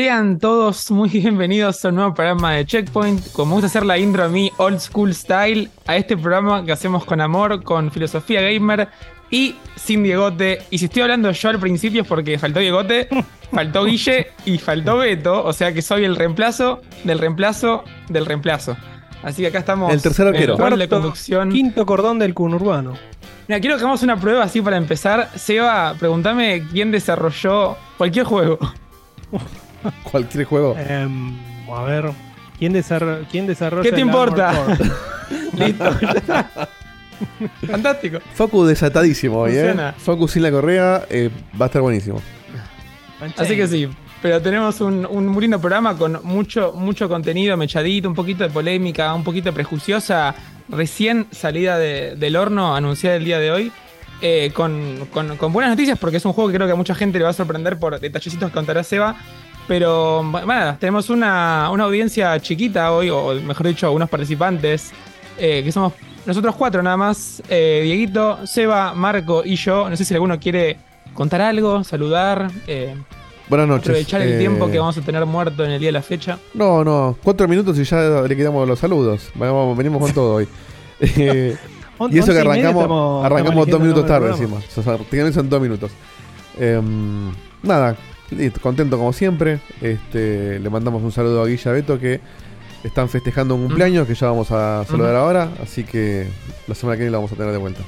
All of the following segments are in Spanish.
Sean todos muy bienvenidos a un nuevo programa de Checkpoint. Como gusta hacer la intro a mí, old school style, a este programa que hacemos con amor, con filosofía gamer y sin Diegote. Y si estoy hablando yo al principio es porque faltó Diegote, faltó Guille y faltó Beto. O sea que soy el reemplazo del reemplazo del reemplazo. Así que acá estamos. El tercer arquero. En de conducción. Quinto cordón del conurbano. Mira, quiero que hagamos una prueba así para empezar. Seba, pregúntame quién desarrolló cualquier juego. Cualquier juego. Em, a ver. ¿Quién, desarrolla quién desarrolla ¿Qué te el importa? Listo. Fantástico. Focus desatadísimo hoy, ¿eh? Focus sin la correa eh, va a estar buenísimo. Así que sí, pero tenemos un, un muy lindo programa con mucho, mucho contenido mechadito, un poquito de polémica, un poquito prejuiciosa, recién salida de- del horno, anunciada el día de hoy. eh, con, con- con buenas noticias porque es un juego que creo que a mucha gente le va a sorprender por detallecitos que contará Seba. Pero bueno, nada, tenemos una, una audiencia chiquita hoy, o mejor dicho, unos participantes, eh, que somos nosotros cuatro nada más. eh, Dieguito, Seba, Marco y yo. No sé si alguno quiere contar algo, saludar, eh, Buenas noches. aprovechar el tiempo que vamos a tener muerto en el día de la fecha. No, no, cuatro minutos y ya le quitamos los saludos. Vamos, venimos con todo hoy. Y eso que arrancamos, estamos- arrancamos estamos dos minutos tarde encima. O sea, son dos minutos. Em, nada, contento como siempre. Este, le mandamos un saludo a Guilla Beto que están festejando un cumpleaños que ya vamos a saludar ahora. Así que la semana que viene la vamos a tener de vuelta.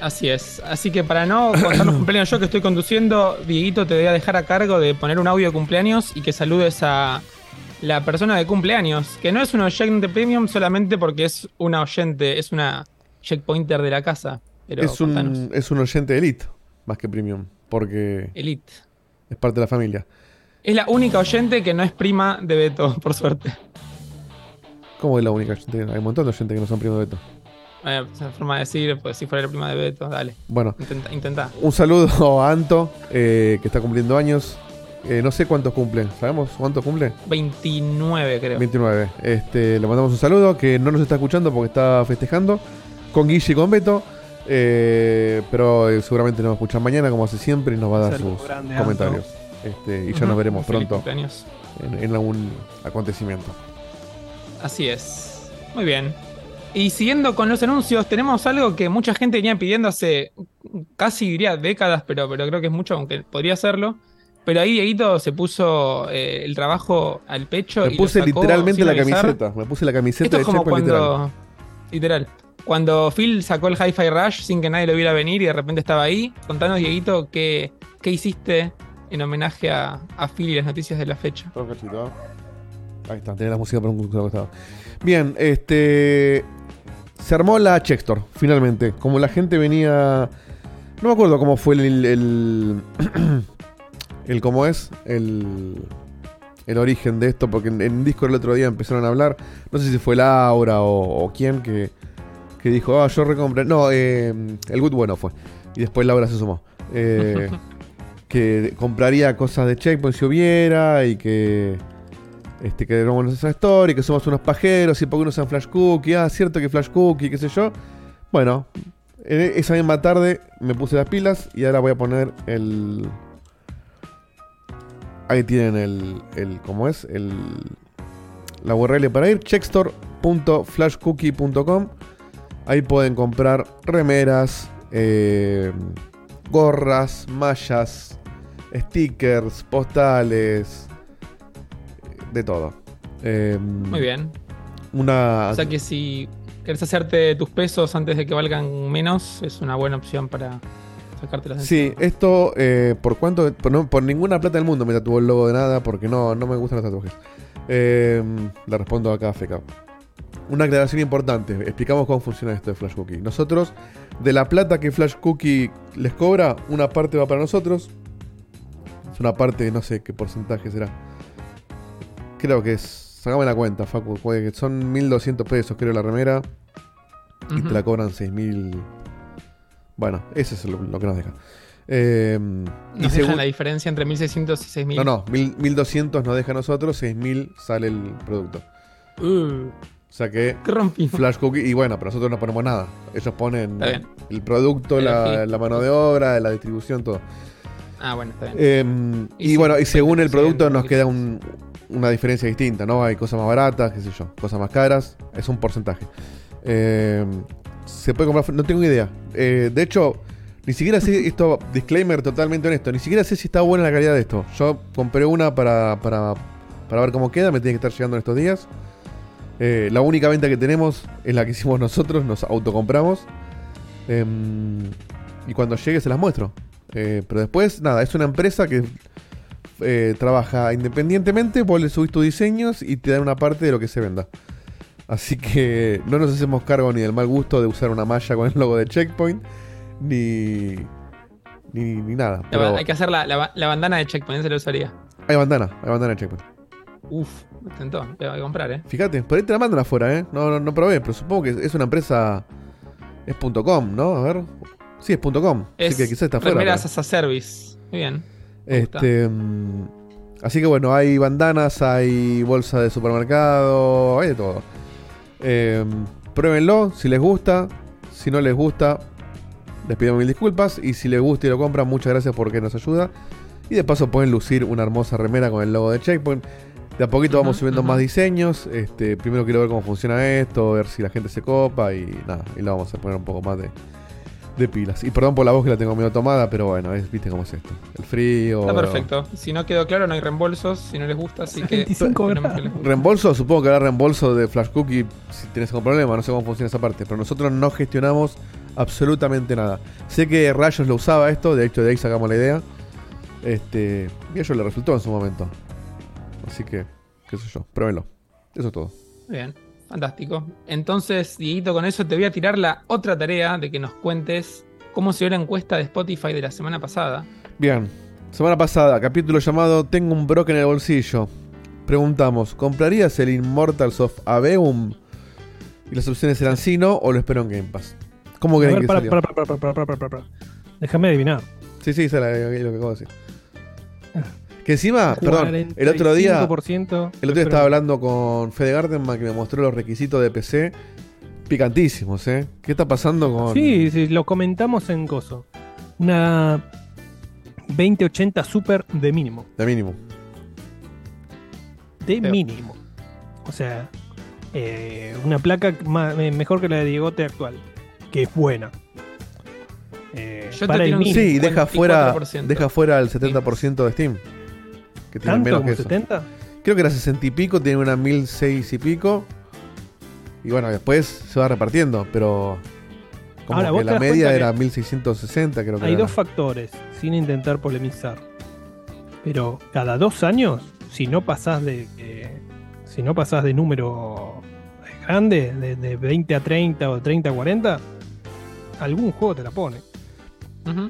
Así es. Así que para no contar los cumpleaños yo que estoy conduciendo, Dieguito, te voy a dejar a cargo de poner un audio de cumpleaños y que saludes a la persona de cumpleaños, que no es un oyente premium solamente porque es una oyente, es una checkpointer de la casa. Pero es, contanos. un, es un oyente elite, más que premium, porque Elite. Es parte de la familia. Es la única oyente que no es prima de Beto, por suerte. ¿Cómo es la única oyente? Hay un montón de oyentes que no son primos de Beto. Eh, esa forma de decir, pues si fuera la prima de Beto, dale. Bueno, Intenta. intenta. un saludo a Anto, eh, que está cumpliendo años. Eh, no sé cuántos cumple. ¿Sabemos cuántos cumple? 29, creo. 29. Este, le mandamos un saludo, que no nos está escuchando porque está festejando. Con Guille y con Beto. Eh, pero eh, seguramente nos va a escuchar mañana, como hace siempre, y nos va a dar sus grande, comentarios. Este, y ya nos veremos pronto en, en algún acontecimiento. Así es. Muy bien. Y siguiendo con los anuncios, tenemos algo que mucha gente venía pidiendo hace casi diría décadas, pero, pero creo que es mucho, aunque podría hacerlo. Pero ahí Dieguito se puso eh, el trabajo al pecho. Me y lo puse sacó literalmente la avisar. camiseta. Me puse la camiseta Esto de es como Checkpoint cuando. literal. Literal. Cuando Phil sacó el Hi-Fi Rush sin que nadie lo viera venir y de repente estaba ahí. Contanos, Dieguito, qué, qué hiciste en homenaje a, a Phil y las noticias de la fecha. Ahí está, tenés la música por un costado. Bien, este. Se armó la Checkstor, finalmente. Como la gente venía. No me acuerdo cómo fue el. El, el cómo es. El. El origen de esto, porque en, en Discord el otro día empezaron a hablar. No sé si fue Laura o, o quién que, que dijo, ah, yo recompré. No, eh, el Good bueno fue. Y después Laura se sumó. Eh, que compraría cosas de Checkpoint si hubiera y que este que no esa story, que somos unos pajeros y porque no usan Flash Cookie, ah, cierto que Flash Cookie, qué sé yo. Bueno, En esa misma tarde me puse las pilas y ahora voy a poner el. Ahí tienen el. el ¿Cómo es? El. La URL para ir: checkstore.flashcookie.com. Ahí pueden comprar remeras, eh, gorras, mallas, stickers, postales, de todo. Eh, Muy bien. Una. O sea que si querés hacerte tus pesos antes de que valgan menos, es una buena opción para sacarte las Sí, esto, eh, por cuánto, por, no- por ninguna plata del mundo me tatuó el logo de nada, porque no, no me gustan los tatuajes. Eh, le respondo acá a Feca. Una aclaración importante, explicamos cómo funciona esto de Flash Cookie. Nosotros, de la plata que Flash Cookie les cobra, una parte va para nosotros. Es una parte, no sé qué porcentaje será. Creo que es, sacame la cuenta, Facu, son 1200 pesos, creo, la remera. Y te la cobran 6000. Bueno, ese es lo, lo que nos deja. Eh, y Nos según- dejan la diferencia entre 1600 y 6000. No, no, 1000 1200 nos deja a nosotros, 6000 sale el producto. Uh, O sea que. Flash Cookie, y bueno, pero nosotros no ponemos nada. Ellos ponen el producto, la, mano de obra, la distribución, todo. Ah, bueno, está bien. Eh, y Y sí, bueno, y según el producto nos queda un- una diferencia distinta, ¿no? Hay cosas más baratas, qué sé yo, cosas más caras, es un porcentaje. Eh, se puede comprar, no tengo idea. Eh, de hecho, ni siquiera sé, esto, disclaimer totalmente honesto, ni siquiera sé si está buena la calidad de esto. Yo compré una para, para, para ver cómo queda, me tiene que estar llegando en estos días. Eh, la única venta que tenemos es la que hicimos nosotros, nos autocompramos. Em, y cuando llegue se las muestro. Eh, pero después, nada, es una empresa que eh, trabaja independientemente, vos le subís tus diseños y te dan una parte de lo que se venda. Así que no nos hacemos cargo ni del mal gusto de usar una malla con el logo de Checkpoint, ni, ni, ni nada. La hay que hacer la, la bandana de checkpoint, se lo usaría. hay bandana, hay bandana de Checkpoint. Uf, me tentó. Te voy a comprar, eh. Fíjate, por ahí te la mandan afuera, ¿eh? No, no, no probé, pero supongo que es una empresa. Es .com, ¿no? A ver. Sí, es .com. Es así que quizás está afuera. remeras as a service. Muy bien. gusta. Este, mm, así que bueno, hay bandanas, hay bolsa de supermercado, hay de todo. Eh, pruébenlo, si les gusta. Si no les gusta, les pido mil disculpas. Y si les gusta y lo compran, muchas gracias porque nos ayuda. Y de paso pueden lucir una hermosa remera con el logo de Checkpoint. De a poquito vamos subiendo más diseños. Este, primero quiero ver cómo funciona esto, ver si la gente se copa y nada. Y lo vamos a poner un poco más de, de pilas. Y perdón por la voz que la tengo medio tomada, pero bueno, es, viste cómo es esto. El frío. Está perfecto. Si no quedó claro, no hay reembolsos. Si no les gusta, así que. 25 esperemos que les grados. guste. Reembolso, supongo que habrá reembolso de Flash Cookie si tienes algún problema, no sé cómo funciona esa parte, pero nosotros no gestionamos absolutamente nada. Sé que Rayos lo usaba esto, de hecho de ahí sacamos la idea. Este, y a ellos le resultó en su momento. Así que, qué sé yo, pruébenlo. Eso es todo. Muy Bien, fantástico. Entonces, Dieguito, con eso te voy a tirar la otra tarea de que nos cuentes cómo se dio la encuesta de Spotify de la semana pasada. Bien, semana pasada, capítulo llamado Tengo un broque en el bolsillo. Preguntamos, ¿comprarías el Immortals of Aveum? Y las opciones eran sí, no o lo espero en Game Pass. ¿Cómo creen que para, salió? para, para, para, para, para, para, para. Déjame adivinar. Sí, sí, esa es lo que acabo de decir. Que encima, perdón, el otro día, 45%, el otro día estaba hablando con Fede Gardenman que me mostró los requisitos de PC picantísimos, ¿eh? ¿Qué está pasando con...? Sí, sí, lo comentamos en Coso. Una 2080 Super de mínimo. De mínimo. De mínimo. O sea, eh, una placa eh, mejor que la de Diegote actual. Que es buena. Eh, Yo te para el tiro un mínimo. Sí, deja fuera, 54%. deja fuera el 70% de Steam. Que tiene ¿Tanto menos que eso. 70? Creo que era 60 y pico, tiene una 1006 y pico. Y bueno, después se va repartiendo, pero... Como Ahora, que la media era 1660, creo que Hay era. dos factores, sin intentar polemizar. Pero cada dos años, si no pasás de eh, si no pasás de número grande, de, de 20 a 30 o 30 a 40, algún juego te la pone.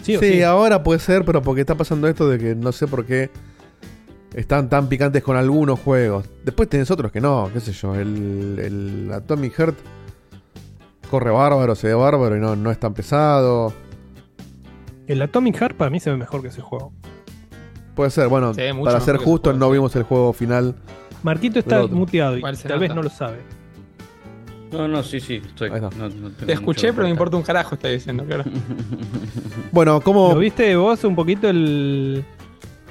Sí. ahora puede ser, pero porque está pasando esto de que no sé por qué están tan picantes con algunos juegos. Después tenés otros que no, qué sé yo. El, el Atomic Heart corre bárbaro, se ve bárbaro y no, no es tan pesado. El Atomic Heart para mí se ve mejor que ese juego. Puede ser, bueno, Se para ser justos, juego, no vimos el juego final. Marquito está muteado y tal vez no lo sabe. No, no, sí, sí, estoy. Ahí está. no- Te escuché, pero me importa un carajo, está diciendo, claro. Bueno, ¿cómo? ¿Lo viste vos un poquito el,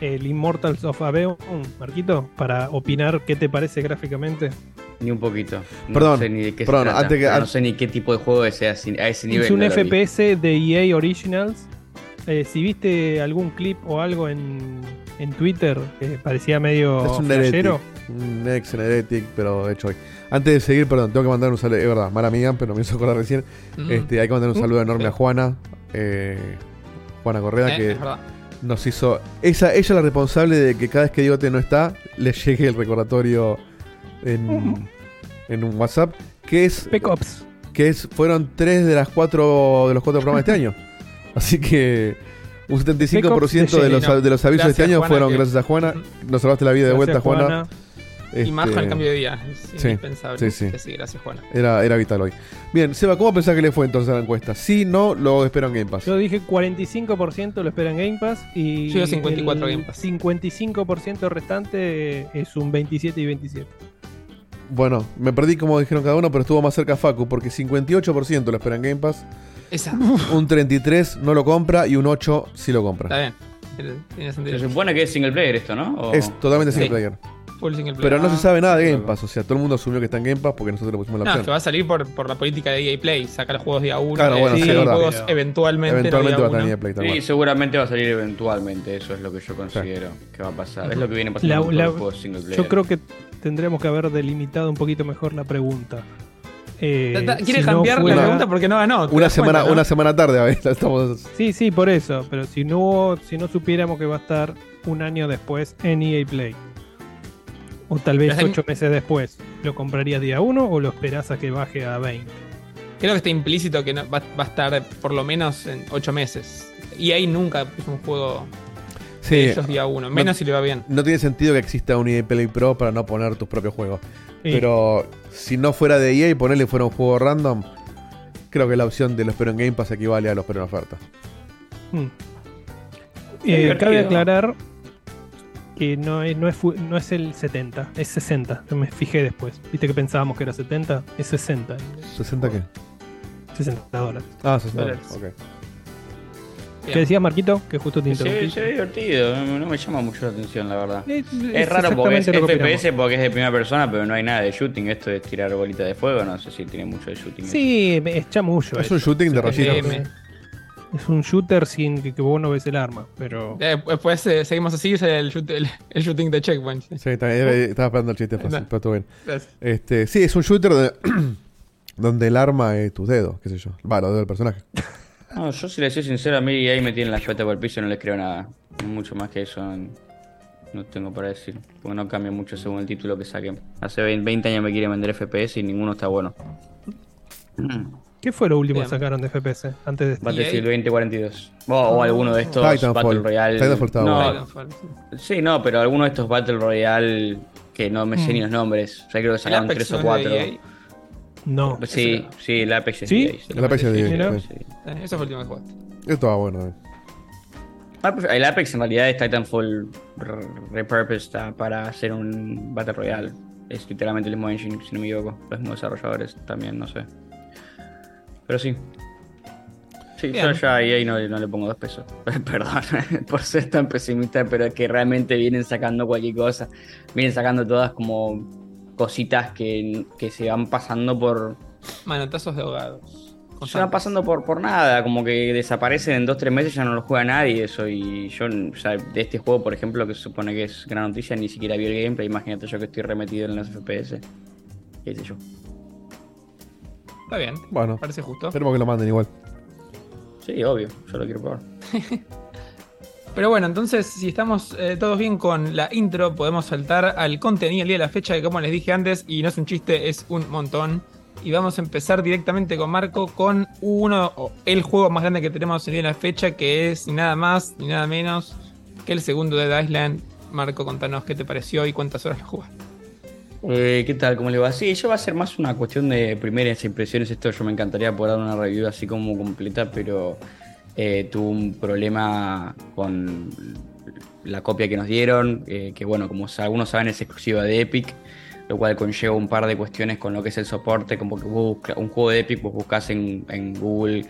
el Immortals of Aveum, Marquito? Para opinar qué te parece gráficamente. Ni un poquito. No Perdón, sé ni de qué perdón, se trata. antes que- No sé ni qué tipo de juego es ese, a ese nivel. es un no. FPS de EA Originals. Eh, si viste algún clip o algo en, en Twitter que parecía medio Es un flashero. Un ex Heretic, pero hecho hoy. Antes de seguir, perdón, tengo que mandar un saludo. Es verdad, mala mía, pero me hizo acordar recién. Mm. Este, hay que mandar un Mm. saludo enorme a Juana. eh, Juana Correa, Eh, que es verdad. Nos hizo. Esa, ella es la responsable de que cada vez que Diegote no está, le llegue el recordatorio en, en un WhatsApp. Que es. Ops. Que es, fueron tres de las cuatro de los cuatro programas de este año. Así que un 75% de los, Sí, no. de los avisos de este año Juana, fueron que- gracias a Juana. Nos salvaste la vida de Gracias, vuelta, Juana. Y más con el Este, cambio de día. Es sí, indispensable. sí, sí. Gracias, Juana. Era, era vital hoy. Bien, Seba, ¿cómo pensás que le fue entonces a la encuesta? Sí, no, lo espero en Game Pass. Yo dije 45% lo esperan Game Pass y Yo digo 54 el Game Pass. 55% restante es un 27 y 27. Bueno, me perdí como dijeron cada uno, pero estuvo más cerca Facu, porque 58% lo espera en Game Pass, Esa. un 33% no lo compra y un 8% sí lo Está compra. bien. Tiene- Tiene Se sentido. supone que es single player esto, ¿no? O- Es totalmente Sí. single player. Full single player. Pero no se sabe nada de Game. Pass, o sea, todo el mundo asumió que está en Game Pass porque nosotros le pusimos la No, que va a salir por, por la política de EA Play. Saca los juegos día uno. Claro, eh, bueno, sí, los juegos Pero eventualmente. Eventualmente no va a tener uno. Play tal Sí, seguramente va a salir eventualmente, eso es lo que yo considero que va a pasar. Es lo que viene pasando La- con los juegos single player. Yo creo que tendremos que haber delimitado un poquito mejor la pregunta. Eh, Quiere si no cambiar fuera- la pregunta porque no ganó. ¿te Una semana, cuenta, no? una semana tarde, a ver, estamos. Sí, sí, por eso. Pero si no, si no supiéramos que va a estar un año después en EA Play. O tal vez Pero es- ocho meses después. ¿Lo comprarías día uno o lo esperás a que baje a 20? Creo que está implícito que no- va, va a estar por lo menos en 8 meses. Y ahí nunca puso un juego de Sí, ellos día uno. Menos si le va bien. no tiene sentido que exista un EA Play Pro para no poner tus propios juegos. Sí. Pero si no fuera de EA y ponerle fuera un juego random, creo que la opción de lo espero en Game Pass equivale a lo espero en oferta. Mm. Es Eh, cabe aclarar que no es, no, es, fu- no es el 70, es 60. Yo me fijé después. Viste que pensábamos que era 70, es 60. ¿60 qué? 60 dólares. Ah, 60. Dólares. ¿Qué decías, Marquito? Que justo te interrumpí. se ve divertido, no, no me llama mucho la atención, la verdad. Eh, Es raro porque es FPS porque es de primera persona, pero no hay nada de shooting. Esto de tirar bolita de fuego, no sé si tiene mucho de shooting. Sí, es chamullo. Es un shooting de Sí, rayitos. Es un shooter sin que, que vos no ves el arma, pero... Eh, Después eh, seguimos así, es el, shoot- el, el shooting de checkpoint. sí. Está- era- estaba esperando el chiste fácil, No. pero todo bien. Gracias. Este, sí, es un shooter de- donde el arma es tus dedos, qué sé yo. Va, los dedos del personaje. No, yo si le soy sincero, a mí y ahí me tienen la chota por el piso y no les creo nada. Mucho más que eso no- no tengo para decir. Porque no cambia mucho según el título que saquen. Hace 20 20 años me quieren vender FPS y ninguno está bueno. ¿Qué fue lo último Bien. que sacaron de FPS antes de este? Battlefield 2042. O, o alguno de estos Titanfall. Battle Royale. Titanfall no, bueno. Titanfall, sí. sí, no, pero alguno de estos Battle Royale que no me sé Mm. ni los nombres. O sea, creo que sacaron Apex 3 no o 4. EA. No. Sí, sí, el Apex es EA, sí. El Apex es EA, mira. sí. Eh, Eso fue el último que jugaste. Esto estaba bueno. eh. Ah, pues, El Apex en realidad es Titanfall re- repurposed ah, para hacer un Battle Royale. Es literalmente el mismo engine, si no me equivoco. Los mismos desarrolladores también, no sé. Pero sí. Sí, Bien. yo ya a EA no, no le pongo dos pesos. Perdón por ser tan pesimista, pero es que realmente vienen sacando cualquier cosa. Vienen sacando todas como cositas que, que se van pasando por, Manotazos de ahogados. se van pasando por, por nada, como que desaparecen en 2-3 meses, ya no lo juega nadie eso. Y yo, o sea, de este juego, por ejemplo, que se supone que es gran noticia, ni siquiera vi el gameplay. Imagínate yo que estoy remetido en los FPS. ¿Qué sé yo? Está bien. Bueno, Parece justo. esperemos que lo manden igual. Sí, obvio, yo lo quiero probar. Pero bueno, entonces, si estamos eh, todos bien con la intro, podemos saltar al contenido el día de la fecha, que como les dije antes, y no es un chiste, es un montón. Y vamos a empezar directamente con Marco con uno, o el juego más grande que tenemos el día de la fecha, que es ni nada más ni nada menos que el segundo Dead Island. Marco, contanos qué te pareció y cuántas horas lo jugaste. Eh, ¿Qué tal? ¿Cómo le va? Sí, yo va a ser más una cuestión de primeras impresiones. Esto yo me encantaría poder dar una review así como completa, pero eh, tuve un problema con la copia que nos dieron, eh, que bueno, como algunos saben es exclusiva de Epic, lo cual conlleva un par de cuestiones con lo que es el soporte, como que vos busca- un juego de Epic, vos buscas en Google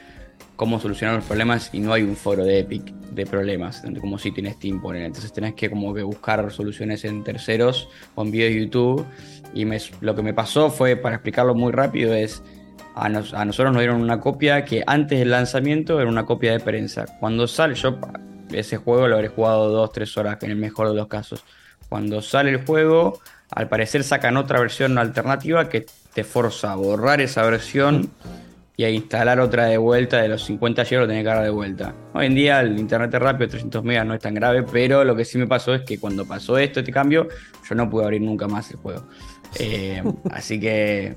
cómo solucionar los problemas y no hay un foro de Epic de problemas, como si tienes Steam ponen. Entonces tenés que como que buscar soluciones en terceros o en videos de YouTube. Y me- lo que me pasó fue, para explicarlo muy rápido, es a, nos- a nosotros nos dieron una copia que antes del lanzamiento era una copia de prensa. Cuando sale, yo ese juego lo habré jugado dos, tres horas, en el mejor de los casos. Cuando sale el juego, al parecer sacan otra versión alternativa que te forza a borrar esa versión y a instalar otra de vuelta de los 50 GB lo tenés que dar de vuelta. Hoy en día el internet es rápido, 300 megas no es tan grave, pero lo que sí me pasó es que cuando pasó esto, este cambio, yo no pude abrir nunca más el juego. Eh, así que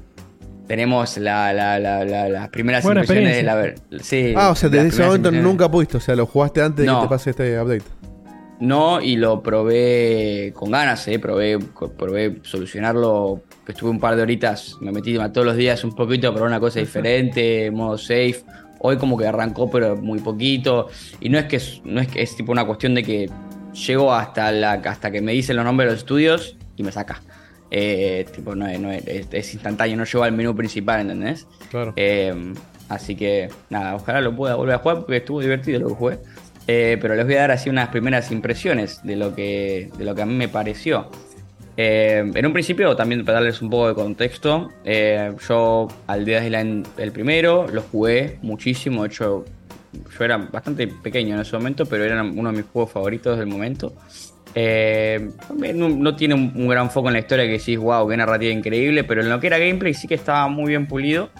tenemos la, la- la- la- las primeras Buena impresiones de la ver. Sí, Ah, o sea, desde ese momento nunca pudiste. O sea, lo jugaste antes de No. que te pase este update. No, y lo probé con ganas, ¿eh? probé, probé solucionarlo. Estuve un par de horitas, me metí todos los días un poquito a probar una cosa diferente, modo safe. Hoy como que arrancó, pero muy poquito. Y no es que es, no es, que es tipo una cuestión de que llego hasta, la, hasta que me dicen los nombres de los estudios y me saca. Eh, tipo, no, es, no es, es- instantáneo, no llego al menú principal, ¿entendés? Claro. Eh, así que nada, ojalá lo pueda volver a jugar porque estuvo divertido lo que jugué. Eh, pero les voy a dar así unas primeras impresiones de lo que, de lo que a mí me pareció. Eh, en un principio, también para darles un poco de contexto, eh, yo al Dead Island el primero lo jugué muchísimo. De hecho, yo era bastante pequeño en ese momento, pero era uno de mis juegos favoritos del momento. Eh, no, tiene un, un gran foco en la historia que decís, wow, qué narrativa increíble, pero en lo que era gameplay sí que estaba muy bien pulido.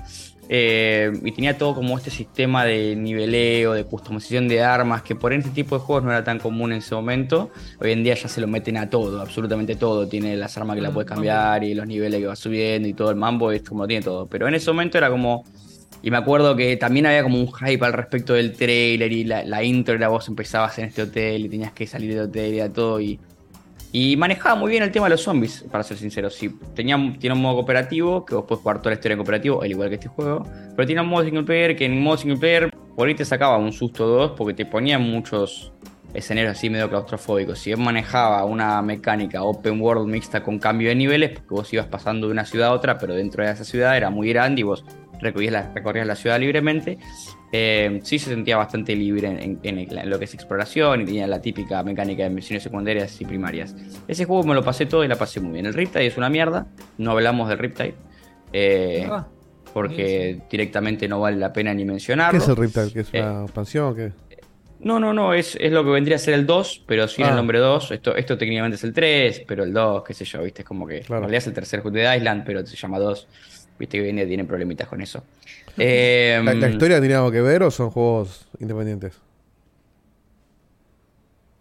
Eh, y tenía todo como este sistema de niveleo, de customización de armas, que por este tipo de juegos no era tan común en ese momento. Hoy en día ya se lo meten a todo, absolutamente todo. Tiene las armas que la puedes cambiar y los niveles que va subiendo y todo el mambo, es como tiene todo. Pero en ese momento era como. Y me acuerdo que también había como un hype al respecto del trailer y la, la intro era vos empezabas en este hotel y tenías que salir del hotel y era todo. Y, y manejaba muy bien el tema de los zombies, para ser sincero. Sí, tenía, tiene un modo cooperativo, que vos puedes jugar toda la historia en cooperativo, al igual que este juego. Pero tiene un modo single player que en modo single player por ahí te sacaba un susto o dos porque te ponía muchos escenarios así medio claustrofóbicos. Si bien manejaba una mecánica open world mixta con cambio de niveles, porque vos ibas pasando de una ciudad a otra, pero dentro de esa ciudad era muy grande y vos recorrías recorrías la ciudad libremente. Eh, sí se sentía bastante libre en, en- en lo que es exploración y tenía la típica mecánica de misiones secundarias y primarias. Ese juego me lo pasé todo y la pasé muy bien. El Riptide es una mierda, no hablamos del Riptide. eh, Ah, porque directamente no vale la pena ni ¿Qué mencionarlo. es el Riptide? ¿Qué es Eh, una expansión? ¿Qué? No, no, no, es, es lo que vendría a ser el 2, pero sin Ah. el nombre 2. Esto, esto técnicamente es el 3, pero el 2, qué sé yo, viste, es como que Claro. en realidad es el tercer juego de Island, pero se llama 2. Viste que día tienen problemitas con eso. Eh, ¿La, la historia tiene algo que ver o son juegos independientes?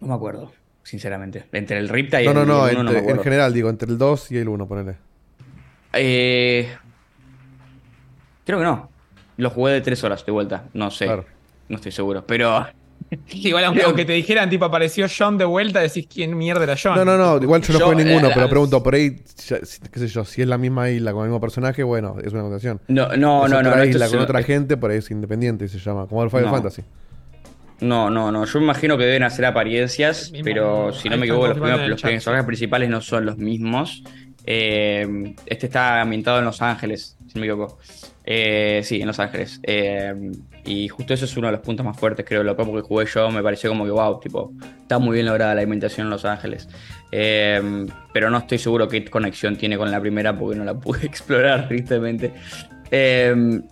No me acuerdo, sinceramente. Entre el Riptide y No, el no, no, 1 entre- no me en general, digo, entre el 2 y el 1, ponele. Eh, creo que no. Lo jugué de 3 horas de vuelta, no sé. Claro. No estoy seguro, pero... Igual, aunque, aunque te dijeran, tipo, apareció John de vuelta, decís quién mierda era John. No, no, no, igual yo no jugué ninguno, eh, pero pregunto, por ahí, ya- si- qué sé yo, si es la misma isla con el mismo personaje, bueno, es una contación. No, no, es no, otra no. isla es- con otra gente, por ahí es independiente, se llama, como el Final No. Fantasy. No, no, no. Yo me imagino que deben hacer apariencias, mismo- pero si no me equivoco, los, primeros, los personajes principales no son los mismos. Eh, este está ambientado en Los Ángeles, si no me equivoco. Eh, sí, en Los Ángeles. Eh, y justo eso es uno de los puntos más fuertes, creo. Lo poco que jugué yo me pareció como que, wow, tipo, está muy bien lograda la ambientación en Los Ángeles. Eh, pero no estoy seguro qué conexión tiene con la primera porque no la pude explorar, tristemente.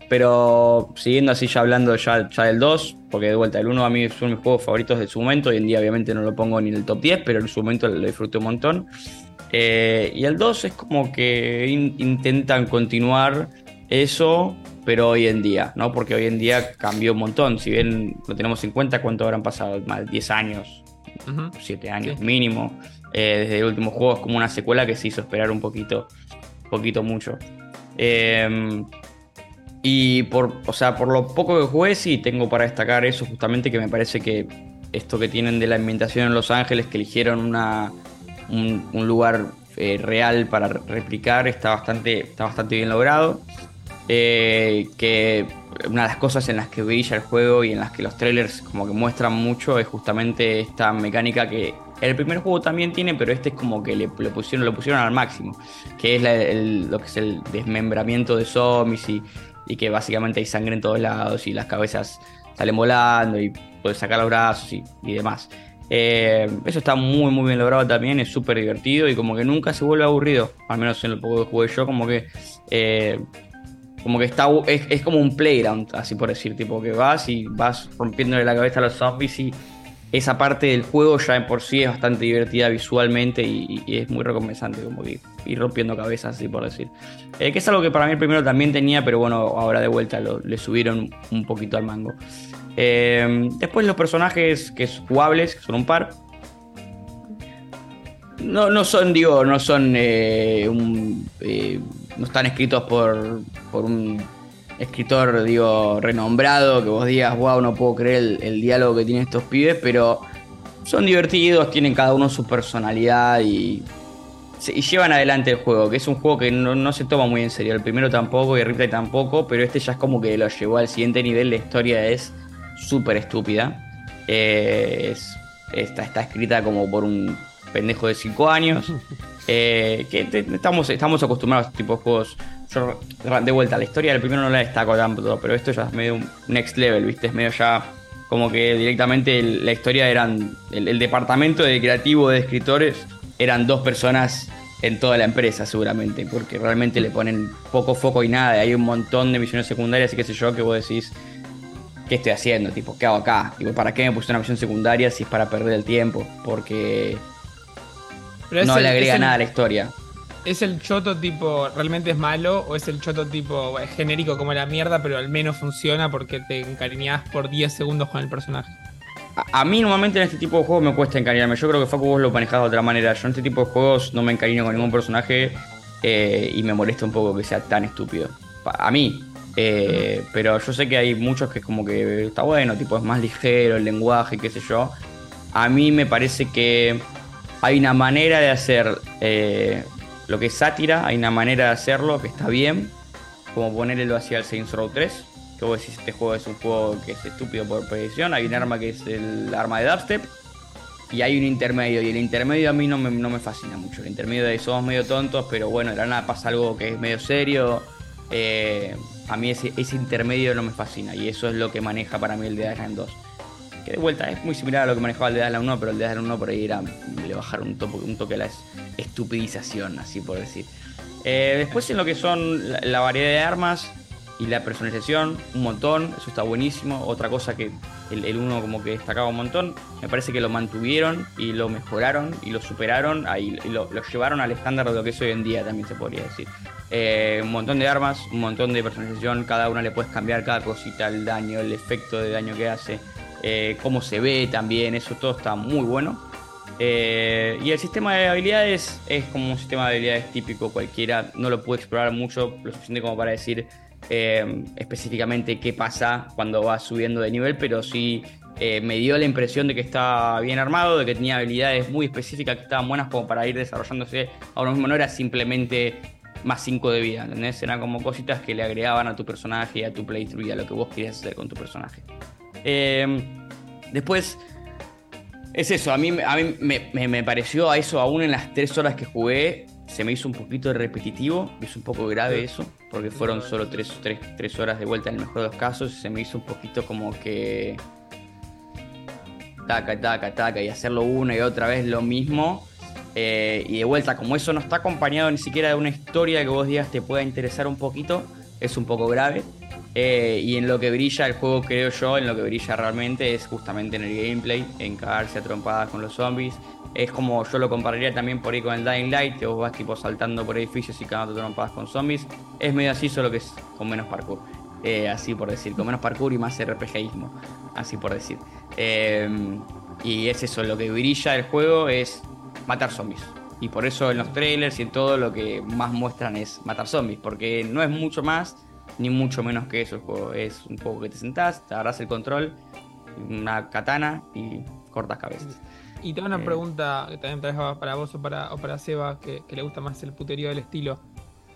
Pero siguiendo así ya hablando ya, del 2, porque de vuelta el 1 a mí es uno de mis juegos favoritos de su momento, hoy en día obviamente no lo pongo ni en el top 10, pero en su momento lo disfruté un montón. Y el 2 es como que in- intentan continuar eso, pero hoy en día, ¿no? Porque hoy en día cambió un montón, si bien lo tenemos en cuenta, ¿cuánto habrán pasado? Más de 10 años, Ujú. 7 años Sí. mínimo. Eh, desde el último juego es como una secuela que se hizo esperar un poquito, poquito mucho. Eh, y por, o sea, por lo poco que jugué, sí tengo para destacar eso, justamente que me parece que esto que tienen de la ambientación en Los Ángeles, que eligieron una, un, un lugar eh, real para re- replicar, está bastante, está bastante bien logrado. Eh, que una de las cosas en las que brilla el juego y en las que los trailers como que muestran mucho es justamente esta mecánica que El primer juego también tiene, pero este es como que le, pusieron, lo pusieron al máximo, que es lo que es el desmembramiento de zombies y, que básicamente hay sangre en todos lados y las cabezas salen volando y puedes sacar los brazos y, y demás. Eh, eso está muy muy bien logrado también, es súper divertido y como que nunca se vuelve aburrido, al menos en lo poco que jugué yo, como que... eh, como que está es, es como un playground, así por decir, tipo que vas y vas rompiéndole la cabeza a los zombies y esa parte del juego ya por sí es bastante divertida visualmente y, es muy recompensante, como que ir rompiendo cabezas, así por decir. Eh, que es algo que para mí el primero también tenía, pero bueno, ahora de vuelta lo- le subieron un poquito al mango. Eh, después los personajes que son jugables, que son un par. No, no son, digo, no son eh, un, no están escritos por, por un escritor, digo, renombrado, que vos digas, wow, no puedo creer el, diálogo que tienen estos pibes, pero son divertidos, tienen cada uno su personalidad y, y llevan adelante el juego, que es un juego que no, no se toma muy en serio. El primero tampoco y el Riptide tampoco, pero este ya es como que lo llevó al siguiente nivel. La historia es súper estúpida. Eh, es- está, está escrita como por un pendejo de 5 años. Eh, que te- estamos, estamos acostumbrados a este tipo de juegos. Yo, de vuelta, la historia del primero no la destaco tanto, pero esto ya es medio un next level, ¿viste? Es medio ya como que directamente la historia eran. El, el departamento de creativo de escritores eran dos personas en toda la empresa, seguramente, porque realmente le ponen poco foco y nada. Hay un montón de misiones secundarias y qué sé yo, que vos decís. ¿Qué estoy haciendo? Tipo, ¿qué hago acá? Tipo, ¿para qué me puse una misión secundaria si es para perder el tiempo? Porque Pero no el- le agrega el- nada a la historia. ¿Es el choto tipo realmente es malo o es el choto tipo es genérico como la mierda, pero al menos funciona porque te encariñás por 10 segundos con el personaje? A, a mí normalmente en este tipo de juegos me cuesta encariñarme. Yo creo que Facu vos lo manejás de otra manera. Yo en este tipo de juegos no me encariño con ningún personaje eh, y me molesta un poco que sea tan estúpido. Pa- A mí. Eh, pero yo sé que hay muchos que es como que está bueno, tipo es más ligero el lenguaje, qué sé yo. A mí me parece que hay una manera de hacer eh, lo que es sátira, hay una manera de hacerlo que está bien, como ponerlo hacia el Saints Row 3, que vos decís este juego es un juego que es estúpido por predicción, hay un arma que es el arma de dubstep, y hay un intermedio, y el intermedio a mí no me, no me fascina mucho, el intermedio de somos medio tontos, pero bueno, de la nada pasa algo que es medio serio, eh, a mí ese, intermedio no me fascina, y eso es lo que maneja para mí el Dead Island 2. De vuelta es muy similar a lo que manejaba el Dead Island 1, pero el Dead Island 1 por ahí era, le bajaron un, toque a la es- estupidización, así por decir. Eh, después en lo que son la, la variedad de armas y la personalización, un montón, eso está buenísimo. Otra cosa que el, el uno como que destacaba un montón, me parece que lo mantuvieron y lo mejoraron y lo superaron, ahí y lo, lo llevaron al estándar de lo que es hoy en día, también se podría decir. Eh, un montón de armas, un montón de personalización, cada una le puedes cambiar cada cosita, el daño, el efecto de daño que hace, eh, cómo se ve también, eso todo está muy bueno. Eh, y el sistema de habilidades es como un sistema de habilidades típico cualquiera. No lo pude explorar mucho, lo suficiente como para decir eh, específicamente qué pasa cuando vas subiendo de nivel, pero sí me dio la impresión de que estaba bien armado, de que tenía habilidades muy específicas que estaban buenas como para ir desarrollándose ahora mismo. No era simplemente más 5 de vida, ¿entendés? Eran como cositas que le agregaban a tu personaje a tu playthrough y a lo que vos querías hacer con tu personaje. Eh, después, es eso, a mí, a mí me, me- me pareció a eso, aún en las 3 horas que jugué, se me hizo un poquito repetitivo, me hizo un poco grave eso, porque fueron solo 3 horas de vuelta en el mejor de los casos, y se me hizo un poquito como que taca, taca, taca, y hacerlo una y otra vez lo mismo. Eh, y de vuelta, como eso no está acompañado ni siquiera de una historia que vos digas te pueda interesar un poquito, es un poco grave. Eh, y en lo que brilla el juego, creo yo, en lo que brilla realmente es justamente en el gameplay, en cagarse a trompadas con los zombies. Es como yo lo compararía también por ahí con el Dying Light, que vos vas tipo saltando por edificios y cagando trompadas con zombies. Es medio así, solo que es con menos parkour. Eh, así por decir, con menos parkour y más RPGismo, así por decir. Eh, y es eso, lo que brilla el juego es matar zombies. Y por eso en los trailers y en todo lo que más muestran es matar zombies, porque no es mucho más ni mucho menos que eso el juego. Es un juego que te sentás, te agarras el control, una katana y cortas cabezas. Y tengo una Eh. pregunta que también para, para vos o para, o para Seba, que, que le gusta más el puterío del estilo.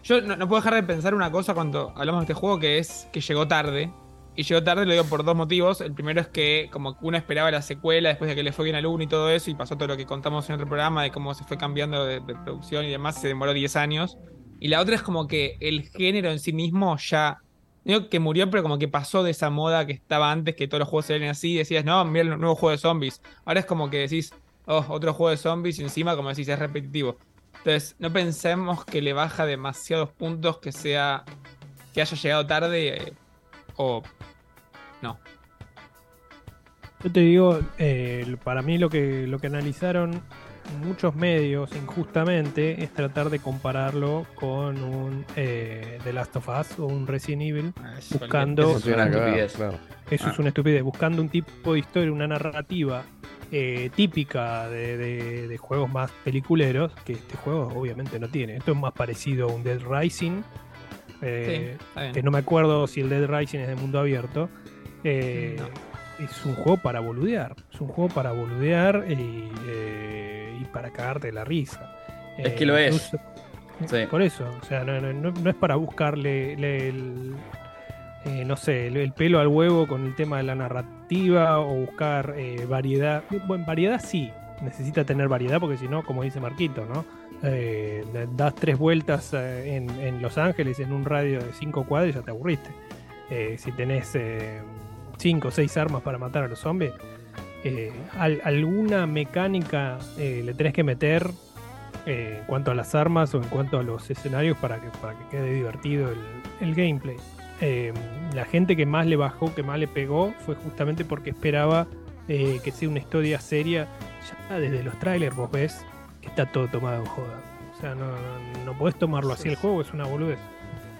Yo no, no puedo dejar de pensar una cosa cuando hablamos de este juego, que es que llegó tarde. Y llegó tarde, lo digo por dos motivos. El primero es que como uno esperaba la secuela después de que le fue bien al 1 y todo eso, y pasó todo lo que contamos en otro programa de cómo se fue cambiando de, de producción y demás, se demoró 10 años. Y la otra es como que el género en sí mismo ya... no Digo que murió, pero como que pasó de esa moda que estaba antes, que todos los juegos ven así, y decías, no, mira el nuevo juego de zombies. Ahora es como que decís, oh, otro juego de zombies, y encima, como decís, es repetitivo. Entonces, no pensemos que le baja demasiados puntos que sea. que haya llegado tarde eh, o. No. Yo te digo, eh, para mí lo que, lo que analizaron muchos medios injustamente es tratar de compararlo con un eh, The Last of Us o un Resident Evil, Eso, buscando... Eso que ver, estupidez. claro. Eso es Ah. una estupidez, buscando un tipo de historia, una narrativa eh, típica de, de- de juegos más peliculeros, que este juego obviamente no tiene. Esto es más parecido a un Dead Rising, eh, Sí, que no me acuerdo si el Dead Rising es de mundo abierto. Eh, Es un juego para boludear, es un juego para boludear y, eh, y para cagarte la risa. Es Eh, que lo es. Sí. Por eso, o sea, no, no- es para buscarle le- el, eh, no sé, el, el pelo al huevo con el tema de la narrativa o buscar eh, variedad. Bueno, variedad sí, necesita tener variedad porque si no, como dice Marquito, ¿no? Eh, das tres vueltas eh, en, en Los Ángeles en un radio de cinco cuadras y ya te aburriste. Eh, si tenés eh, cinco o seis armas para matar a los zombies, eh, al- alguna mecánica eh, le tenés que meter eh, en cuanto a las armas o en cuanto a los escenarios para que, para que quede divertido el, el gameplay. Eh, la gente que más le bajó, que más le pegó, fue justamente porque esperaba eh, que sea una historia seria. Ya desde los trailers vos ves que está todo tomado en joda. O sea, no, no, no podés tomarlo así el juego, es una boludez.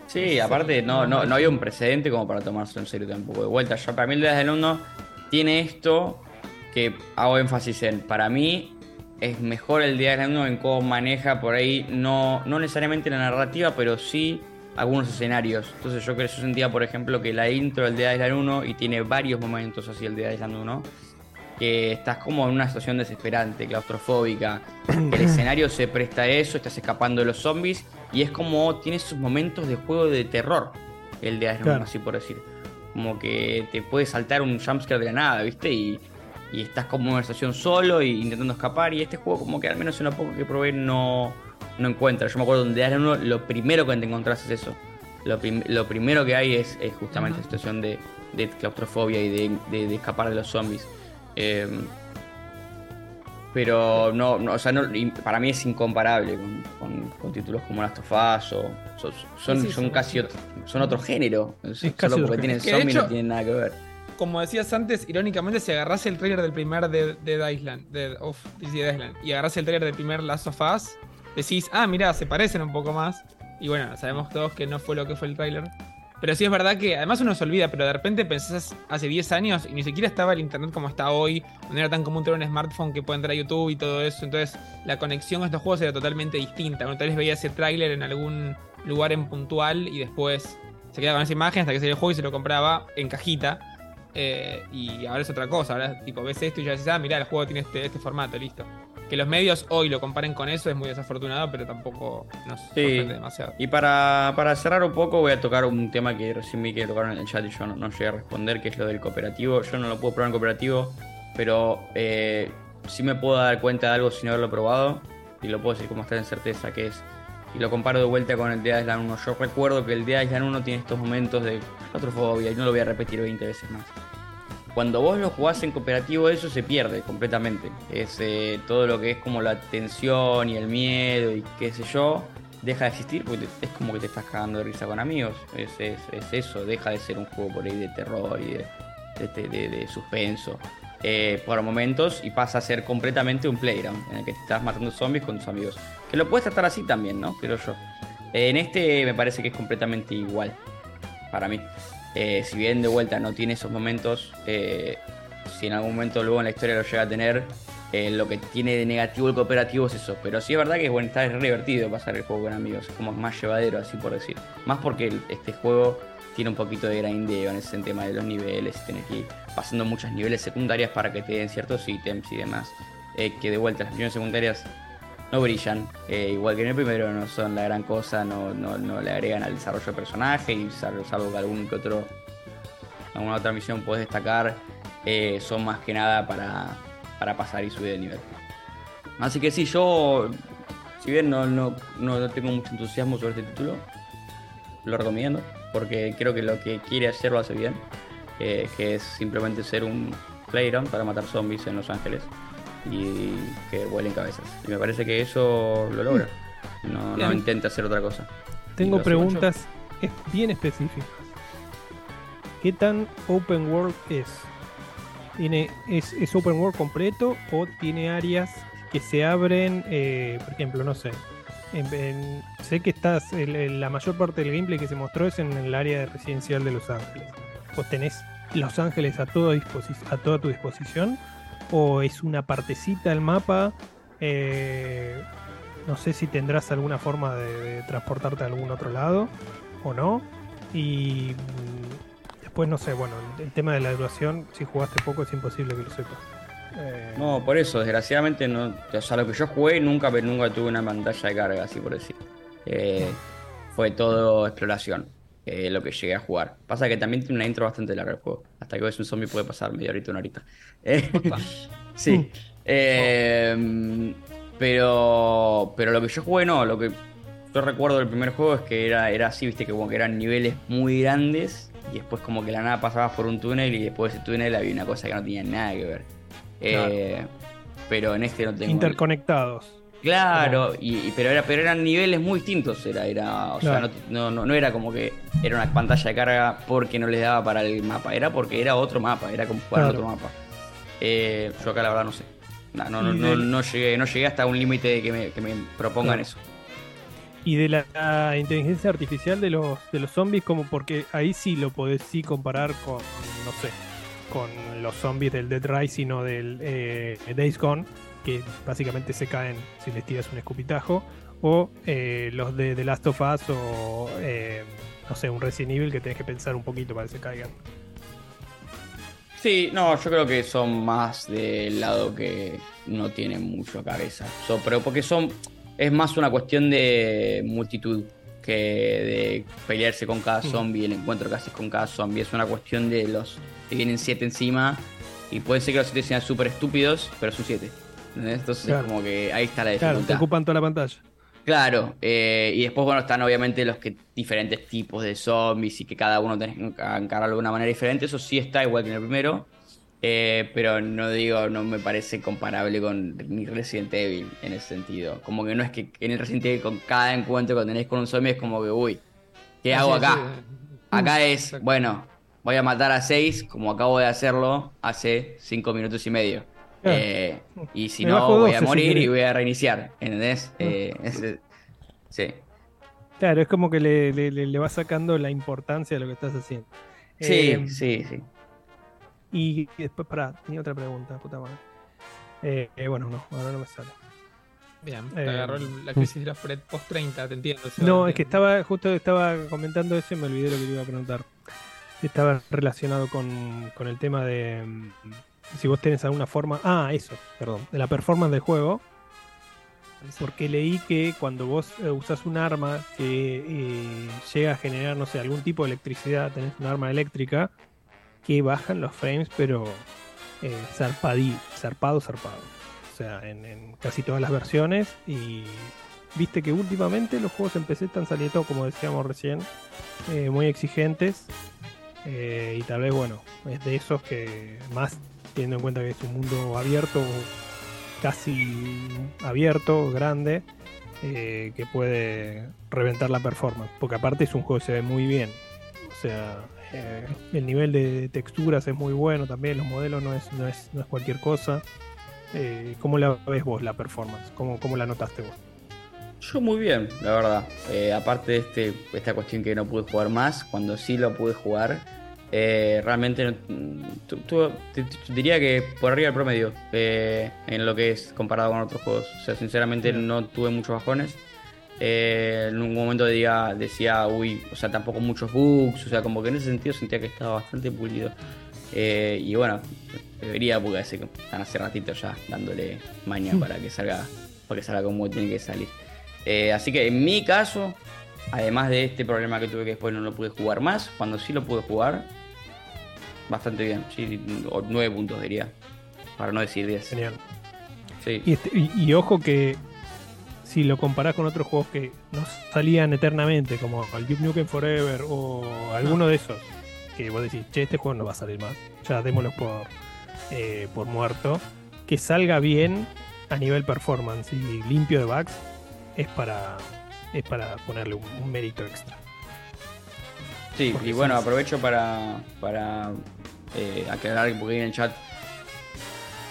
Sí, aparte no, no, no había un precedente como para tomarse en serio tampoco. De vuelta, ya para mí el Días del Uno tiene esto que hago énfasis en. Para mí es mejor el Día del Uno en cómo maneja por ahí, no, no necesariamente la narrativa, pero sí algunos escenarios. Entonces yo creo yo sentía, por ejemplo, que la intro del Día del 1 y tiene varios momentos así el Día del 1 que estás como en una situación desesperante, claustrofóbica, que el escenario se presta a eso, estás escapando de los zombies y es como tiene sus momentos de juego de terror, el de Iron Man, Claro. así por decir. Como que te puede saltar un jumpscare de la nada, ¿viste? Y, y estás como en una situación solo y intentando escapar y este juego como que al menos en lo poco que probé no, no encuentra. Yo me acuerdo donde Iron Man lo primero que te encontrás es eso. Lo, prim- lo primero que hay es, es justamente esta situación de, de claustrofobia y de, de- de escapar de los zombies. Eh, pero no, no, o sea, no, para mí es incomparable con, con- con títulos como Last of Us o son, son, Sí, sí, son son casi otro, son otro género. Solo porque tienen zombies no tienen nada que ver. Como decías antes, irónicamente, si agarrás el trailer del primer Dead, Dead Island, of Dead y agarrás el trailer del primer Last of Us, decís, ah, mira, se parecen un poco más. Y bueno, sabemos todos que no fue lo que fue el trailer. Pero sí es verdad que además uno se olvida, pero de repente pensás hace 10 años y ni siquiera estaba el internet como está hoy, no era tan común tener un smartphone que pueda entrar a YouTube y todo eso. Entonces la conexión a estos juegos era totalmente distinta. Uno tal vez veía ese tráiler en algún lugar en puntual y después se quedaba con esa imagen hasta que salió el juego y se lo compraba en cajita. Eh, y ahora es otra cosa, ahora tipo ves esto y ya dices, ah, mirá, el juego tiene este, este formato, listo. Que los medios hoy lo comparen con eso es muy desafortunado, pero tampoco nos sorprende demasiado. Y para, para cerrar un poco voy a tocar un tema que recién vi que tocaron en el chat y yo no, no llegué a responder, que es lo del cooperativo. Yo no lo puedo probar en cooperativo, pero eh, sí me puedo dar cuenta de algo sin haberlo probado. Y lo puedo decir como estar en certeza, que es... Y lo comparo de vuelta con el Dead Island 1. Yo recuerdo que el Dead Island 1 tiene estos momentos de claustrofobia y no lo voy a repetir 20 veces más. Cuando vos lo jugás en cooperativo, eso se pierde completamente. Es eh, todo lo que es como la tensión y el miedo y qué sé yo, deja de existir porque es como que te estás cagando de risa con amigos. Es, es- es eso, deja de ser un juego por ahí de terror y de, suspenso. eh, por momentos y pasa a ser completamente un playground en el que estás matando zombies con tus amigos. Que lo puedes tratar así también, ¿no? Creo yo. En este me parece que es completamente igual para mí. Eh, si bien de vuelta no tiene esos momentos, eh, si en algún momento luego en la historia lo llega a tener, eh, lo que tiene de negativo el cooperativo es eso. Pero sí es verdad que bueno, está re divertido pasar el juego con amigos, es como más llevadero, así por decir. Más porque este juego tiene un poquito de grindeo en ese tema de los niveles, tenés que ir pasando muchos niveles secundarias para que te den ciertos ítems y demás. Que de vuelta las misiones secundarias no brillan. Eh, igual que en el primero no son la gran cosa, no, no, le agregan al desarrollo de personaje y salvo, salvo que algún que otro alguna otra misión puedes destacar, eh, son más que nada para, para pasar y subir de nivel. Así que sí, yo, si bien no, no, no tengo mucho entusiasmo sobre este título, lo recomiendo, porque creo que lo que quiere hacer lo hace bien, eh, que es simplemente ser un playground para matar zombies en Los Ángeles y que vuelen cabezas. Y me parece que eso lo logra. No, no intenta hacer otra cosa. Tengo preguntas bien específicas. ¿Qué tan open world es? ¿Tiene, es, es open world completo o tiene áreas que se abren, eh, por ejemplo, no sé, sé que estás, la mayor parte del gameplay que se mostró es en el área residencial de Los Ángeles. ¿Vos tenés Los Ángeles a, todo a toda tu disposición? ¿O es una partecita del mapa? Eh, no sé si tendrás alguna forma de, transportarte a algún otro lado o no. Y mm, después, no sé, bueno, el, tema de la duración, si jugaste poco es imposible que lo sepas. Eh, no, por eso, desgraciadamente, no, o sea, lo que yo jugué nunca, nunca tuve una pantalla de carga, así por decir. Eh, fue todo exploración, eh, lo que llegué a jugar. Pasa que también tiene una intro bastante larga el juego. Hasta que ves un zombie puede pasar media horita, una horita. sí. pero, pero lo que yo jugué no, lo que yo recuerdo del primer juego es que era, era así, viste, que como que eran niveles muy grandes y después como que la nada pasabas por un túnel y después de ese túnel había una cosa que no tenía nada que ver. Eh, pero en este no tengo. Interconectados. Claro, y, pero, era, pero eran niveles muy distintos. Era, era, o sea, no, no, era como que era una pantalla de carga porque no les daba para el mapa, era porque era otro mapa, era como jugar otro mapa. Eh, yo acá la verdad no sé. No, no, no, no, llegué, no llegué hasta un límite de que me, que me propongan eso. Y de la, inteligencia artificial de los, de los zombies, como porque ahí sí lo podés sí comparar con, no sé, con los zombies del Dead Rising o del eh, Days Gone, que básicamente se caen si les tiras un escupitajo, o eh, los de The Last of Us o, eh, no sé, un Resident Evil que tenés que pensar un poquito para que se caigan. Sí, no, yo creo que son más del lado que no tienen mucho cabeza. pero porque son. Es más una cuestión de multitud que de pelearse con cada zombie, el encuentro casi con cada zombie. Es una cuestión de los te vienen siete encima y puede ser que los siete sean súper estúpidos, pero son siete. Entonces es como que ahí está la dificultad. Claro, te ocupan toda la pantalla. Claro, eh, y después, bueno, están obviamente los que diferentes tipos de zombies y que cada uno tenés que encararlo de una manera diferente. Eso sí está igual que en el primero. Eh, pero no digo, no me parece comparable con ni Resident Evil en ese sentido. Como que no es que en el Resident Evil con cada encuentro que tenés con un zombie es como que, uy, ¿qué hago acá? Acá es, bueno, voy a matar a seis como acabo de hacerlo hace cinco minutos y medio. Eh, y si no, voy a morir y voy a reiniciar. ¿Entendés? Eh, sí. Claro, es como que le, le, va sacando la importancia de lo que estás haciendo. Sí, eh, sí, sí. Y después, pará, tenía otra pregunta, puta madre. bueno, no, ahora no me sale. Bien, te agarró la crisis de la post 30, te entiendo. No, es que estaba, justo estaba comentando eso y me olvidé lo que te iba a preguntar estaba relacionado con, con, el tema de mm, si vos tenés alguna forma. Ah, eso, perdón. De la performance del juego. Porque leí que cuando vos eh, usas un arma que eh, llega a generar, no sé, algún tipo de electricidad, tenés un arma eléctrica, que bajan los frames, pero eh, zarpadí, zarpado, zarpado. O sea, en, en, casi todas las versiones. Y viste que últimamente los juegos en PC están saliendo, como decíamos recién, eh, muy exigentes. Eh, y tal vez, bueno, es de esos que más teniendo en cuenta que es un mundo abierto, casi abierto, grande, eh, que puede reventar la performance. Porque aparte es un juego que se ve muy bien. O sea, eh, el nivel de texturas es muy bueno también, los modelos no es, no es, no es cualquier cosa. ¿Cómo la ves vos la performance? ¿Cómo, cómo la notaste vos? Yo muy bien, la verdad. Eh, aparte de este, esta cuestión que no pude jugar más, cuando sí lo pude jugar, eh, realmente diría que por arriba del promedio eh, en lo que es comparado con otros juegos. O sea, sinceramente no tuve muchos bajones. en un momento decía, decía, uy, o sea, tampoco muchos bugs, o sea, como que en ese sentido sentía que estaba bastante pulido. y bueno, debería, porque están hace ratito ya dándole maña para que salga, para que salga como tiene que salir. Eh, así que en mi caso, además de este problema que tuve que después no lo pude jugar más, cuando sí lo pude jugar, bastante bien. Sí, o 9 puntos diría. Para no decir 10. Genial. Sí. Y, este- y- y ojo que si lo comparás con otros juegos que no salían eternamente, como el Duke Nukem Forever o alguno de esos, que vos decís, che, este juego no va a salir más, ya démoslo por, eh, por muerto, que salga bien a nivel performance y limpio de bugs, es para, es para ponerle un, un mérito extra. Sí, Porque y bueno, aprovecho para, para eh, aclarar, ahí en el chat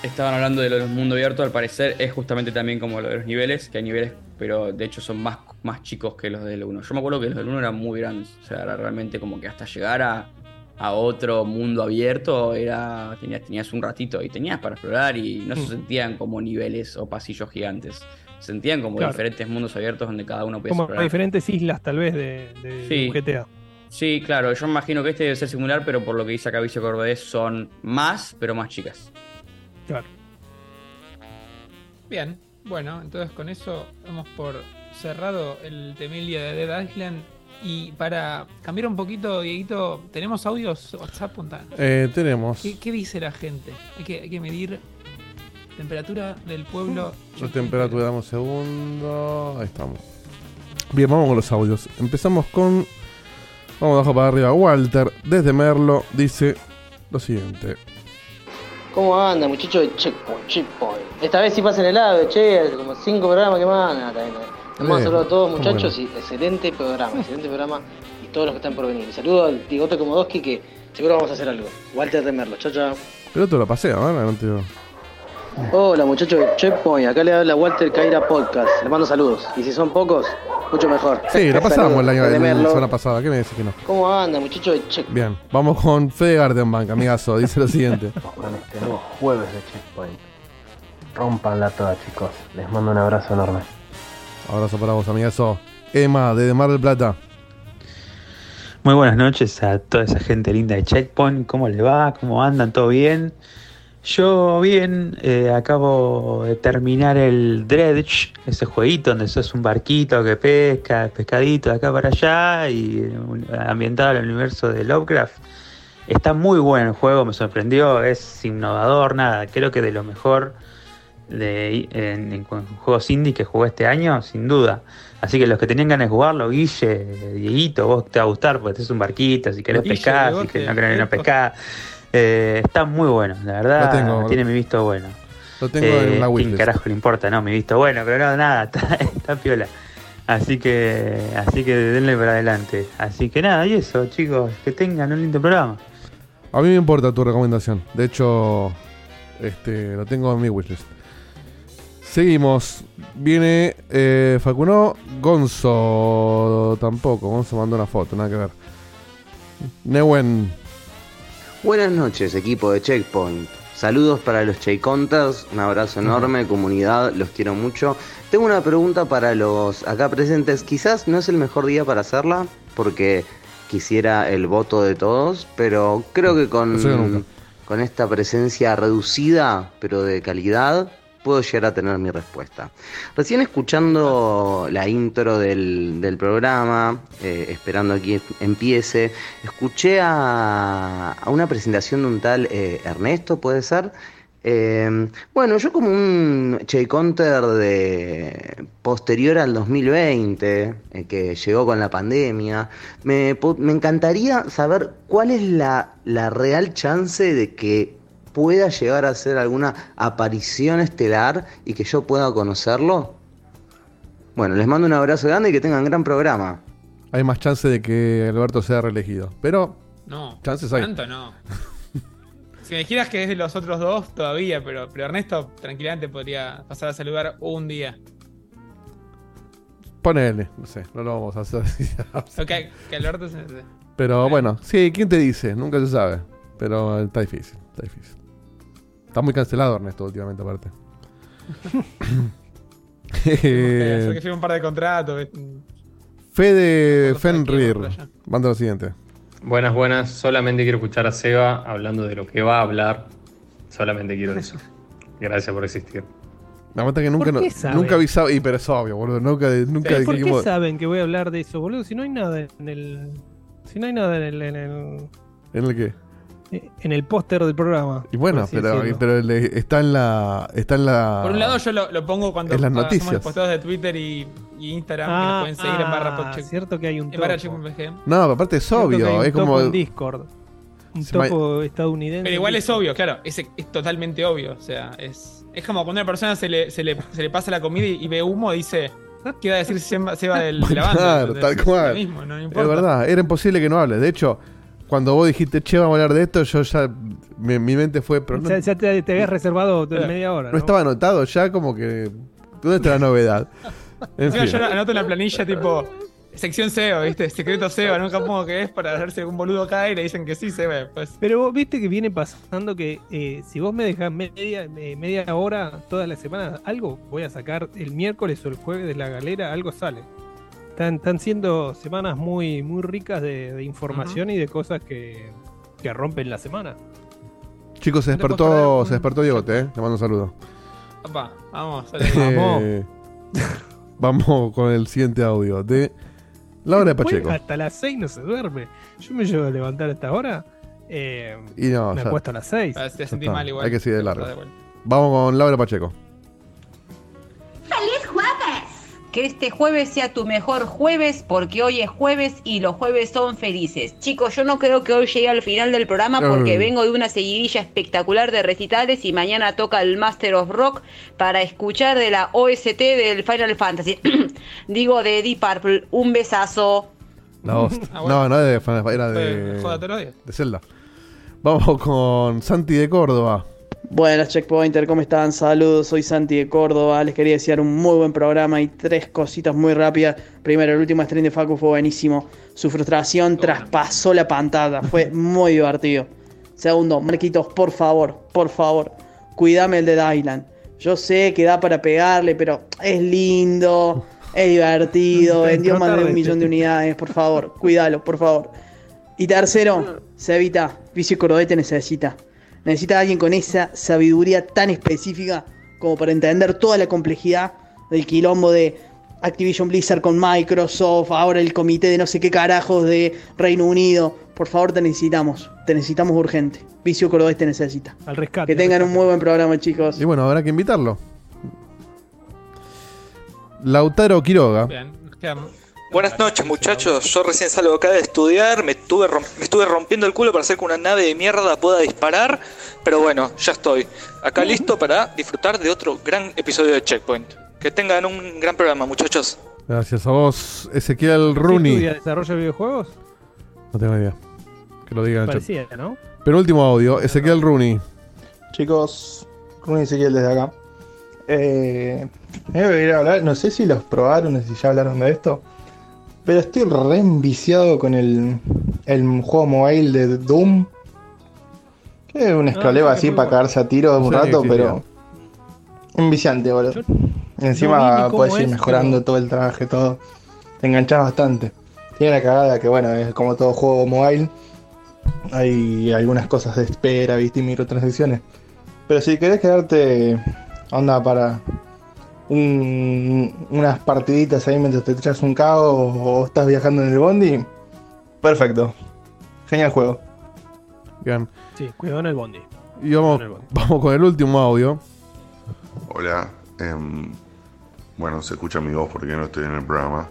estaban hablando de lo del mundo abierto, al parecer es justamente también como lo de los niveles, que hay niveles, pero de hecho son más, más chicos que los del 1. Yo me acuerdo que los del 1 eran muy grandes, o sea, era realmente como que hasta llegar a, a otro mundo abierto era tenías, tenías un ratito y tenías para explorar y no se Mm. sentían como niveles o pasillos gigantes. Se sentían como Claro. diferentes mundos abiertos donde cada uno podía Como explorar. diferentes islas tal vez de, de Sí. GTA. Sí, claro, yo imagino que este debe ser similar, pero por lo que dice acá Vicio son más, pero más chicas. Claro. Bien, bueno, entonces con eso hemos por cerrado el Temilia de Dead Island. Y para cambiar un poquito, Dieguito, ¿tenemos audios WhatsApp? Punta? Eh, tenemos ¿Qué, qué dice la gente? Hay que, hay que medir temperatura del pueblo. la temperatura, dame un segundo. Ahí estamos. Bien, vamos con los audios. Empezamos con. Vamos de abajo para arriba. Walter, desde Merlo, dice lo siguiente. ¿Cómo anda, muchacho de Checkpoint? Checkpoint. Esta vez sí pasen el ave, che, hace como cinco programas que bien. Les mando Bien, saludos a todos, muchachos, y excelente programa, excelente programa y todos los que están por venir. Saludo al Tigote Komodowski que seguro vamos a hacer algo. Walter de Merlo, chao, chao. Pero te lo pasé, ¿no? No te digo. Hola, muchachos de Checkpoint, acá le habla Walter Caira Podcast. Les mando saludos. Y si son pocos, mucho mejor. Sí, lo pasamos el año la semana pasada. ¿Qué me dice que no? ¿Cómo anda, muchachos de Checkpoint? Bien, vamos con Fede Gardenbank, amigazo. Dice lo siguiente. con este nuevo jueves de Checkpoint. Rompanla toda, chicos. Les mando un abrazo enorme. Abrazo para vos, amigazo. Emma, desde Mar del Plata. Muy buenas noches a toda esa gente linda de Checkpoint. ¿Cómo le va? ¿Cómo andan? ¿Todo bien? Yo bien, eh, acabo de terminar el Dredge, ese jueguito donde sos un barquito que pesca, pescadito de acá para allá y ambientado en el universo de Lovecraft. Está muy bueno el juego, me sorprendió, es innovador, nada, creo que de lo mejor de, en, en juegos indie que jugué este año, sin duda. Así que los que tenían ganas de jugarlo, Guille, Dieguito, vos te va a gustar porque tenés un barquito, si querés Guille, pescar, si querés, no querés no pescar. Eh, está muy bueno, la verdad, Lo tengo. tiene mi visto bueno. Lo tengo Eh, en la ¿quién carajo le importa? No, mi visto bueno, pero no, nada, está, está piola. Así que, así que denle para adelante. Así que nada, y eso, chicos, que tengan un lindo programa. A mí me importa tu recomendación. De hecho, este, lo tengo en mi wishlist. Seguimos. Viene eh, Facuno. Gonzo tampoco. Gonzo mandó una foto, nada que ver. Newen. Buenas noches, equipo de Checkpoint. Saludos para los Cheyconters, un abrazo enorme, comunidad, los quiero mucho. Tengo una pregunta para los acá presentes. Quizás no es el mejor día para hacerla, porque quisiera el voto de todos, pero creo que con, con esta presencia reducida, pero de calidad, puedo llegar a tener mi respuesta. Recién escuchando la intro del, del programa, eh, esperando a que empiece, escuché a, a una presentación de un tal eh, Ernesto, ¿puede ser? Eh, bueno, yo como un Che Counter de posterior al 2020, eh, que llegó con la pandemia, me, me encantaría saber cuál es la, la real chance de que pueda llegar a hacer alguna aparición estelar y que yo pueda conocerlo. Bueno, les mando un abrazo grande y que tengan gran programa. Hay más chance de que Alberto sea reelegido. Pero No, Chances hay. tanto no. si me dijeras que es de los otros dos, todavía, pero, pero Ernesto tranquilamente podría pasar a saludar un día. ponele. No sé, no lo vamos a hacer. Ok, que Alberto se... se- Pero bueno, sí, ¿quién te dice? Nunca se sabe. Pero está difícil, está difícil. Está muy cancelado Ernesto últimamente aparte. hacer que Eh, firme un par de contratos. Fede Fenrir. Manda lo siguiente. Buenas, buenas. Solamente quiero escuchar a Seba hablando de lo que va a hablar. Solamente quiero eso. Gracias por existir. La verdad que nunca, nunca avisaba. Y pero es obvio, boludo. Nunca, nunca Sí, ¿Por qué saben que voy a hablar de eso, boludo? Si no hay nada en el. Si no hay nada en el. En el, ¿En el qué? En el póster del programa. Y bueno, pero, pero le- está en la. Está en la. Por un lado, yo lo, lo pongo cuando Es las noticias. posteos de Twitter y, y Instagram, que nos pueden seguir en barra ah, podcheck. cierto que hay un En topo. No, aparte es Cierto que obvio. un Es como. topo en Discord. Un me- topo estadounidense. Pero igual en es obvio, claro, es, es totalmente obvio. O sea, es, es como cuando una persona se le, se le, se le pasa la comida y, y ve humo, dice, ¿qué va a decir Seba, del, de la banda? Claro, tal Es cual. lo mismo, no Es importa. verdad, era imposible que no hables. De hecho, cuando vos dijiste, che, vamos a hablar de esto, yo ya. Mi, mi mente fue. Pero no, Ya, ya te, te habías reservado media hora. no estaba anotado ya, como que. ¿Dónde está la novedad? En fin. yo anoto en la planilla tipo sección SEO, ¿viste? Secreto SEO, nunca pongo que es para ver si algún boludo cae y le dicen que sí se ve. Pues. Pero vos viste que viene pasando que eh, si vos me dejás media, eh, media hora todas las semanas, algo voy a sacar el miércoles o el jueves de la galera, algo sale. Están, están siendo semanas muy, muy ricas de, de información y de cosas que, que rompen la semana. Chicos, se ¿No te despertó, un- se despertó Diegote, ¿eh? Le mando un saludo. Opa, vamos, dale. Vamos. Eh, vamos con el siguiente audio de Laura de Pacheco. hasta las 6 no se duerme. Yo me llevo a levantar a esta hora. eh, Y no, me ya- acuesto a las 6. Ah, Te sentí está, mal igual. hay que seguir de largo. De. Vamos con Laura Pacheco. Que este jueves sea tu mejor jueves porque hoy es jueves y los jueves son felices. Chicos, yo no creo que hoy llegue al final del programa porque vengo de una seguidilla espectacular de recitales y mañana toca el Master of Rock para escuchar de la OST del Final Fantasy. Digo de Deep Purple. Un besazo. Host. Ah, bueno. No, no era de Final Fantasy, era de, de Zelda. Vamos con Santi de Córdoba. Buenas Checkpointer, ¿cómo están? Saludos, soy Santi de Córdoba. Les quería desear un muy buen programa y tres cositas muy rápidas. Primero, el último stream de Facu fue buenísimo. Su frustración traspasó la pantalla, fue muy divertido. Segundo, Marquitos, por favor, por favor, cuídame el de Dylan. Yo sé que da para pegarle, pero es lindo, es divertido, vendió más de un millón de unidades, por favor, cuídalo, por favor. Y tercero, Cevita, Vicio Cordobés te necesita. Necesita a alguien con esa sabiduría tan específica como para entender toda la complejidad del quilombo de Activision Blizzard con Microsoft, ahora el comité de no sé qué carajos de Reino Unido. Por favor, te necesitamos. Te necesitamos urgente. Vicio Cordobés te necesita. Al rescate. Que tengan un muy buen programa, chicos. Y bueno, habrá que invitarlo. Lautaro Quiroga. Bien. Buenas noches muchachos, yo recién salgo acá de estudiar, me estuve, rom- me estuve rompiendo el culo para hacer que una nave de mierda pueda disparar, pero bueno, ya estoy acá listo para disfrutar de otro gran episodio de Checkpoint. Que tengan un gran programa muchachos. Gracias a vos, Ezequiel ¿Sí Rooney. estudia desarrollo de videojuegos? No tengo idea. Que lo diga en el chat. Parecía, ¿no? Penúltimo audio, Ezequiel Rooney. Chicos, Rune Ezequiel desde acá. Eh, me voy a ir a hablar, no sé si los probaron, si ya hablaron de esto, pero estoy re enviciado con el, el juego mobile de Doom. Que es un escroleo Ah, así muy para bueno. cagarse a tiro No un rato, pero enviciante, boludo. Yo Encima puedes ir es, mejorando pero- todo el traje, todo. Te enganchas bastante. Tiene la cagada que, bueno, es como todo juego mobile. Hay algunas cosas de espera, viste, y microtransacciones. Pero si querés quedarte onda para un- unas partiditas ahí mientras te echas un cago o estás viajando en el bondi, perfecto. Genial juego. Bien. Sí, cuidado en el bondi. Y vamos, Con el bondi. vamos con el último audio. Hola, em, bueno, se escucha mi voz porque no estoy en el programa.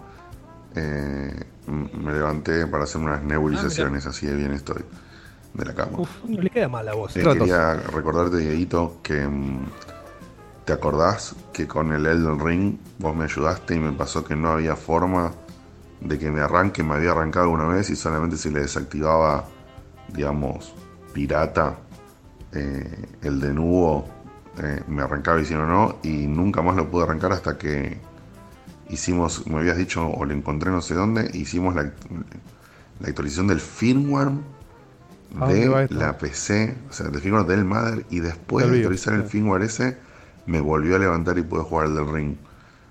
Eh, me levanté para hacer unas nebulizaciones, así de bien estoy, de la cama. Uf, no le queda mal la voz. Eh, quería recordarte, Dieguito, que mm, te acordás que con el Elden Ring vos me ayudaste y me pasó que no había forma de que me arranque. Me había arrancado una vez y solamente se le desactivaba, digamos, pirata, eh, el de nuevo, eh, me arrancaba y si no, no. Y nunca más lo pude arrancar hasta que hicimos, me habías dicho, o lo encontré no sé dónde, hicimos la, la actualización del firmware ¿A dónde va de la PC, o sea, del firmware del Mother, y después de actualizar el firmware ese, me volvió a levantar y pude jugar el del Ring.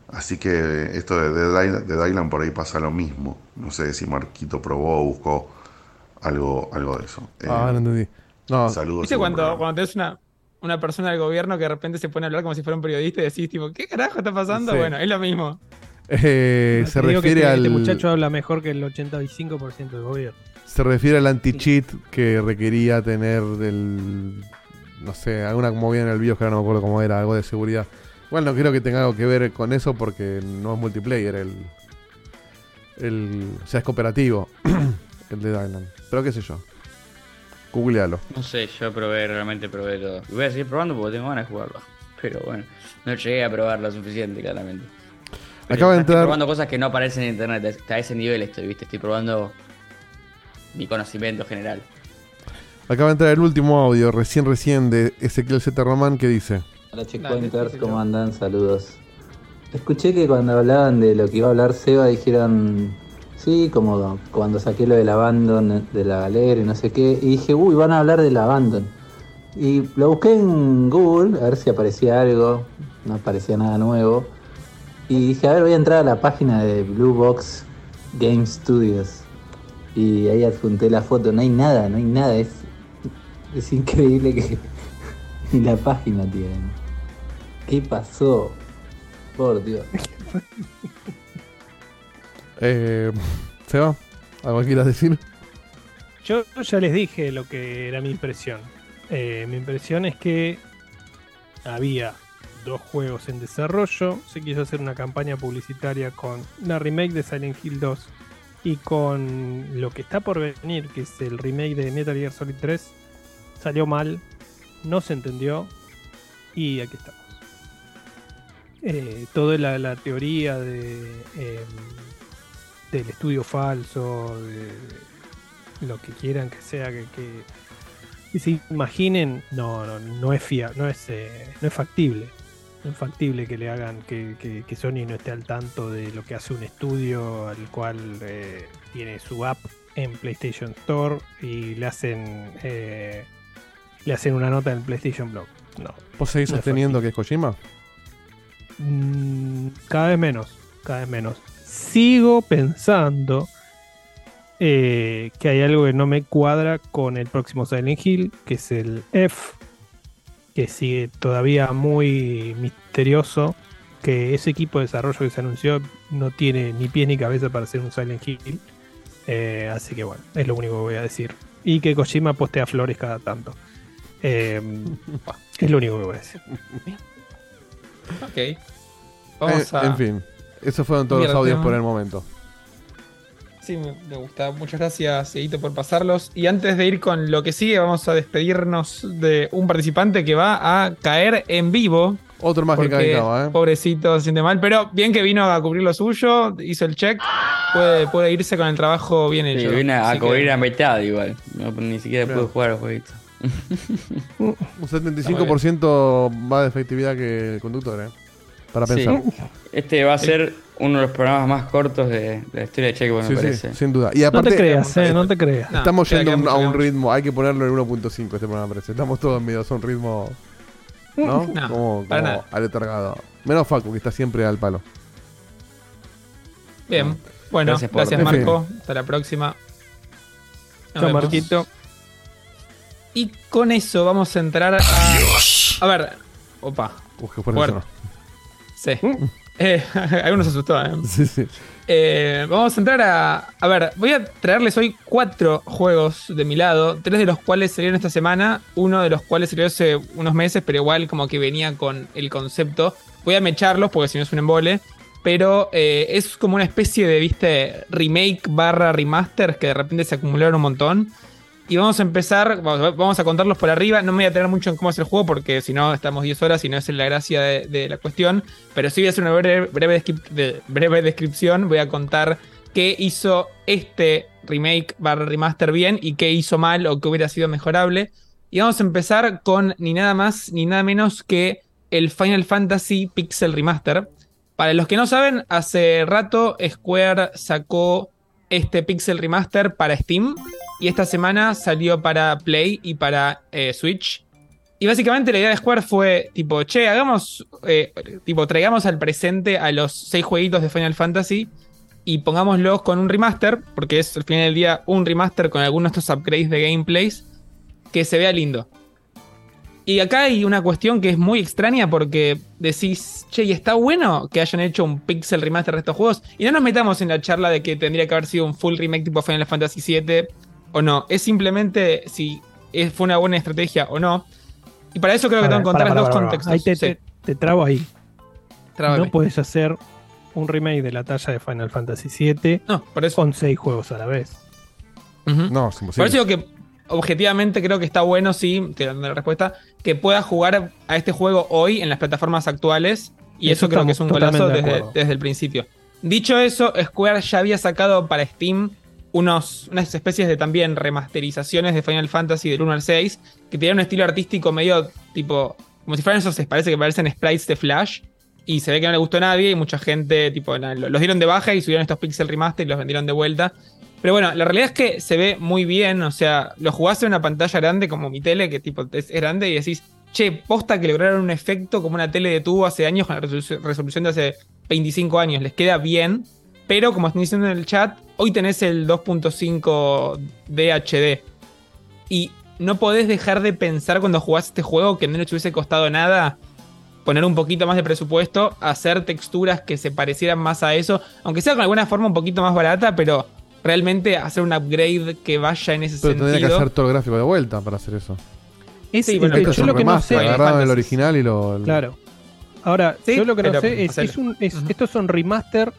Así que esto de Dead Island, Dead Island por ahí pasa lo mismo. No sé si Marquito probó o buscó algo, algo de eso. Ah, Eh, no entendí. No, Saludos. ¿Viste cuando, cuando tenés una, una persona del gobierno que de repente se pone a hablar como si fuera un periodista y decís, tipo, ¿qué carajo está pasando? Sí. Bueno, es lo mismo. eh, se digo que refiere este, al. este muchacho habla mejor que el 85% del gobierno. Se refiere al anti-cheat que requería tener el. No sé, alguna movida en el video que ahora no me acuerdo cómo era, algo de seguridad. Igual no creo que tenga algo que ver con eso porque no es multiplayer el. el o sea, es cooperativo. el de Dylan. Pero qué sé yo. Googlealo. No sé, yo probé, realmente probé todo. Y voy a seguir probando porque tengo ganas de jugarlo. Pero bueno, no llegué a probar lo suficiente, claramente. Pero Acaba de Estoy entrar. probando cosas que no aparecen en internet. A ese nivel estoy, ¿viste? Estoy probando mi conocimiento general. Acaba de entrar el último audio, recién, recién, de Ezequiel Z. Román que dice. Hola checkpointers, ¿cómo andan? Saludos. Escuché que cuando hablaban de lo que iba a hablar Seba dijeron, sí, como cuando saqué lo del abandon de la galera y no sé qué, y dije, uy, van a hablar del abandon. Y lo busqué en Google a ver si aparecía algo, no aparecía nada nuevo. Y dije, a ver, voy a entrar a la página de Blue Box Game Studios. Y ahí adjunté la foto, no hay nada, no hay nada, es, es increíble que ni la página tienen. ¿Qué pasó? Por Dios. Eh, Seba, ¿algo quieras decir? Yo ya les dije lo que era mi impresión. Eh, mi impresión es que había dos juegos en desarrollo. Se quiso hacer una campaña publicitaria con una remake de Silent Hill 2 y con lo que está por venir, que es el remake de Metal Gear Solid 3. Salió mal, no se entendió y aquí estamos. Eh, toda la, teoría de, eh, del estudio falso, de lo que quieran que sea, que, que, que se imaginen, no, no, no es fia, no es, eh, no es factible. No es factible que le hagan que, que- que Sony no esté al tanto de lo que hace un estudio al cual eh, tiene su app en PlayStation Store y le hacen eh, le hacen una nota en el PlayStation Blog. No. ¿Vos seguís No sosteniendo que es Kojima? Mm, cada vez menos, cada vez menos. Sigo pensando eh, que hay algo que no me cuadra con el próximo Silent Hill, que es el F, que sigue todavía muy misterioso, que ese equipo de desarrollo que se anunció no tiene ni pies ni cabeza para hacer un Silent Hill. Eh, así que bueno, es lo único que voy a decir. Y que Kojima postea flores cada tanto. Eh, es lo único que voy a decir. Ok. Vamos Eh, a. En fin, esos fueron todos los audios tema. por el momento. Sí, me, gusta. Muchas gracias, Edito, por pasarlos. Y antes de ir con lo que sigue, vamos a despedirnos de un participante que va a caer en vivo. Otro más que porque, cae ¿eh? Pobrecito, se siente mal. Pero bien que vino a cubrir lo suyo, hizo el check. Puede, puede irse con el trabajo bien Sí, hecho. vine a Así que- cubrir a mitad igual. No, ni siquiera Claro. pude jugar al jueguito. Un 75% más de efectividad que el conductor, ¿eh? Para Sí. pensar. Este va a ser uno de los programas más cortos de, de la historia de Checkpoint, Sí, me sí, parece. sin duda. Y aparte, no te creas, eh, no te creas. Estamos yendo a un- ritmo, hay que ponerlo en 1.5 este programa, parece. Estamos todos medio a un ritmo, ¿no? No, como para como nada. aletargado. Menos Facu, que está siempre al palo. Bien. Bueno, Gracias Marco. Hasta la próxima. Nos Chao, vemos. Marquito. Y con eso vamos a entrar a. A ver. Opa. Uf, qué fuerte Fuerte. Sí. Eh, algunos se asustó, ¿eh? Sí, sí. Eh, vamos a entrar a. A ver, voy a traerles hoy cuatro juegos de mi lado, tres de los cuales salieron esta semana, uno de los cuales salió hace unos meses, pero igual como que venía con el concepto. Voy a mecharlos porque si no es un embole. Pero eh, es como una especie de, viste, remake barra remaster que de repente se acumularon un montón. Y vamos a empezar, vamos a contarlos por arriba. No me voy a tener mucho en cómo es el juego porque si no estamos 10 horas y no es la gracia de, la cuestión. Pero sí voy a hacer una breve, breve, breve descripción. Voy a contar qué hizo este remake barra remaster bien y qué hizo mal o qué hubiera sido mejorable. Y vamos a empezar con ni nada más ni nada menos que el Final Fantasy Pixel Remaster. Para los que no saben, hace rato Square sacó este Pixel Remaster para Steam y esta semana salió para Play y para eh, Switch. Y básicamente la idea de Square fue tipo, che, hagamos, eh, tipo, traigamos al presente a los seis jueguitos de Final Fantasy y pongámoslos con un remaster, porque es al final del día un remaster con algunos de estos upgrades de gameplays que se vea lindo. Y acá hay una cuestión que es muy extraña porque decís, che, ¿y está bueno que hayan hecho un pixel remaster de estos juegos? Y no nos metamos en la charla de que tendría que haber sido un full remake tipo Final Fantasy VII, o no. Es simplemente si es- fue una buena estrategia o no. Y para eso creo que tengo que encontrar dos pará. contextos. Ahí te, Sí, te- te trabo ahí. trábame. No puedes hacer un remake de la talla de Final Fantasy VII con seis juegos a la vez. No, es Por imposible. eso digo que objetivamente creo que está bueno, sí, te dando la respuesta, que pueda jugar a este juego hoy en las plataformas actuales. Y eso, Eso creo que es un golazo de desde, desde el principio. Dicho eso, Square ya había sacado para Steam unas especies de también remasterizaciones de Final Fantasy del 1 al 6, que tenían un estilo artístico medio tipo, como si fueran esos, parece que parecen sprites de Flash. Y se ve que no le gustó a nadie y mucha gente tipo, los dieron de baja y subieron estos pixel remaster y los vendieron de vuelta. Pero bueno, la realidad es que se ve muy bien, o sea, lo jugás en una pantalla grande como mi tele, que tipo es grande, y decís, che, posta que lograron un efecto como una tele de tubo hace años con la resolución de hace 25 años, les queda bien, pero como están diciendo en el chat, hoy tenés el 2.5 DHD. Y no podés dejar de pensar cuando jugás este juego que no les hubiese costado nada poner un poquito más de presupuesto, hacer texturas que se parecieran más a eso, aunque sea con alguna forma un poquito más barata, pero realmente hacer un upgrade que vaya en ese Pero tendría que hacer todo el gráfico de vuelta para hacer eso. Es, Sí, bueno, Esto es yo un lo que no sé. agarraron el original y lo. lo- Claro. Ahora, Sí, yo lo que no sé es, es un, es- estos son remaster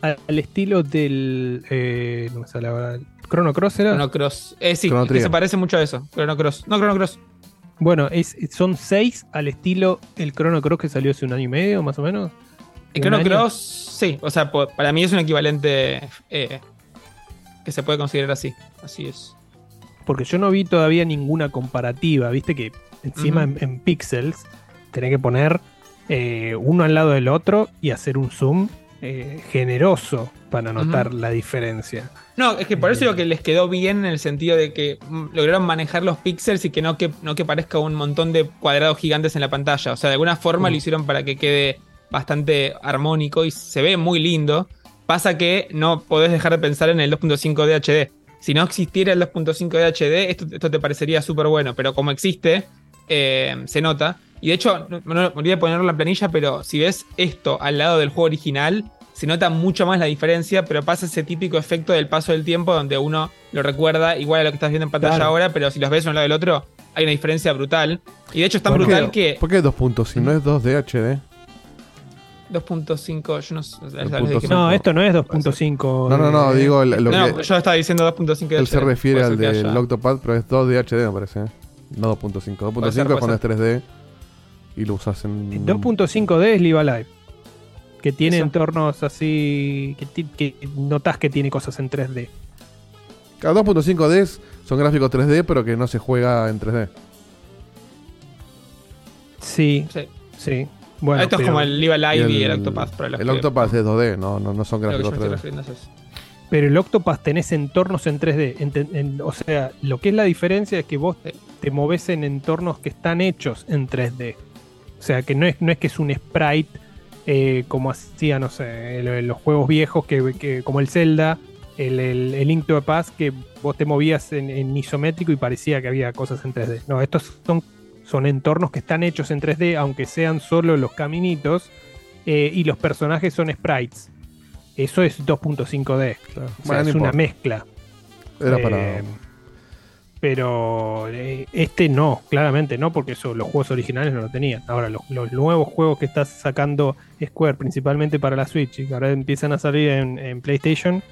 al, estilo del. Eh, no me sale ahora. Chrono Cross era. Chrono Cross. Eh, sí, Chrono que se parece mucho a eso. Chrono Cross. No, Chrono Cross. Bueno, es, son seis al estilo el Chrono Cross que salió hace un año y medio, más o menos. El ¿Un Chrono año? Cross, sí. O sea, para mí es un equivalente eh, que se puede considerar así. Así es. Porque yo no vi todavía ninguna comparativa. Viste que encima en, en pixels tenés que poner eh, uno al lado del otro y hacer un zoom eh, generoso para notar la diferencia. No, es que por eso digo que les quedó bien en el sentido de que mm, lograron manejar los píxeles y que no, que no que parezca un montón de cuadrados gigantes en la pantalla. O sea, de alguna forma lo hicieron para que quede bastante armónico y se ve muy lindo. Pasa que no podés dejar de pensar en el 2.5 de HD. Si no existiera el 2.5 de HD, esto, esto te parecería súper bueno, pero como existe, eh, se nota. Y de hecho, no, no- me olvidé de ponerlo en la planilla, pero si ves esto al lado del juego original, se nota mucho más la diferencia, pero pasa ese típico efecto del paso del tiempo donde uno lo recuerda igual a lo que estás viendo en pantalla Claro. ahora, pero si los ves uno al lado del otro, hay una diferencia brutal. Y de hecho es tan ¿Por qué- brutal que ¿Por qué dos puntos? Si no es 2 de HD. 2.5, yo no sé. No, esto no es 2.5. No, no, no, digo el- lo No, que. no, yo estaba diciendo 2.5 de Él se refiere al ser del Octopad, pero es 2 de HD, me parece. ¿eh? No 2.5. 2.5 Puede ser, es cuando es puede 3D y lo usas en. 2.5D es Live Alive. Que tiene Eso. entornos así. Que, que notas que tiene cosas en 3D. Cada 2.5D son gráficos 3D, pero que no se juega en 3D. Sí, Sí. sí. Bueno, Esto es como el Live Alive y el, Octopath. Para el que- Octopath es 2D, no, no, no son gráficos me estoy 3D. refiriendo es eso. Pero el Octopath tenés entornos en 3D. Enten- en- o sea, lo que es la diferencia es que vos te moves en entornos que están hechos en 3D. O sea, que no es, no es que es un sprite eh, como hacía, no sé, el- los juegos viejos, que, que- como el Zelda, el, el, el Link to the Past, que vos te movías en, en isométrico y parecía que había cosas en 3D. No, estos son, son entornos que están hechos en 3D, aunque sean solo los caminitos, eh, y los personajes son sprites. Eso es 2.5D. O sea, Bueno, no es una mezcla. Era Eh, para. Pero eh, este no, claramente no, porque eso los juegos originales no lo tenían. Ahora, los, los nuevos juegos que está sacando Square, principalmente para la Switch, y que ahora empiezan a salir en, en PlayStation,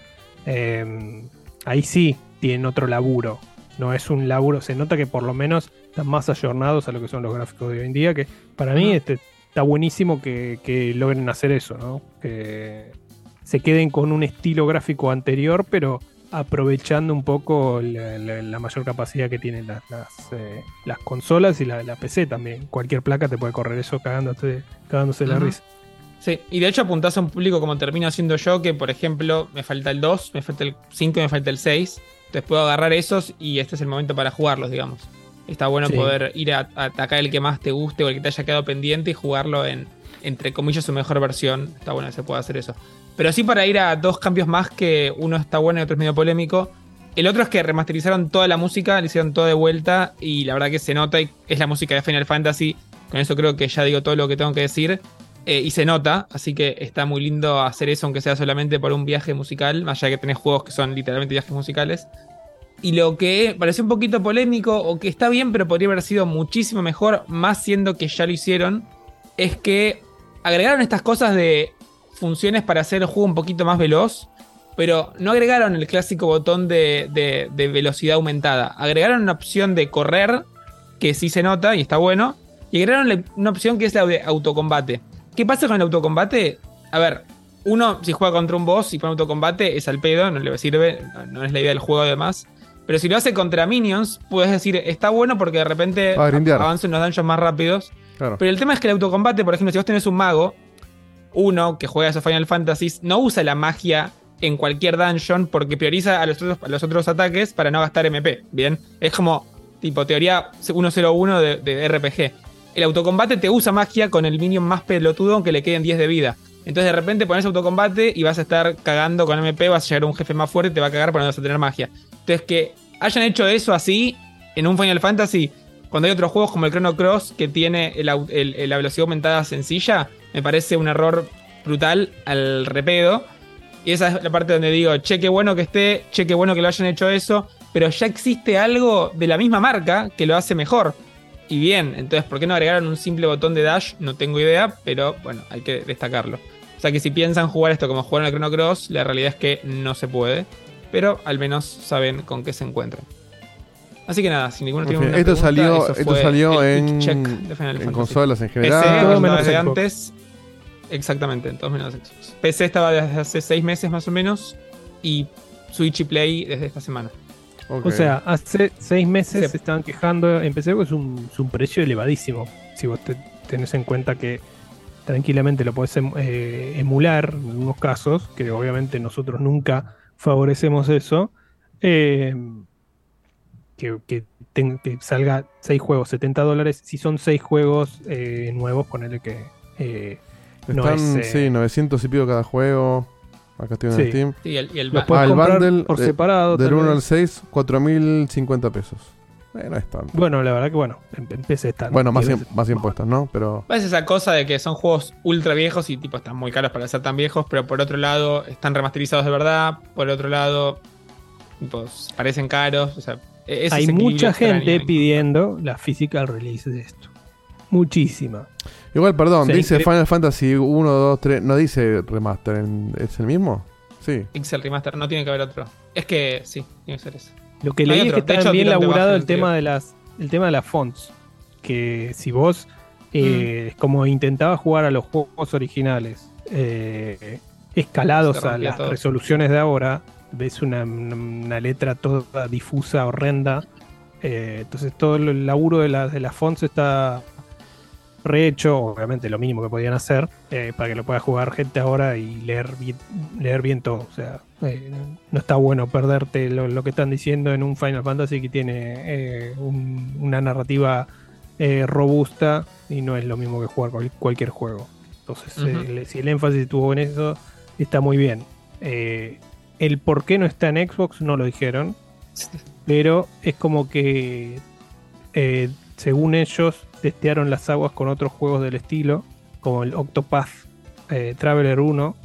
eh, ahí sí tienen otro laburo. No es un laburo, se nota que por lo menos están más ayornados a lo que son los gráficos de hoy en día, que para mí este, está buenísimo que, que logren hacer eso, ¿no? Que se queden con un estilo gráfico anterior, pero aprovechando un poco la, la- la mayor capacidad que tienen las, las, eh, las consolas y la, la PC también. Cualquier placa te puede correr eso cagándote, cagándose la Ujú. risa. Sí, y de hecho apuntás a un público como termino haciendo yo, que por ejemplo me falta el 2, me falta el 5 y me falta el 6. Entonces puedo agarrar esos y este es el momento para jugarlos, digamos. Está bueno Sí. poder ir a, a atacar el que más te guste o el que te haya quedado pendiente y jugarlo en, entre comillas, su mejor versión. Está bueno que se pueda hacer eso. Pero sí para ir a dos cambios más que uno está bueno y otro es medio polémico. El otro es que remasterizaron toda la música, le hicieron todo de vuelta y la verdad que se nota y es la música de Final Fantasy. Con eso creo que ya digo todo lo que tengo que decir. Eh, y se nota, así que está muy lindo hacer eso, aunque sea solamente por un viaje musical, más allá que tenés juegos que son literalmente viajes musicales. Y lo que pareció un poquito polémico, o que está bien, pero podría haber sido muchísimo mejor, más siendo que ya lo hicieron, es que agregaron estas cosas de funciones para hacer el juego un poquito más veloz, pero no agregaron el clásico botón de, de- de velocidad aumentada. Agregaron una opción de correr, que sí se nota y está bueno, y agregaron una opción que es la de autocombate. ¿Qué pasa con el autocombate? A ver, uno, si juega contra un boss y pone autocombate, es al pedo, no le sirve, no, no es la idea del juego además. Pero si lo hace contra minions, puedes decir, está bueno porque de repente Va a grindear. avanza en los dungeons más rápidos. Claro. Pero el tema es que el autocombate, por ejemplo, si vos tenés un mago, uno que juega esos Final Fantasies, no usa la magia en cualquier dungeon porque prioriza a los otros, ataques para no gastar MP. Bien, es como tipo teoría 101 de, de RPG. El autocombate te usa magia con el minion más pelotudo aunque le queden 10 de vida. Entonces de repente pones autocombate y vas a estar cagando con MP, vas a llegar a un jefe más fuerte y te va a cagar porque no vas a tener magia. Entonces que hayan hecho eso así en un Final Fantasy, cuando hay otros juegos como el Chrono Cross que tiene la velocidad aumentada sencilla, me parece un error brutal al repedo. Y esa es la parte donde digo, che, qué bueno que esté, che, qué bueno que lo hayan hecho eso, pero ya existe algo de la misma marca que lo hace mejor. Y bien, entonces, ¿por qué no agregaron un simple botón de dash? No tengo idea, pero bueno, hay que destacarlo. O sea que si piensan jugar esto como jugaron el Chrono Cross, la realidad es que no se puede. Pero al menos saben con qué se encuentran. Así que nada, sin ninguna En fin, ninguna esto pregunta, salió, esto fue salió el en, check de Final en consolas en PC, general. menos desde Xbox. antes. Exactamente, en todos menos Xbox. PC estaba desde hace seis meses más o menos. Y Switch y Play desde esta semana. O sea, hace seis meses Sí. se estaban quejando en PC porque es un, es un precio elevadísimo. Si vos te- tenés en cuenta que tranquilamente lo podés em- eh, emular en algunos casos, que obviamente nosotros nunca favorecemos eso, eh, que, que ten- que salga seis juegos 70 dólares, si son seis juegos eh, nuevos, ponele que eh, no Están, es... eh, sí, 900 y pico cada juego. Acá estoy en Sí. el Steam. Sí, y el, y el Los Ah, el bundle por de- separado, Del tal 1 al vez. 6, 4050 pesos. Eh, no es tanto. Bueno, la verdad que bueno, en, en PC están. Bueno, más, im- más impuestos, ¿no? Pero. Es esa cosa de que son juegos ultra viejos y tipo están muy caros para ser tan viejos, pero por otro lado están remasterizados de verdad, por otro lado pues, parecen caros, o sea, e- Hay mucha gente pidiendo la physical release de esto. Muchísima. Igual, perdón, Sí, dice incre- Final Fantasy 1, 2, 3. No dice remaster, en- ¿es el mismo? Sí. Pixel Remaster, no tiene que haber otro. Es que sí, tiene que ser ese. Lo que No leí es que está hecho, bien laburado el el tema de las el tema de las fonts. Que si vos eh, Mm. como intentabas jugar a los juegos originales eh, escalados a las todo. resoluciones de ahora, ves una, una letra toda difusa, horrenda. Eh, entonces todo el laburo de, la- de las fonts está rehecho, obviamente lo mínimo que podían hacer, eh, para que lo pueda jugar gente ahora y leer bien, leer bien todo. O sea, eh, no está bueno perderte lo, lo que están diciendo en un Final Fantasy que tiene eh, un- una narrativa robusta y no es lo mismo que jugar cual- cualquier juego. Entonces, si el énfasis estuvo en eso, está muy bien. El por qué no está en Xbox no lo dijeron, pero es como que, según ellos, testearon las aguas con otros juegos del estilo, como el Octopath eh, Traveler 1.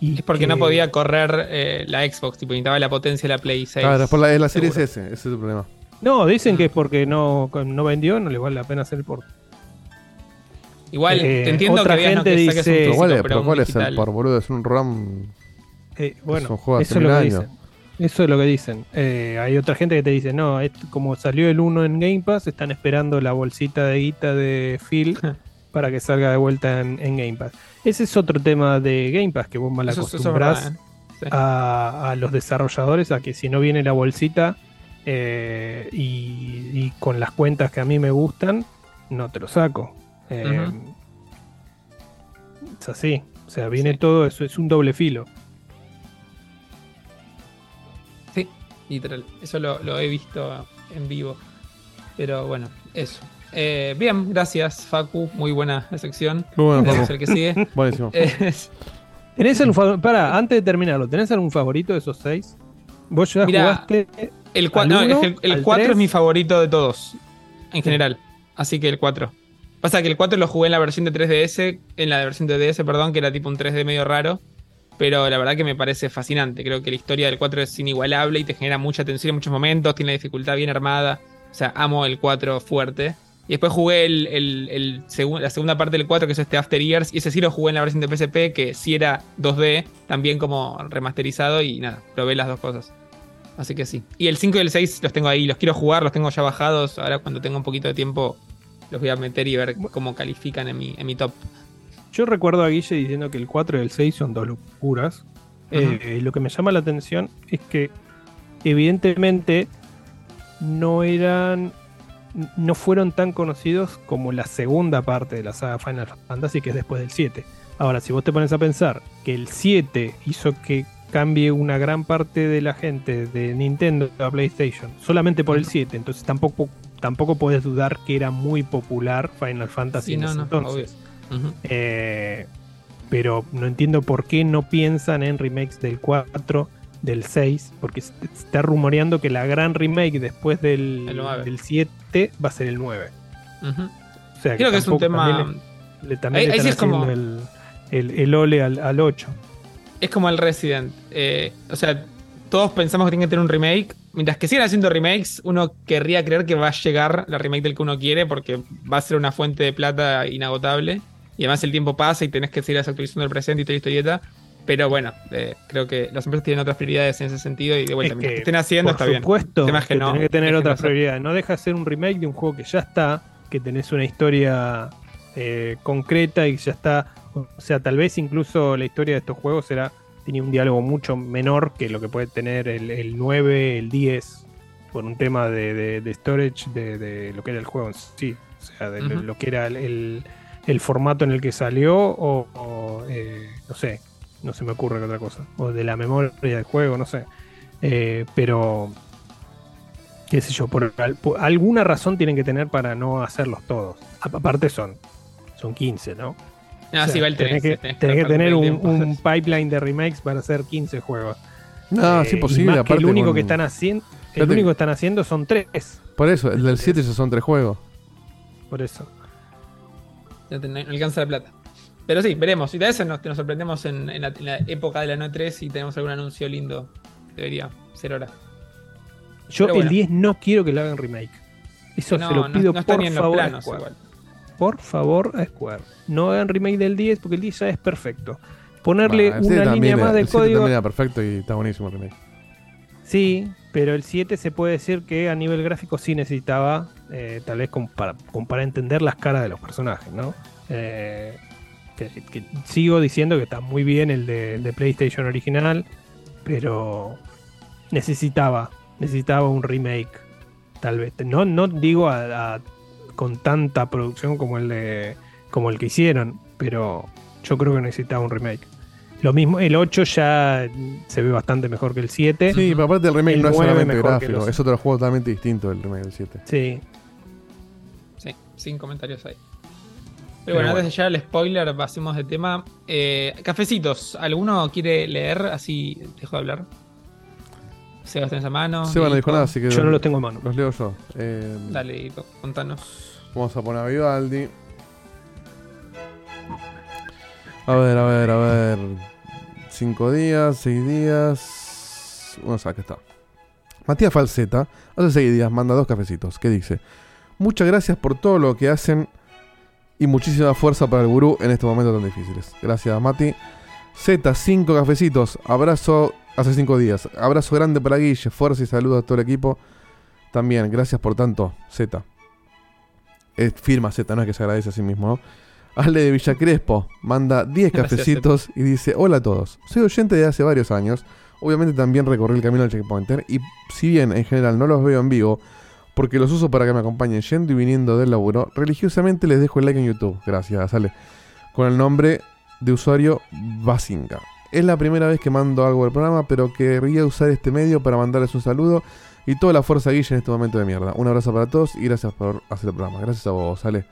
Y Es porque que- no podía correr eh, la Xbox, tipo necesitaba la potencia de la Play 6. Claro, por la, la serie Seguro. S, ese es el problema. No, dicen que es porque no, no vendió, no le vale la pena hacer el port. Igual, Eh, te entiendo otra que gente que saques un dice- Pero físico, ¿cuál es, pero pero un cuál es el por boludo? Es un RAM. Eh, bueno, es un juego hace eso es lo que años. dicen. Eso es lo que dicen. Eh, hay otra gente que te dice, no, es- como salió el 1 en Game Pass, están esperando la bolsita de guita de Phil para que salga de vuelta en, en Game Pass. Ese es otro tema de Game Pass, que vos mal Eso- eso es acostumbrás verdad, ¿eh? Sí. a, a los desarrolladores a que si no viene la bolsita eh, y, y con las cuentas que a mí me gustan, no te lo saco. Es así. O sea, viene todo, eso es un doble filo. Literal. Eso lo, lo he visto en vivo. Pero bueno, eso. Eh, bien, gracias, Facu. Muy buena la sección. Muy bueno, Facu. el que sigue. Buenísimo. Eh, ¿Tenés algún favor- Para, antes de terminarlo, ¿tenés algún favorito de esos seis? Vos ya Mirá, jugaste. el 4 al no, es que el- el al 4 es mi favorito de todos. En general. Así que el 4. Pasa que el 4 lo jugué en la versión de 3DS. En la versión de DS, perdón, que era tipo un 3D medio raro. Pero la verdad que me parece fascinante. Creo que la historia del 4 es inigualable y te genera mucha tensión en muchos momentos, tiene la dificultad bien armada. O sea, amo el 4 fuerte. Y después jugué el, el- el segu- la segunda parte del 4, que es este After Years, y ese sí lo jugué en la versión de PSP, que sí era 2D, también como remasterizado, y nada, probé las dos cosas. Así que sí. Y el 5 y el 6 los tengo ahí, los quiero jugar, los tengo ya bajados. Ahora cuando tenga un poquito de tiempo los voy a meter y ver cómo califican en mi, en mi top. Yo recuerdo a Guille diciendo que el 4 y el 6 son dos locuras. Eh, lo que me llama la atención es que evidentemente no eran no fueron tan conocidos como la segunda parte de la saga Final Fantasy que es después del 7. Ahora, si vos te pones a pensar que el 7 hizo que cambie una gran parte de la gente de Nintendo a PlayStation solamente por el 7, entonces tampoco tampoco puedes dudar que era muy popular Final Fantasy Sí, en no, ese no, entonces. obvio. Eh, pero no entiendo por qué no piensan en remakes del 4, del 6, porque se está rumoreando que la gran remake después del, El 9. del 7 va a ser el 9. Ujú. O sea, Creo que es un tema- También le, le- también Ahí- le ahí sí están es como- el, el ole al, al 8. Es como el Resident. eh, o sea, todos pensamos que tiene que tener un remake. Mientras que sigan haciendo remakes, uno querría creer que va a llegar la remake del que uno quiere porque va a ser una fuente de plata inagotable. Y además el tiempo pasa y tenés que seguir actualizando el presente y toda la historieta. Pero bueno, eh, creo que las empresas tienen otras prioridades en ese sentido y de vuelta, Es que, que estén haciendo por está bien. supuesto tema es que, que no, tenés que tener otras prioridades. No deja de ser un remake de un juego que ya está, que tenés una historia eh, concreta y ya está. O sea, tal vez incluso la historia de estos juegos será tiene un diálogo mucho menor que lo que puede tener el, el 9, el 10, por un tema de, de- de storage de, de lo que era el juego en sí. O sea, de lo- que era el, el- el formato en el que salió o, o, eh, no sé, no se me ocurre otra cosa. O de la memoria del juego, no sé. Eh, pero, qué sé yo, por, al- por alguna razón tienen que tener para no hacerlos todos. Aparte son, son 15, ¿no? Ah, sí, igual tenés, que, tenés que tenés que trabajar tener el un, pipeline de remakes para hacer 15 juegos. No, Eh, más que aparte el único con- que están haciendo, el único que están haciendo son tres. Por eso, el del 7 ya son tres juegos. Por eso. No alcanza la plata. Pero sí, veremos. Y de eso nos, nos sorprendemos en, en la, en la época de la No 3 y tenemos algún anuncio lindo. Debería ser hora. Yo bueno. el 10 no quiero que le hagan remake. Eso No, se lo pido no está por ni en los favor a planos Square. igual. Por favor a Square. No hagan remake del 10 porque el 10 ya es perfecto. Ponerle Bah, el 7 una también línea era- más de el 7 código. también era perfecto y está buenísimo el remake. Sí, pero el 7 se puede decir que a nivel gráfico sí necesitaba, eh, tal vez como para, como para entender las caras de los personajes, ¿no? Eh, que, que sigo diciendo que está muy bien el de, el de PlayStation original, pero necesitaba, necesitaba un remake, tal vez. No, no digo a- a- con tanta producción como el de, como el que hicieron, pero yo creo que necesitaba un remake. Lo mismo, el 8 ya se ve bastante mejor que el 7. Sí, pero aparte el remake El no es 9 solamente gráfico, los- es otro juego totalmente distinto el remake del 7. Sí. Sin comentarios ahí. Pero, Pero bueno, bueno. antes de llegar al spoiler, pasemos de tema. Eh, cafecitos, ¿alguno quiere leer? Así dejo de hablar. Sebas tenés a mano. Seba no dijo nada, así que. Yo no los tengo a mano. Los leo yo. Eh, Dale, contanos. Vamos a poner a Vivaldi. A ver, a ver, a ver. Cinco días, seis días. Bueno, acá está. Matías Falseta, hace seis días, manda dos cafecitos. ¿Qué dice? Muchas gracias por todo lo que hacen y muchísima fuerza para el gurú en estos momentos tan difíciles. Gracias, Mati. Z, cinco cafecitos. Abrazo hace cinco días. Abrazo grande para Guille. Fuerza y saludos a todo el equipo. También, gracias por tanto, Z. Es firma Z, no es que se agradece a sí mismo, ¿no? Ale de Villa Crespo manda 10 Gracias, cafecitos y dice: Hola a todos. Soy oyente de hace varios años. Obviamente también recorrí el camino del checkpointer. Y si bien en general no los veo en vivo, porque los uso para que me acompañen yendo y viniendo del laburo, religiosamente les dejo el like en YouTube. Gracias, Ale. Con el nombre de usuario Basinga. Es la primera vez que mando algo del programa, pero querría usar este medio para mandarles un saludo y toda la fuerza Guille en este momento de mierda. Un abrazo para todos y gracias por hacer el programa. Gracias a vos, Ale.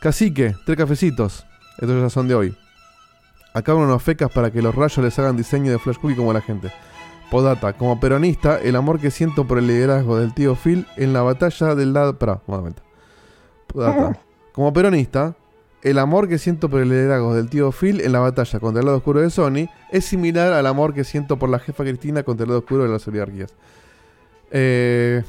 Cacique, tres cafecitos. Estos ya son de hoy. Acá unos fecas para que los rayos les hagan diseño de Flash Cookie como la gente. Podata, como peronista, el amor que siento por el liderazgo del tío Phil en la batalla del lado. Pará, un momento. Podata. Como peronista, el amor que siento por el liderazgo del tío Phil en la batalla contra el lado oscuro de Sony es similar al amor que siento por la jefa Cristina contra el lado oscuro de las oligarquías. Eh,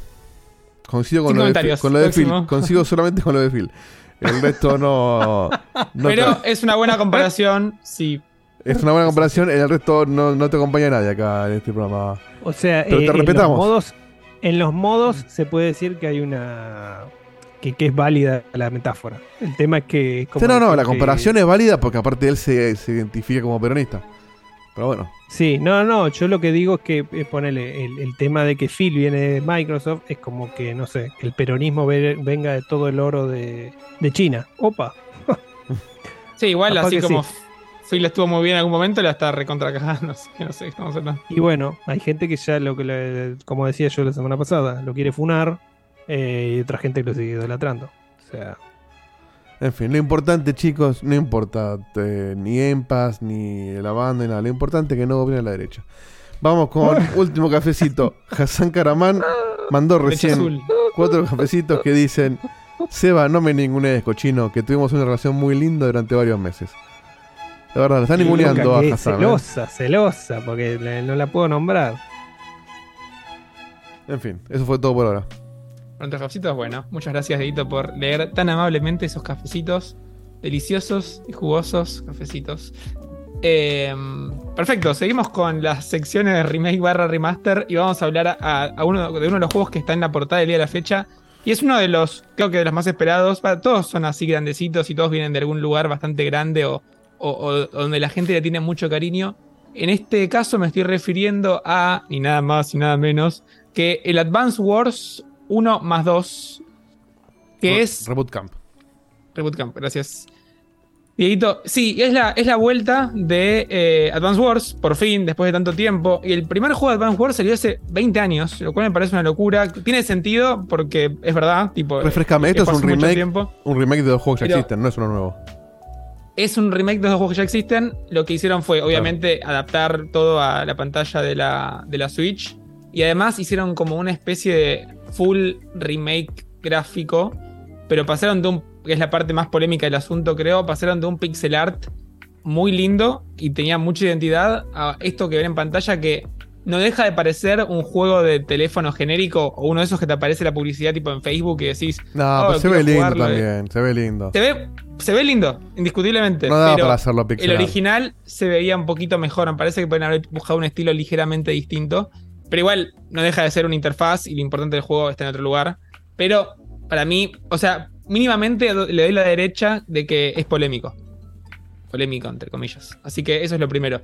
coincido con lo, de, con lo de Phil. Consigo solamente con lo de Phil. El resto no. no Pero es una buena comparación, sí. Es una buena comparación. El resto no, no te acompaña nadie acá en este programa. O sea, Pero eh, te en los modos, en los modos se puede decir que hay una que, que es válida la metáfora. El tema es que es como Sí, no, no, la que- comparación es válida porque aparte él se, se identifica como peronista. Pero bueno. Sí, no, no, yo lo que digo es que eh, ponele el, el tema de que Phil viene de Microsoft es como que, no sé, que el peronismo ve- venga de todo el oro de, de China. Opa. Sí, igual Capaz así como sí. Phil estuvo muy bien en algún momento, la está recontracajando. Así que no sé qué. Y bueno, hay gente que ya lo que, le- como decía yo la semana pasada, lo quiere funar eh, y otra gente que lo sigue idolatrando. O sea, En fin, lo importante, chicos, no importa eh, ni Empas, ni la banda, ni nada. Lo importante es que no gobierne la derecha. Vamos con último cafecito. Hassan Karaman mandó recién cuatro cafecitos que dicen: Seba, no me ningunees, cochino, que tuvimos una relación muy linda durante varios meses. La verdad, lo están ninguneando a Hassan. ¿eh? celosa, celosa, porque le- no la puedo nombrar. En fin, eso fue todo por ahora. Pronto cafecitos, bueno. Muchas gracias, Dedito, por leer tan amablemente esos cafecitos. Deliciosos y jugosos cafecitos. Eh, perfecto, seguimos con las secciones de remake barra remaster y vamos a hablar a, a uno de uno de los juegos que está en la portada del día de la fecha. Y es uno de los, creo que de los más esperados. Todos son así grandecitos y todos vienen de algún lugar bastante grande o, o- o donde la gente le tiene mucho cariño. En este caso me estoy refiriendo a, ni nada más y nada menos, que el Advance Wars 1 más 2, que Re- es... Reboot Camp. Reboot Camp, gracias. Dieguito, sí, es la, es la vuelta de eh, Advance Wars, por fin, después de tanto tiempo. Y el primer juego de Advance Wars salió hace 20 años, lo cual me parece una locura. Tiene sentido porque es verdad, tipo. Refrescame, eh, esto es un remake, un remake de dos juegos que ya Pero- existen, no es uno nuevo. Es un remake de los juegos que ya existen. Lo que hicieron fue, obviamente, adaptar todo a la pantalla de la, de la Switch. Y además hicieron como una especie de full remake gráfico. Pero pasaron de un. que es la parte más polémica del asunto, creo. Pasaron de un pixel art muy lindo y tenía mucha identidad a esto que ven en pantalla que no deja de parecer un juego de teléfono genérico o uno de esos que te aparece la publicidad tipo en Facebook y decís. No, "Oh, pero se ve lindo jugarlo", también, se ve lindo. se ve, se ve lindo, indiscutiblemente. No da pero para hacerlo pixel El original se veía un poquito mejor. Me parece que pueden haber buscado un estilo ligeramente distinto. Pero igual no deja de ser una interfaz y lo importante del juego está en otro lugar. Pero para mí, o sea, mínimamente le doy la derecha de que es polémico. Polémico, entre comillas. Así que eso es lo primero.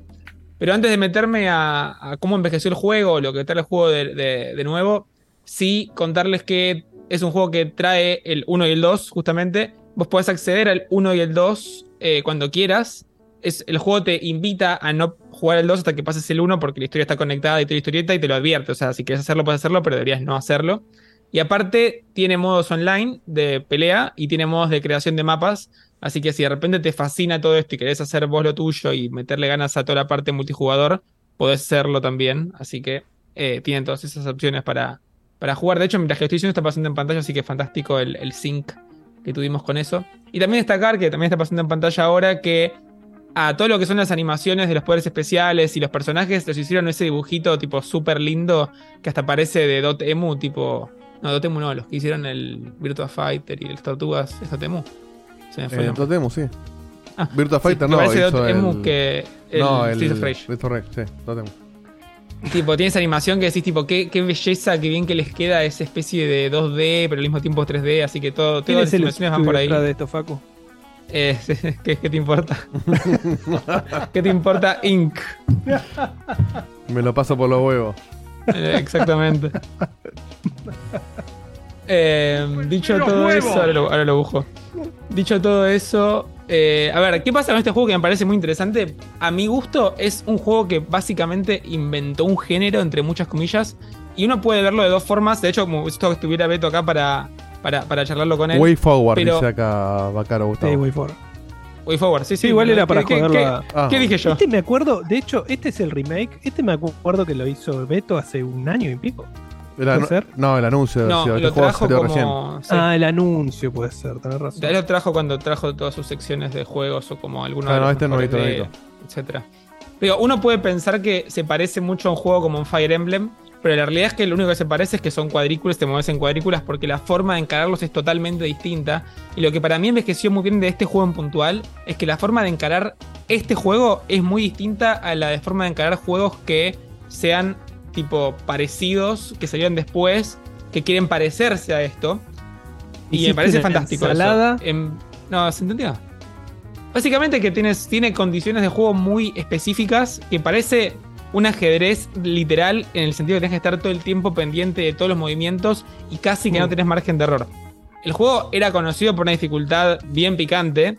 Pero antes de meterme a, cómo envejeció el juego, lo que trae el juego de, de- nuevo, sí contarles que es un juego que trae el 1 y el 2, justamente. Vos podés acceder al 1 y el 2 eh, cuando quieras. Es, el juego te invita a no jugar el 2 hasta que pases el 1 porque la historia está conectada y y te lo advierte. O sea, si quieres hacerlo, puedes hacerlo, pero deberías no hacerlo. Y aparte, tiene modos online de pelea y tiene modos de creación de mapas. Así que si de repente te fascina todo esto y querés hacer vos lo tuyo y meterle ganas a toda la parte multijugador, podés hacerlo también. Así que eh, tienen todas esas opciones para, para jugar. De hecho, mientras que estoy diciendo está pasando en pantalla, así que fantástico el, el sync que tuvimos con eso. Y también destacar que también está pasando en pantalla ahora que a todo lo que son las animaciones de los poderes especiales y los personajes los hicieron ese dibujito tipo súper lindo que hasta parece de Dotemu, tipo... No, Dotemu no, los que hicieron el Virtua Fighter y las tortugas es Dotemu. Se me fue el Eh, nombre. Dotemu, sí. Ah, Virtua sí, Fighter me no, parece hizo que el no, el Streets of Rage. Streets of Rage, sí. Tipo, tiene esa animación que decís, tipo, qué, qué belleza, qué bien que les queda esa especie de 2D, pero al mismo tiempo 3D, así que todo, ¿Quién todas las animaciones van por ahí. de esto, Facu? Eh, ¿qué, qué te importa? ¿Qué te importa Inc? Me lo paso por los huevos. Eh, exactamente. Eh, dicho ¡Los todo huevos! eso, ahora lo, ahora lo busco. Dicho todo eso, eh, a ver, ¿qué pasa con este juego que me parece muy interesante? A mi gusto, es un juego que básicamente inventó un género, entre muchas comillas, y uno puede verlo de dos formas. De hecho, como esto que estuviera Beto acá para, para, para charlarlo con él. Way Forward, pero- dice acá Bacaro Gustavo. Sí, Way Forward. Way Forward, sí, sí. Sí, igual era ¿Qué- para qué- joderlo qué- a- Ah. ¿Qué dije yo? Este me acuerdo, de hecho, este es el remake. Este me acuerdo que lo hizo Beto hace un año y pico. El ¿Puede anu- ser? No, el anuncio. No, sea, lo este juego trajo como- recién. Sí. Ah, el anuncio puede ser, tenés razón. Él lo trajo cuando trajo todas sus secciones de juegos o como algunos Claro, de los este no de- etcétera. Digo, uno puede pensar que se parece mucho a un juego como un Fire Emblem, pero la realidad es que lo único que se parece es que son cuadrículas, te mueves en cuadrículas porque la forma de encararlos es totalmente distinta. Y lo que para mí envejeció muy bien de este juego en puntual es que la forma de encarar este juego es muy distinta a la de forma de encarar juegos que sean tipo parecidos, que salieron después, que quieren parecerse a esto. Y me ¿Hiciste parece fantástico. eso. ensalada? Em, no, ¿se entendió? Básicamente que tienes, tiene condiciones de juego muy específicas que parece un ajedrez literal en el sentido de que tienes que estar todo el tiempo pendiente de todos los movimientos y casi que no tenés margen de error. El juego era conocido por una dificultad bien picante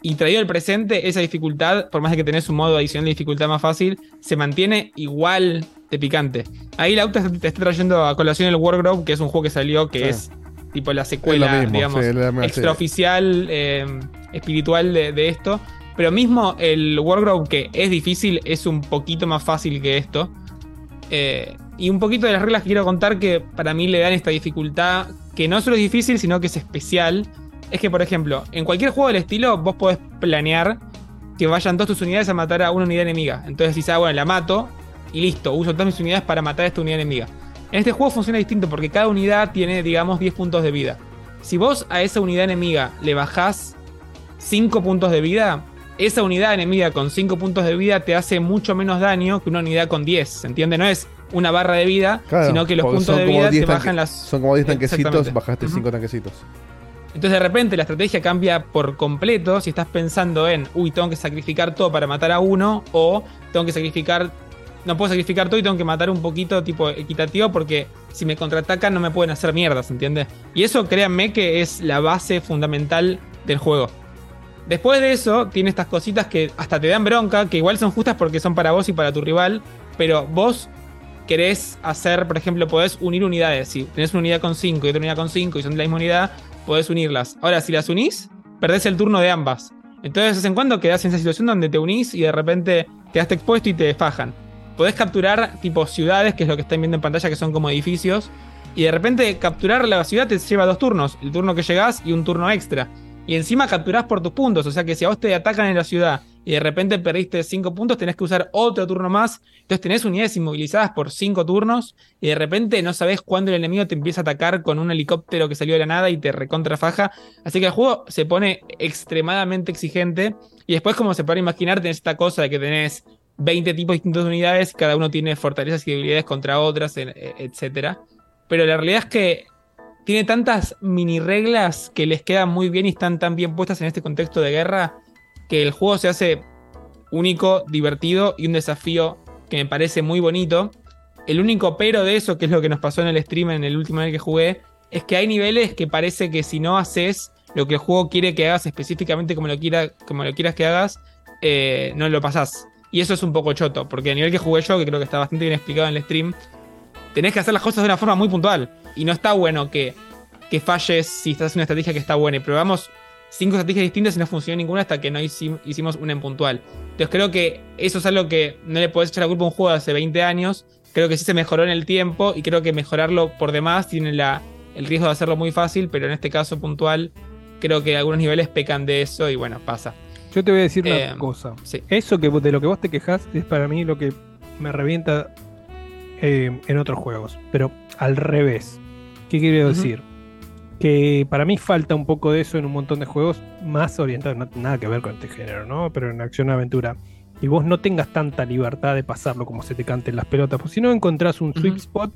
y traído al presente esa dificultad, por más de que tenés un modo adicional de dificultad más fácil, se mantiene igual de picante. Ahí la auto te está trayendo a colación el Wargrove, que es un juego que salió que Sí. es tipo la secuela, mismo, digamos, sí, la extraoficial, eh, espiritual de, de esto. Pero mismo el Wargrove, que es difícil, es un poquito más fácil que esto. Eh, y un poquito de las reglas que quiero contar que para mí le dan esta dificultad, que no solo es difícil, sino que es especial. Es que, por ejemplo, en cualquier juego del estilo, vos podés planear que vayan todas tus unidades a matar a una unidad enemiga. Entonces dices, ah, bueno, la mato y listo, uso todas mis unidades para matar a esta unidad enemiga. En este juego funciona distinto porque cada unidad tiene, digamos, 10 puntos de vida. Si vos a esa unidad enemiga le bajás 5 puntos de vida, esa unidad enemiga con 5 puntos de vida te hace mucho menos daño que una unidad con 10. ¿Se entiende? No es una barra de vida, Claro, sino que los puntos de vida te 10 bajan las. Son como 10 tanquecitos, bajaste Ujú. 5 tanquecitos. Entonces de repente la estrategia cambia por completo si estás pensando en, uy, tengo que sacrificar todo para matar a uno, o tengo que sacrificar, no puedo sacrificar todo y tengo que matar un poquito tipo equitativo porque si me contraatacan no me pueden hacer mierda, ¿se entiende? Y eso créanme que es la base fundamental del juego. Después de eso, tiene estas cositas que hasta te dan bronca, que igual son justas porque son para vos y para tu rival, pero vos querés hacer, por ejemplo, podés unir unidades. Si tenés una unidad con 5 y otra unidad con 5 y son de la misma unidad, podés unirlas. Ahora, si las unís, perdés el turno de ambas. Entonces, de vez en cuando quedás en esa situación donde te unís y de repente quedaste expuesto y te fajan. Podés capturar tipo ciudades, que es lo que están viendo en pantalla, que son como edificios. Y de repente capturar la ciudad te lleva dos turnos. El turno que llegás y un turno extra. Y encima capturás por tus puntos. O sea que si a vos te atacan en la ciudad y de repente perdiste 5 puntos, tenés que usar otro turno más. Entonces tenés unidades inmovilizadas por 5 turnos. Y de repente no sabés cuándo el enemigo te empieza a atacar con un helicóptero que salió de la nada y te recontrafaja. Así que el juego se pone extremadamente exigente. Y después, como se puede imaginar, tenés esta cosa de que tenés 20 tipos distintos de unidades. Cada uno tiene fortalezas y debilidades contra otras, e- e- etcétera. Pero la realidad es que tiene tantas mini reglas que les quedan muy bien y están tan bien puestas en este contexto de guerra que el juego se hace único, divertido y un desafío que me parece muy bonito. El único pero de eso, que es lo que nos pasó en el stream en el último nivel que jugué, es que hay niveles que parece que si no haces lo que el juego quiere que hagas específicamente como lo, quiera, como lo quieras que hagas, eh, no lo pasás. Y eso es un poco choto, porque a nivel que jugué yo, que creo que está bastante bien explicado en el stream, tenés que hacer las cosas de una forma muy puntual. Y no está bueno que, que falles si estás haciendo una estrategia que está buena. Y probamos cinco estrategias distintas y no funcionó ninguna hasta que no hicim- hicimos una en puntual. Entonces creo que eso es algo que no le podés echar la culpa a un juego de hace 20 años. Creo que sí se mejoró en el tiempo y creo que mejorarlo por demás tiene la, el riesgo de hacerlo muy fácil, pero en este caso puntual creo que algunos niveles pecan de eso y bueno, pasa. Yo te voy a decir una Eh, cosa. sí. Eso que de lo que vos te quejas es para mí lo que me revienta eh, en otros juegos. Pero al revés. ¿Qué quiero decir? Que para mí falta un poco de eso en un montón de juegos más orientados, no, nada que ver con este género, ¿no? Pero en acción-aventura. Y vos no tengas tanta libertad de pasarlo como se te canten las pelotas. Si no encontrás un sweet spot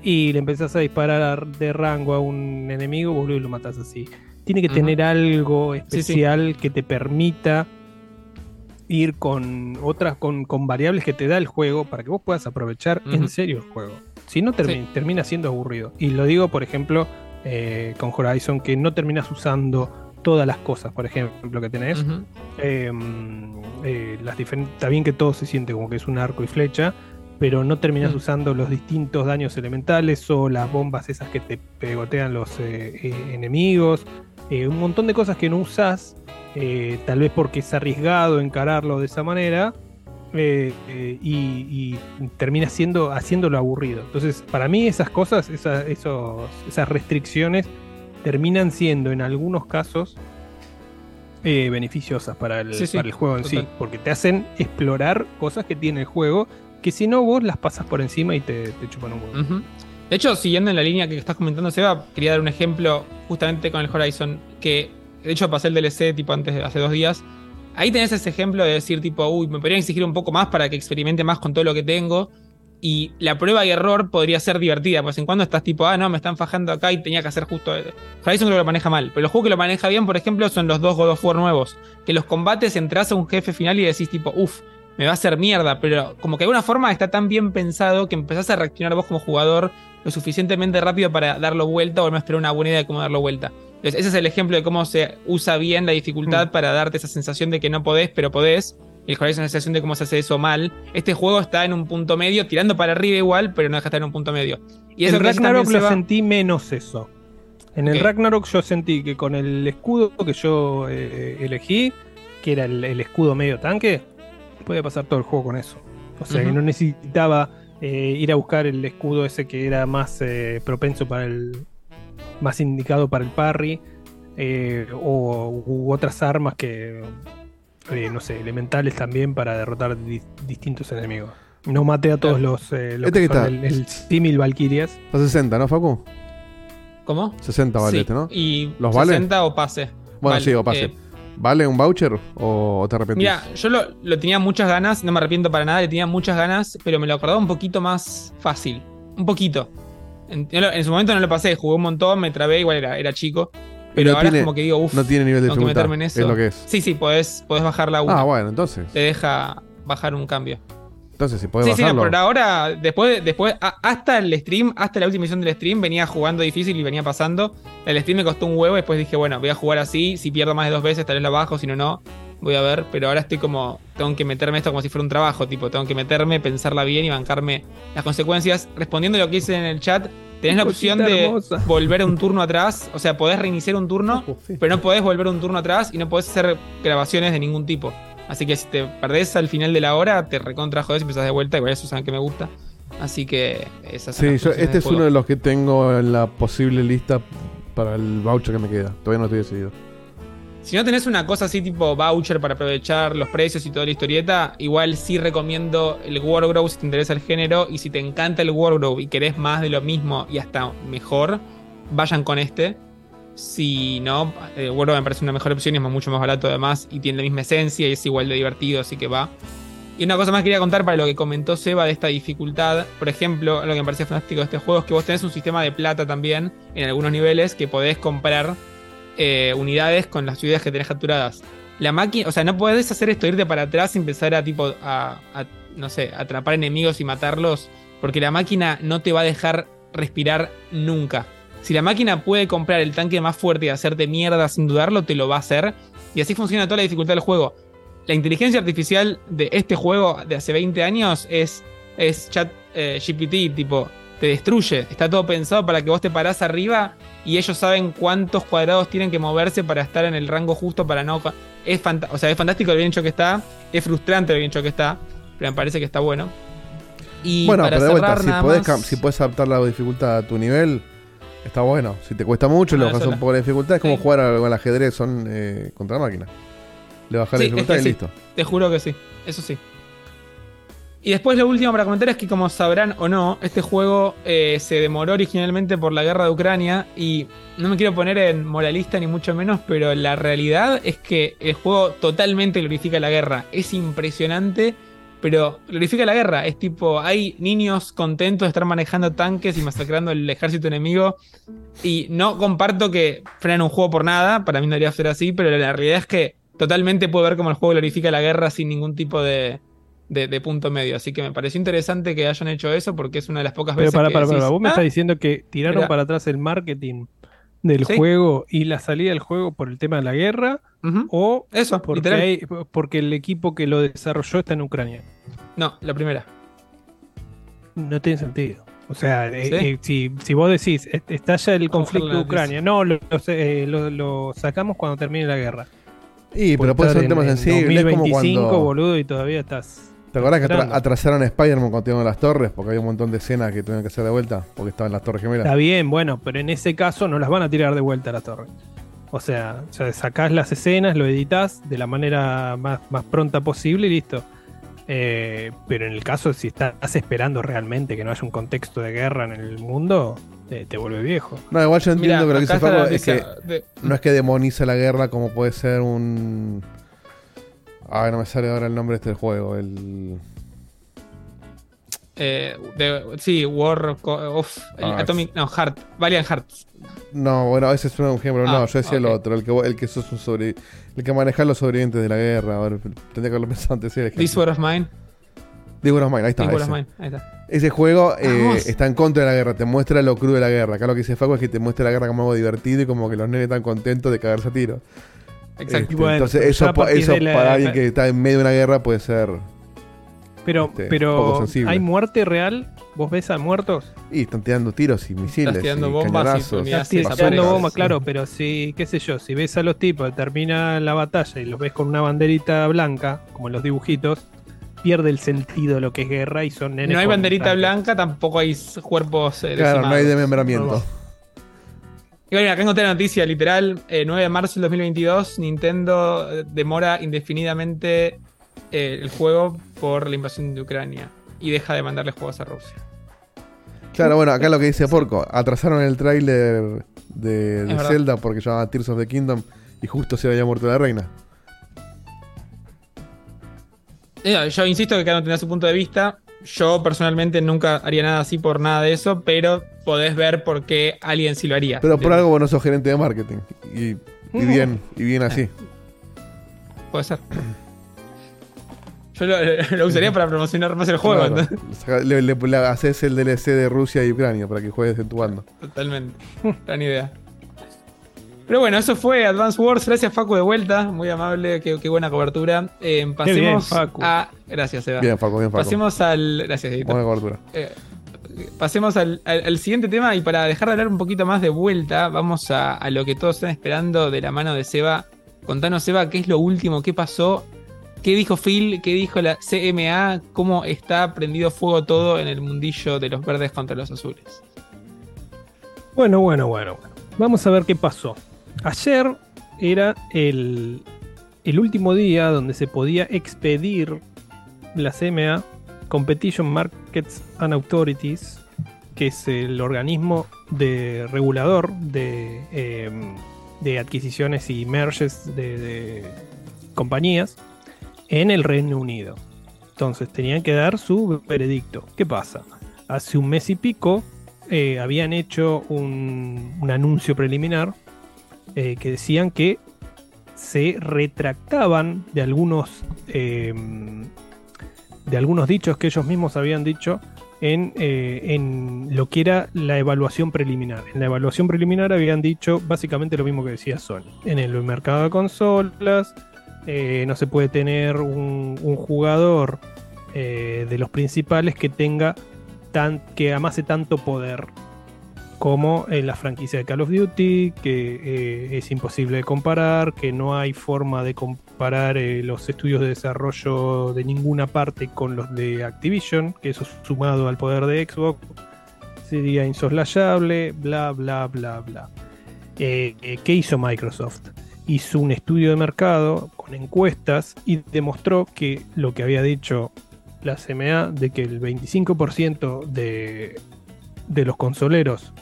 y le empezás a disparar de rango a un enemigo, boludo, y lo matás así. Tiene que tener algo Sí, sí. especial que te permita ir con otras, con, con variables que te da el juego para que vos puedas aprovechar en serio el juego. Si no, termi- Sí. termina siendo aburrido. Y lo digo, por ejemplo, eh, con Horizon, que no terminas usando todas las cosas, por ejemplo, que tenés. Ujú. Eh, eh, las diferentes, está bien que todo se siente como que es un arco y flecha, pero no terminas usando los distintos daños elementales o las bombas esas que te pegotean los eh, eh, enemigos. Eh, un montón de cosas que no usas, eh, tal vez porque es arriesgado encararlo de esa manera, eh, eh, y, y termina siendo haciéndolo aburrido. Entonces, para mí esas cosas, esa- esos- esas restricciones terminan siendo en algunos casos beneficiosas para el, Sí, sí, para el juego en sí, porque te hacen explorar cosas que tiene el juego que si no vos las pasas por encima y te, te chupan un huevo. De hecho, siguiendo en la línea que estás comentando, Seba, quería dar un ejemplo justamente con el Horizon, que de hecho pasé el DLC tipo antes de hace dos días. Ahí tenés ese ejemplo de decir tipo, uy, me podrían exigir un poco más para que experimente más con todo lo que tengo. Y la prueba y error podría ser divertida, pues en cuando estás tipo, ah, no, me están fajando acá y tenía que hacer justo. Horizon creo que lo maneja mal, pero los juegos que lo maneja bien, por ejemplo, son los dos God of War nuevos. Que los combates entras a un jefe final y decís tipo, uff, me va a hacer mierda, pero como que de alguna forma está tan bien pensado que empezás a reaccionar vos como jugador lo suficientemente rápido para darlo vuelta o al menos tener una buena idea de cómo darlo vuelta. Entonces, ese es el ejemplo de cómo se usa bien la dificultad para darte esa sensación de que no podés, pero podés. Y el Horizon es la sensación de cómo se hace eso mal. Este juego está en un punto medio, tirando para arriba igual, pero no deja de estar en un punto medio. Y eso en que decís Ragnarok lo sentí menos eso. En el Ok. Ragnarok yo sentí que con el escudo que yo eh, elegí, que era el, el escudo medio tanque, podía pasar todo el juego con eso. O sea que Ujú. no necesitaba eh, ir a buscar el escudo ese que era más eh, propenso para el. más indicado para el parry. eh, o u otras armas que. eh, no sé, elementales también para derrotar di- distintos enemigos. No maté a todos los, eh, los Este que son está. el, el símil Valkyrias. A 60, ¿no, Facu? ¿Cómo? 60 vale Sí, este, ¿no? Y ¿Los vale? 60 o pase. Bueno, Vale, sí, o pase. ¿Vale un voucher o te arrepentís? Mira, yo lo, lo tenía muchas ganas, no me arrepiento para nada, le tenía muchas ganas, pero me lo acordaba un poquito más fácil. Un poquito. En, en su momento no lo pasé, jugué un montón, me trabé, igual era, era chico. Pero no ahora tiene- es como que digo, uff, no tiene nivel de dificultad, meterme en eso. es lo que es. Sí, sí, podés, podés bajar la 1. Ah, bueno, entonces. Te deja bajar un cambio. Entonces, si podés Sí, sí, no, bajarlo. pero ahora, después, después a- hasta el stream, hasta la última misión del stream, venía jugando difícil y venía pasando. El stream me costó un huevo, después dije, bueno, voy a jugar así, si pierdo más de dos veces, tal vez la bajo, si no, no, voy a ver. Pero ahora estoy como, tengo que meterme esto como si fuera un trabajo, tipo, tengo que meterme, pensarla bien y bancarme las consecuencias. Respondiendo a lo que hice en el chat, tenés la opción de hermosa. volver un turno atrás, o sea, podés reiniciar un turno, pero no podés volver un turno atrás y no podés hacer grabaciones de ningún tipo. Así que si te perdés al final de la hora, te recontra jodés y empezás de vuelta, igual eso saben que me gusta. Así que esas son Sí, las yo, este es uno de los que tengo en la posible lista para el voucher que me queda. Todavía no estoy decidido. Si no tenés una cosa así tipo voucher para aprovechar los precios y toda la historieta, igual sí recomiendo el Wargrow si te interesa el género y si te encanta el Wargrow y querés más de lo mismo y hasta mejor, vayan con este. Si no, Wargrow me parece una mejor opción y es mucho más barato además y tiene la misma esencia y es igual de divertido, así que va. Y una cosa más que quería contar para lo que comentó Seba de esta dificultad. Por ejemplo, lo que me parecía fantástico de este juego es que vos tenés un sistema de plata también en algunos niveles que podés comprar eh, unidades con las ciudades que tenés capturadas. La máquina, o sea, no podés hacer esto, irte para atrás y empezar a tipo a, a, no sé, atrapar enemigos y matarlos, porque la máquina no te va a dejar respirar nunca. Si la máquina puede comprar el tanque más fuerte y hacerte mierda sin dudarlo, te lo va a hacer. Y así funciona toda la dificultad del juego. La inteligencia artificial de este juego de hace 20 años es, es chat eh, GPT, tipo, te destruye. Está todo pensado para que vos te parás arriba y ellos saben cuántos cuadrados tienen que moverse para estar en el rango justo para no. Es, o sea, es fantástico lo bien hecho que está, es frustrante lo bien hecho que está, pero me parece que está bueno. Y bueno, para pero de vuelta, si si podés adaptar la dificultad a tu nivel, está bueno. Si te cuesta mucho, le Ah, bajas un poco la dificultad. Es como Sí. jugar al, al ajedrez son eh, contra la máquina. Le bajás Sí, la dificultad es y listo. Te juro que sí, eso sí. Y después lo último para comentar es que como sabrán o no, este juego eh, se demoró originalmente por la guerra de Ucrania y no me quiero poner en moralista ni mucho menos, pero la realidad es que el juego totalmente glorifica la guerra. Es impresionante, pero glorifica la guerra. Es tipo, hay niños contentos de estar manejando tanques y masacrando el ejército enemigo. Y no comparto que frenan un juego por nada, para mí no debería ser así, pero la realidad es que totalmente puedo ver cómo el juego glorifica la guerra sin ningún tipo de, de- de punto medio. Así que me pareció interesante que hayan hecho eso porque es una de las pocas Pero veces para, que para, para, decís, vos me "Ah, estás diciendo que tiraron para atrás el marketing del Sí. juego y la salida del juego por el tema de la guerra o eso, porque, literal. hay- porque el equipo que lo desarrolló está en Ucrania. No, la primera. No tiene sentido. O sea, eh, ¿Sí? eh, si, si vos decís, "Est- estalla el conflicto de Ucrania, no, lo, lo sé, eh, lo- lo sacamos cuando termine la guerra. Y, pero puede ser un tema en sensible. Es como 2025, cuando. boludo, y todavía estás. ¿Te acordás que atra- atrasaron a Spider-Man cuando teníamos las torres? Porque había un montón de escenas que tuvieron que hacer de vuelta porque estaban las torres gemelas. Está bien, bueno, pero en ese caso no las van a tirar de vuelta a la torre. O sea, o sea, sacás las escenas, lo editas de la manera más, más pronta posible y listo. Eh, pero en el caso, si estás esperando realmente que no haya un contexto de guerra en el mundo, te, te vuelve viejo. No, igual yo entiendo Mirá, que lo que dice es que de- no es que demoniza la guerra como puede ser un. Ay, no me sale ahora el nombre de este juego. El. Eh, de- sí, War of el Ah, Atomic. No, Heart. Valiant Hearts. No, bueno, ese es un ejemplo. Ah, no, yo decía el otro, el que, el que sos un sobre, el que maneja los sobrevivientes de la guerra. Tendría que haberlo pensado antes. sí. This War of Mine. This War of Mine, ahí está. This of ese. Mine. Ahí está. Ese juego eh, está en contra de la guerra, te muestra lo crudo de la guerra. Acá lo que dice Facu es que te muestra la guerra como algo divertido y como que los nenes están contentos de cagarse a tiro. Exacto. Este, bueno, entonces, eso, eso la- para alguien que está en medio de una guerra puede ser. Pero, Este, pero. ¿hay muerte real? ¿Vos ves a muertos? Y están tirando tiros y misiles. tirando y bombas y unidades se tirando bombas, claro, pero si, qué sé yo, si ves a los tipos, termina la batalla y los ves con una banderita blanca, como en los dibujitos, pierde el sentido lo que es guerra y son nenes No hay banderita blanca, tampoco hay cuerpos. eh, Claro, no hay desmembramiento. Y bueno, acá encontré la noticia, literal, eh, 9 de marzo del 2022, Nintendo eh, demora indefinidamente eh, el juego por la invasión de Ucrania y deja de mandarle juegos a Rusia. Claro, bueno, acá lo que dice Porco, atrasaron el tráiler de. Zelda porque llamaba Tears of the Kingdom y justo se había muerto la reina. Eh, Yo insisto que cada uno tendrá su punto de vista. Yo personalmente nunca haría nada así por nada de eso, pero podés ver por qué alguien sí lo haría. Pero por algo vos no sos gerente de marketing. Y, y bien, y bien así. Puede ser. Yo lo, lo usaría para promocionar más el juego. Claro. le haces el DLC de Rusia y Ucrania para que juegues en tu bando. Totalmente. Gran idea. Pero bueno, eso fue Advance Wars. Gracias, Facu, de vuelta. Muy amable. Qué, qué buena cobertura. Eh, pasemos bien, Facu. a. Gracias, Eva. Bien, Facu, bien, Facu. Pasemos al. Gracias, Edito. Buena cobertura. Eh, pasemos al, al- al siguiente tema y para dejar de hablar un poquito más de vuelta, vamos a, a lo que todos están esperando de la mano de Seba. Contanos, Seba, qué es lo último, qué pasó, qué dijo Phil, qué dijo la CMA, cómo está prendido fuego todo en el mundillo de los verdes contra los azules. Bueno, bueno, bueno, bueno. Vamos a ver qué pasó. Ayer era el, el último día donde se podía expedir la CMA, Competition Markets and Authorities, que es el organismo de regulador de, eh, de adquisiciones y merges de, de compañías en el Reino Unido. Entonces tenían que dar su veredicto. ¿Qué pasa? Hace un mes y pico eh, habían hecho un, un anuncio preliminar eh, que decían que se retractaban de algunos eh, de algunos dichos que ellos mismos habían dicho en, eh, en lo que era la evaluación preliminar. En la evaluación preliminar habían dicho básicamente lo mismo que decía Sony. En el mercado de consolas no se puede tener un, jugador de los principales que tenga que amase tanto poder como en la franquicia de Call of Duty, que eh, es imposible de comparar, que no hay forma de comparar eh, los estudios de desarrollo de ninguna parte con los de Activision, que eso sumado al poder de Xbox sería insoslayable, bla, bla, bla, bla. Eh, eh, ¿Qué hizo Microsoft? Hizo un estudio de mercado con encuestas y demostró que lo que había dicho la CMA de que el 25% de, de los consoleros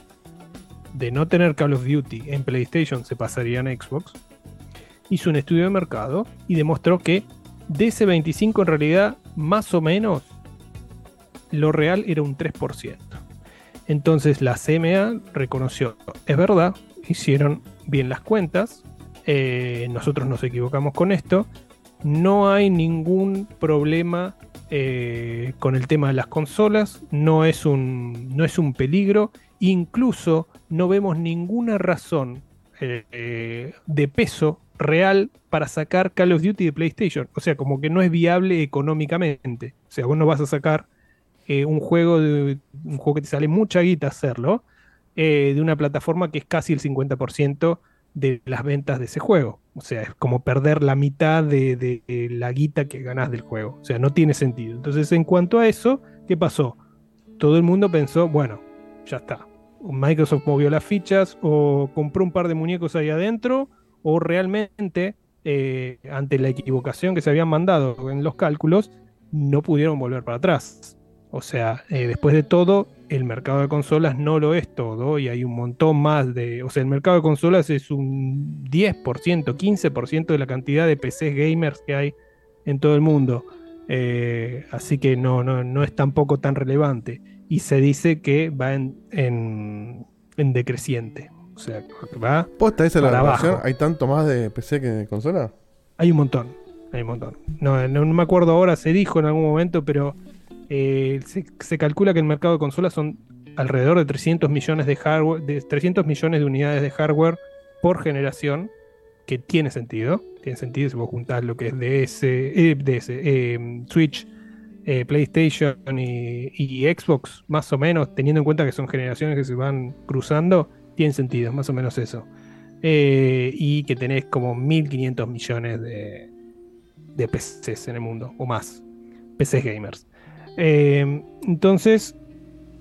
de no tener Call of Duty en PlayStation se pasarían a Xbox, hizo un estudio de mercado y demostró que de ese 25 en realidad más o menos lo real era un 3%. Entonces la CMA reconoció, es verdad, hicieron bien las cuentas, eh, nosotros nos equivocamos con esto, no hay ningún problema eh, con el tema de las consolas, no es, un, no es un peligro, incluso no vemos ninguna razón eh, eh, de peso real para sacar Call of Duty de PlayStation. O sea, como que no es viable económicamente. O sea, vos no vas a sacar eh, un juego un juego que te sale mucha guita hacerlo de una plataforma que es casi el 50% de las ventas de ese juego. O sea, es como perder la mitad de, de- de la guita que ganás del juego. O sea, no tiene sentido. Entonces, en cuanto a eso, ¿qué pasó? Todo el mundo pensó, bueno, ya está. Microsoft movió las fichas o compró un par de muñecos ahí adentro o realmente, eh, ante la equivocación que se habían mandado en los cálculos, no pudieron volver para atrás. O sea, eh, después de todo, el mercado de consolas no lo es todo y hay un montón más de... O sea, el mercado de consolas es un 10%, 15% de la cantidad de PCs gamers que hay en todo el mundo. Eh, así que no, no, no es tampoco tan relevante. Y se dice que va en, en, en decreciente. O sea, que va ¿Posta esa es la para relación? abajo. ¿Hay tanto más de PC que de consola? Hay un montón, hay un montón. No, no, no me acuerdo ahora, se dijo en algún momento, pero eh, se, se calcula que el mercado de consolas son alrededor de 300 millones de hardware, de 300 millones de unidades de hardware por generación, que tiene sentido. Tiene sentido si vos juntás lo que es DS, eh, DS, eh, Switch, eh, PlayStation y, Xbox, más o menos, teniendo en cuenta que son generaciones que se van cruzando, tiene sentido, más o menos eso. Eh, y que tenés como 1.500 millones de, PCs en el mundo, o más, PCs gamers. Eh, entonces,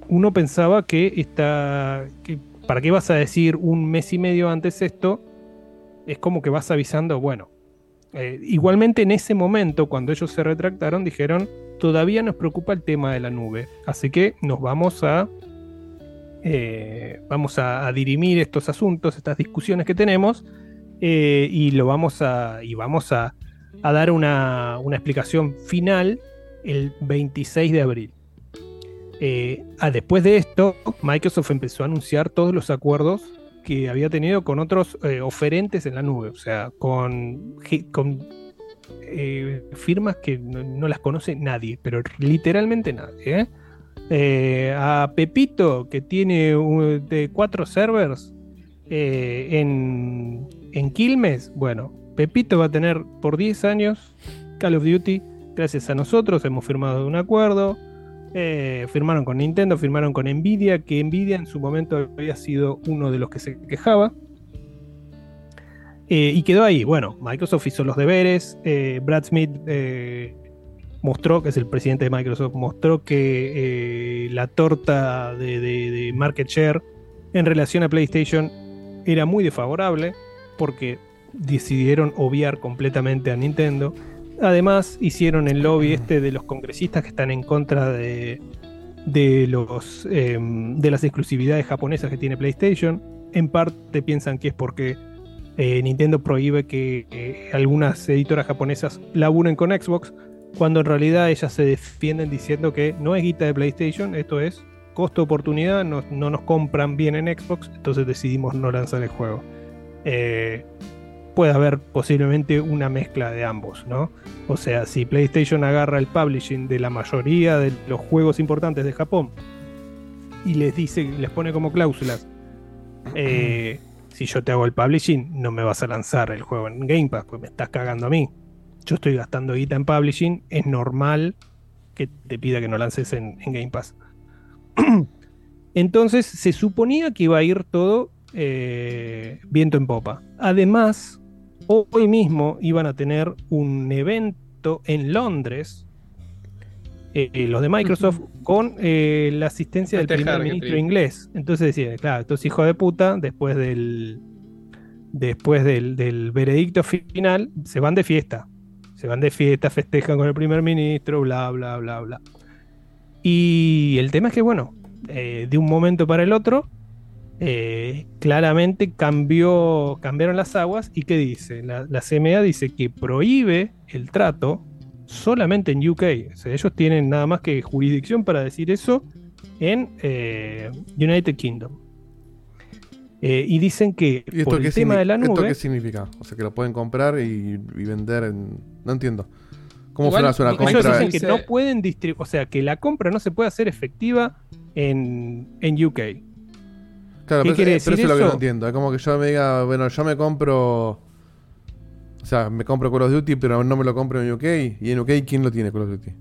uno pensaba que esta. Que, ¿Para qué vas a decir un mes y medio antes esto? Es como que vas avisando, bueno. Eh, igualmente en ese momento, cuando ellos se retractaron, dijeron, todavía nos preocupa el tema de la nube. Así que nos vamos a. eh, vamos a, dirimir estos asuntos, estas discusiones que tenemos. eh, y lo vamos a. Y vamos a, a dar una, una explicación final el 26 de abril. Ah, después de esto, Microsoft empezó a anunciar todos los acuerdos que había tenido con otros eh, oferentes en la nube, o sea, con, eh, firmas que no, las conoce nadie, pero literalmente nadie. ¿eh? A Pepito, que tiene cuatro servers en, en Quilmes, bueno, Pepito va a tener por 10 años Call of Duty, gracias a nosotros hemos firmado un acuerdo. Eh, firmaron con Nintendo, firmaron con Nvidia, que Nvidia en su momento había sido uno de los que se quejaba. Eh, y quedó ahí. Bueno, Microsoft hizo los deberes. eh, Brad Smith mostró, que es el presidente de Microsoft, mostró que la torta de- de market share en relación a PlayStation era muy desfavorable porque decidieron obviar completamente a Nintendo. Además, hicieron el lobby este de los congresistas que están en contra de, de, los, eh, de las exclusividades japonesas que tiene PlayStation. En parte piensan que es porque eh, Nintendo prohíbe que eh, algunas editoras japonesas laburen con Xbox, cuando en realidad ellas se defienden diciendo que no es guita de PlayStation, esto es costo-oportunidad, no, no nos compran bien en Xbox, entonces decidimos no lanzar el juego. Eh, puede haber posiblemente una mezcla de ambos, ¿no? O sea, si PlayStation agarra el publishing de la mayoría de los juegos importantes de Japón y les dice, les pone como cláusulas, eh, si yo te hago el publishing, no me vas a lanzar el juego en Game Pass, pues me estás cagando a mí. Yo estoy gastando guita en publishing, es normal que te pida que no lances en, en Game Pass. Entonces se suponía que iba a ir todo eh, viento en popa. Además, hoy mismo iban a tener un evento en Londres, eh, eh, los de Microsoft, con eh, la asistencia del primer ministro inglés. Entonces decía, claro, estos hijos de puta, después del después del, del veredicto final, se van de fiesta. Se van de fiesta, festejan con el primer ministro, bla, bla, bla, bla. Y el tema es que, bueno, eh, de un momento para el otro, eh, claramente cambió, cambiaron las aguas. ¿Y qué dice? La, la CMA dice que prohíbe el trato solamente en UK. O sea, ellos tienen nada más que jurisdicción para decir eso en eh, United Kingdom. Eh, y dicen que ¿Y esto por qué, el tema de la ¿esto nube. qué significa? O sea, que lo pueden comprar y, y vender en... No entiendo. ¿Cómo Igual, una ellos compra? dicen que no pueden distribuir, o sea, que la compra no se puede hacer efectiva en, en UK. Claro, ¿Qué pero, quiere eso- pero decir eso es lo que no entiendo. Es como que yo me diga, bueno, yo me compro. O sea, me compro Call of Duty, pero no me lo compro en UK. ¿Y en UK quién lo tiene Call of Duty?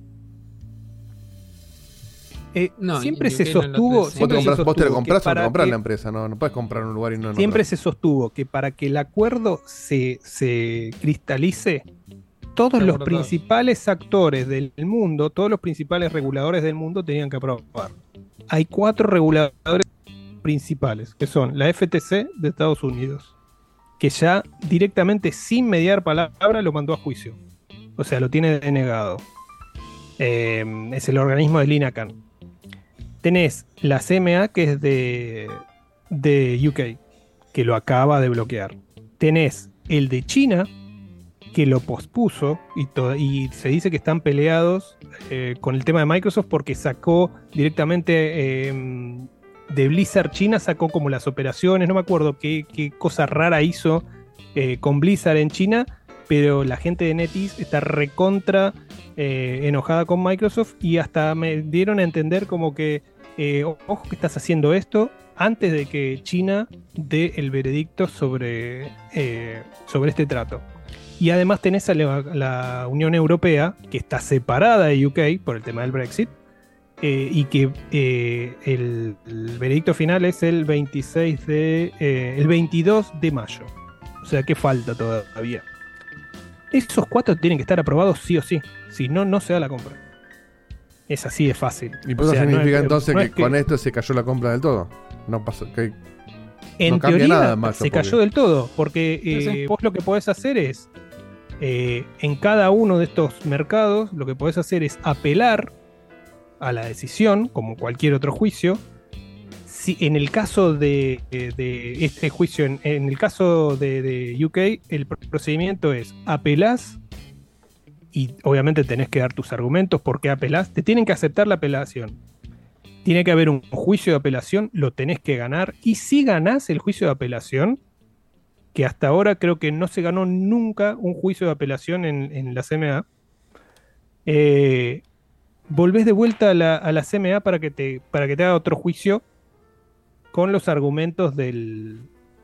eh, No, siempre se no sostuvo. tenés. Vos te, siempre se compras, vos te lo compras o lo compras que- la empresa, no, no puedes comprar en un lugar y no en Siempre otro. se sostuvo que para que el acuerdo se, se cristalice, todos los principales actores del mundo, todos los principales reguladores del mundo tenían que aprobar. Hay cuatro reguladores principales, que son la FTC de Estados Unidos, que ya directamente sin mediar palabra lo mandó a juicio. O sea, lo tiene denegado. Eh, es el organismo de Linacan. Tenés la CMA, que es de, de UK, que lo acaba de bloquear. Tenés el de China, que lo pospuso y, y se dice que están peleados eh, con el tema de Microsoft porque sacó directamente eh, de Blizzard China, sacó como las operaciones, no me acuerdo qué, cosa rara hizo eh, con Blizzard en China, pero la gente de NetEase está recontra eh, enojada con Microsoft y hasta me dieron a entender como que, eh, ojo que estás haciendo esto antes de que China dé el veredicto sobre, sobre este trato. Y además tenés a la Unión Europea, que está separada de UK por el tema del Brexit, eh, y que eh, el, el veredicto final es el 26 de. eh, el 22 de mayo. O sea que falta todavía. Esos cuatro tienen que estar aprobados sí o sí. Si no, no se da la compra. Es así de fácil. ¿Y por eso sea, no significa es- entonces no que, es que- con esto se cayó la compra del todo? No pasó. Que, En no cambia teoría nada en mayo, se porque- cayó del todo, porque Sí, sí. vos lo que podés hacer es, eh, en cada uno de estos mercados, lo que podés hacer es apelar a la decisión, como cualquier otro juicio. Si, en el caso de, de este juicio, en, el caso de, UK, el pro- procedimiento es apelás y obviamente tenés que dar tus argumentos por qué apelás. Te tienen que aceptar la apelación. Tiene que haber un juicio de apelación, lo tenés que ganar. Y si ganás el juicio de apelación, que hasta ahora creo que no se ganó nunca un juicio de apelación en, en la CMA, eh, volvés de vuelta a la, CMA para que, te, para que te haga otro juicio con los argumentos de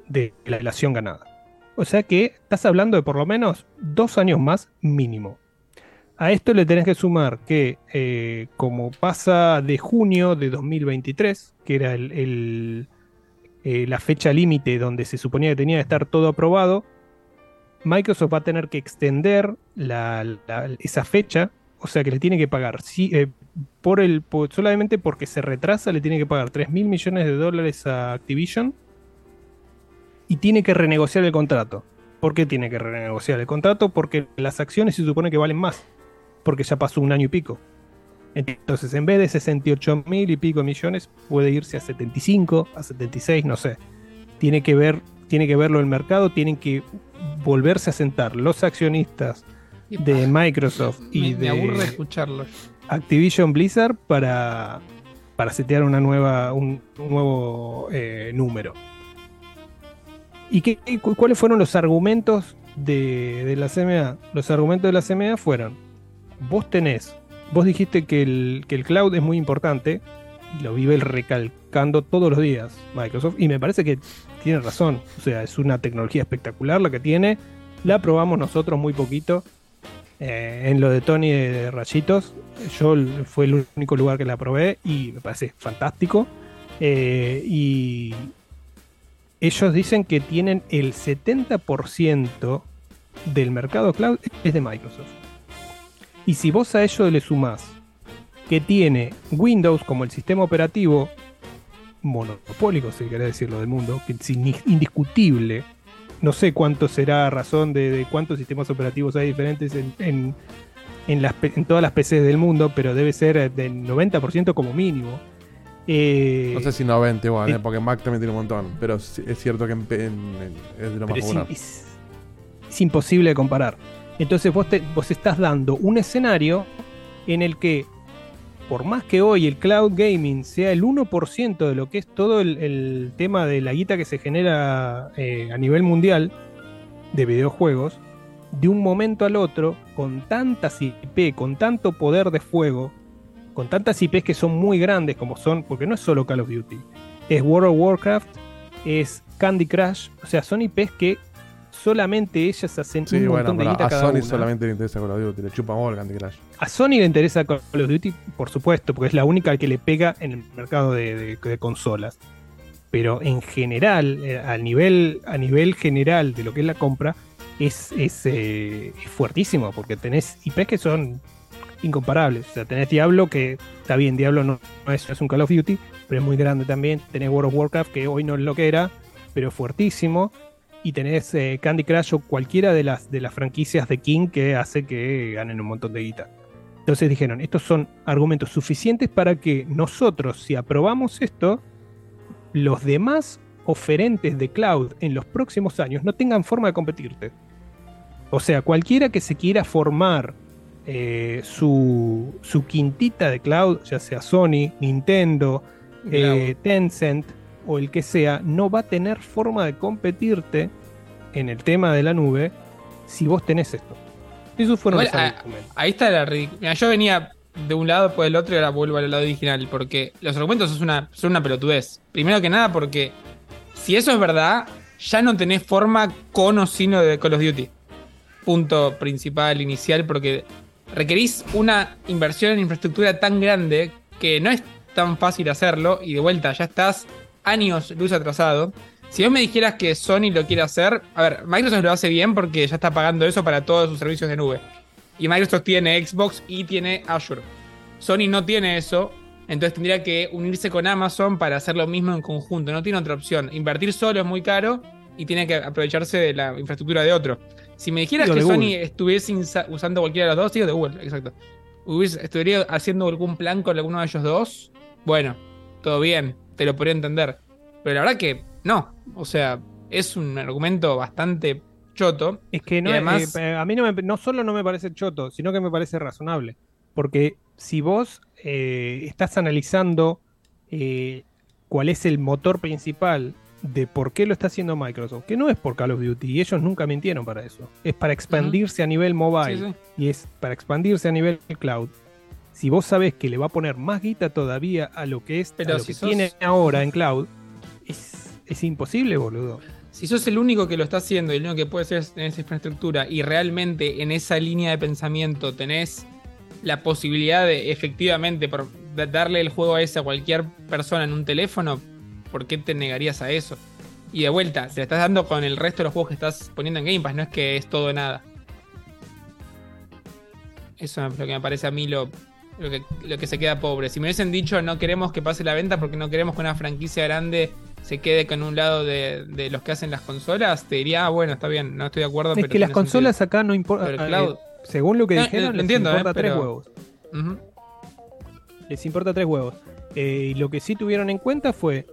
la apelación ganada. O sea que estás hablando de por lo menos dos años más mínimo. A esto le tenés que sumar que, eh, como pasa de junio de 2023, que era eh, la fecha límite donde se suponía que tenía que estar todo aprobado, Microsoft va a tener que extender esa fecha, o sea que le tiene que pagar, sí, eh, por el, solamente porque se retrasa, le tiene que pagar 3 mil millones de dólares a Activision y tiene que renegociar el contrato. ¿Por qué tiene que renegociar el contrato? Porque las acciones se supone que valen más, porque ya pasó un año y pico. Entonces, en vez de 68 mil y pico millones, puede irse a 75, a 76, no sé. Tiene que ver, tiene que verlo el mercado, tienen que volverse a sentar los accionistas de Microsoft y me, me de aburre escucharlo. Activision Blizzard para, para setear una nueva, un, un nuevo eh, número. ¿Y qué, cu- cuáles fueron los argumentos de, de la CMA? Los argumentos de la CMA fueron, vos tenés, vos dijiste que el, que el cloud es muy importante, y lo vive recalcando todos los días Microsoft, y me parece que tiene razón, o sea, es una tecnología espectacular la que tiene, la probamos nosotros muy poquito, eh, en lo de Tony de, Rayitos, yo fue el único lugar que la probé y me parece fantástico. Eh, y ellos dicen que tienen el 70% del mercado cloud es de Microsoft. Y si vos a ello le sumás que tiene Windows como el sistema operativo monopólico, si querés decirlo, del mundo, que es in- indiscutible. No sé cuánto será razón de, de cuántos sistemas operativos hay diferentes en, en- en las pe- en todas las PCs del mundo, pero debe ser del 90% como mínimo. Eh, No sé si 90 igual, eh, ¿eh? porque Mac también tiene un montón. Pero es cierto que es de lo más es- es imposible de comparar. Entonces vos, te- vos estás dando un escenario en el que, por más que hoy el cloud gaming sea el 1% de lo que es todo el, tema de la guita que se genera eh, a nivel mundial de videojuegos, de un momento al otro, con tantas IP, con tanto poder de fuego, con tantas IPs que son muy grandes como son, porque no es solo Call of Duty, es World of Warcraft, es Candy Crush, o sea, son IPs que solamente ellas hacen Sí, un bueno, montón de guita a cada Sony una. solamente le interesa Call of Duty, le chupa bola Candy Crush. A Sony le interesa Call of Duty, por supuesto, porque es la única que le pega en el mercado de, de- de consolas. Pero en general, eh, a, nivel, a nivel general de lo que es la compra, es, es, eh, es fuertísimo, porque tenés IPs que son incomparables. O sea, tenés Diablo, que está bien, Diablo no, no es, no es un Call of Duty, pero es muy grande también. Tenés World of Warcraft, que hoy no es lo que era, pero es fuertísimo. Y tenés eh, Candy Crush o cualquiera de las, de las franquicias de King que hace que ganen un montón de guita. Entonces dijeron, estos son argumentos suficientes para que nosotros, si aprobamos esto, los demás oferentes de cloud en los próximos años no tengan forma de competirte. O sea, cualquiera que se quiera formar eh, su, su quintita de cloud, ya sea Sony, Nintendo, eh, Tencent o el que sea, no va a tener forma de competirte en el tema de la nube si vos tenés esto. Esos fueron Igual, los a- argumentos. ahí está la Mira, yo venía de un lado después del otro y ahora vuelvo al lado original. Porque los argumentos son una, son una pelotudez. Primero que nada, porque si eso es verdad, ya no tenés forma con o sino de Call of Duty. Punto principal, inicial, porque requerís una inversión en infraestructura tan grande que no es tan fácil hacerlo. Y de vuelta, ya estás años luz atrasado. Si vos me dijeras que Sony lo quiere hacer, a ver, Microsoft lo hace bien porque ya está pagando eso para todos sus servicios de nube. Y Microsoft tiene Xbox y tiene Azure. Sony no tiene eso, entonces tendría que unirse con Amazon para hacer lo mismo en conjunto. No tiene otra opción. Invertir solo es muy caro y tiene que aprovecharse de la infraestructura de otro. Si me dijeras que Sony estuviese usando cualquiera de los dos, digo de Google, exacto. Hubiese- estuviera haciendo algún plan con alguno de ellos dos, bueno, todo bien, te lo podría entender. Pero la verdad que no. O sea, es un argumento bastante choto. Es que no, además, eh, a mí no, me- no solo no me parece choto, sino que me parece razonable. Porque si vos eh, estás analizando eh, cuál es el motor principal de por qué lo está haciendo Microsoft, que no es por Call of Duty, y ellos nunca mintieron para eso, es para expandirse a nivel mobile Sí, y es para expandirse a nivel cloud. Si vos sabés que le va a poner más guita todavía a lo que es Pero a lo si que sos- tiene ahora en cloud, es, es imposible, boludo. si sos el único que lo está haciendo y el único que puede hacer en esa infraestructura y realmente en esa línea de pensamiento tenés la posibilidad de efectivamente por darle el juego a ese a cualquier persona en un teléfono, ¿por qué te negarías a eso? Y de vuelta, se le estás dando con el resto de los juegos que estás poniendo en Game Pass, no es que es todo o nada. Eso es lo que me parece a mí lo, lo, que, lo que se queda pobre. Si me hubiesen dicho no queremos que pase la venta porque no queremos que una franquicia grande se quede con un lado de, de los que hacen las consolas, te diría, ah, bueno, está bien, no estoy de acuerdo. Es pero que las consolas sentido. acá no importa. Pero el cloud- según lo que No, dijeron, lo les entiendo, importa eh, tres huevos. Les importa tres huevos. Eh, y lo que sí tuvieron en cuenta fue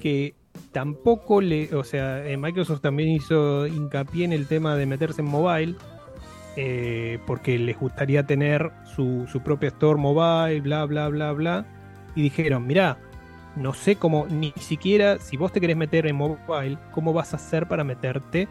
que tampoco le. O sea, eh, Microsoft también hizo hincapié en el tema de meterse en mobile. eh, porque les gustaría tener su, su propia store mobile, bla, bla, bla, bla. Y dijeron, mirá, no sé cómo, ni siquiera si vos te querés meter en mobile, ¿cómo vas a hacer para meterte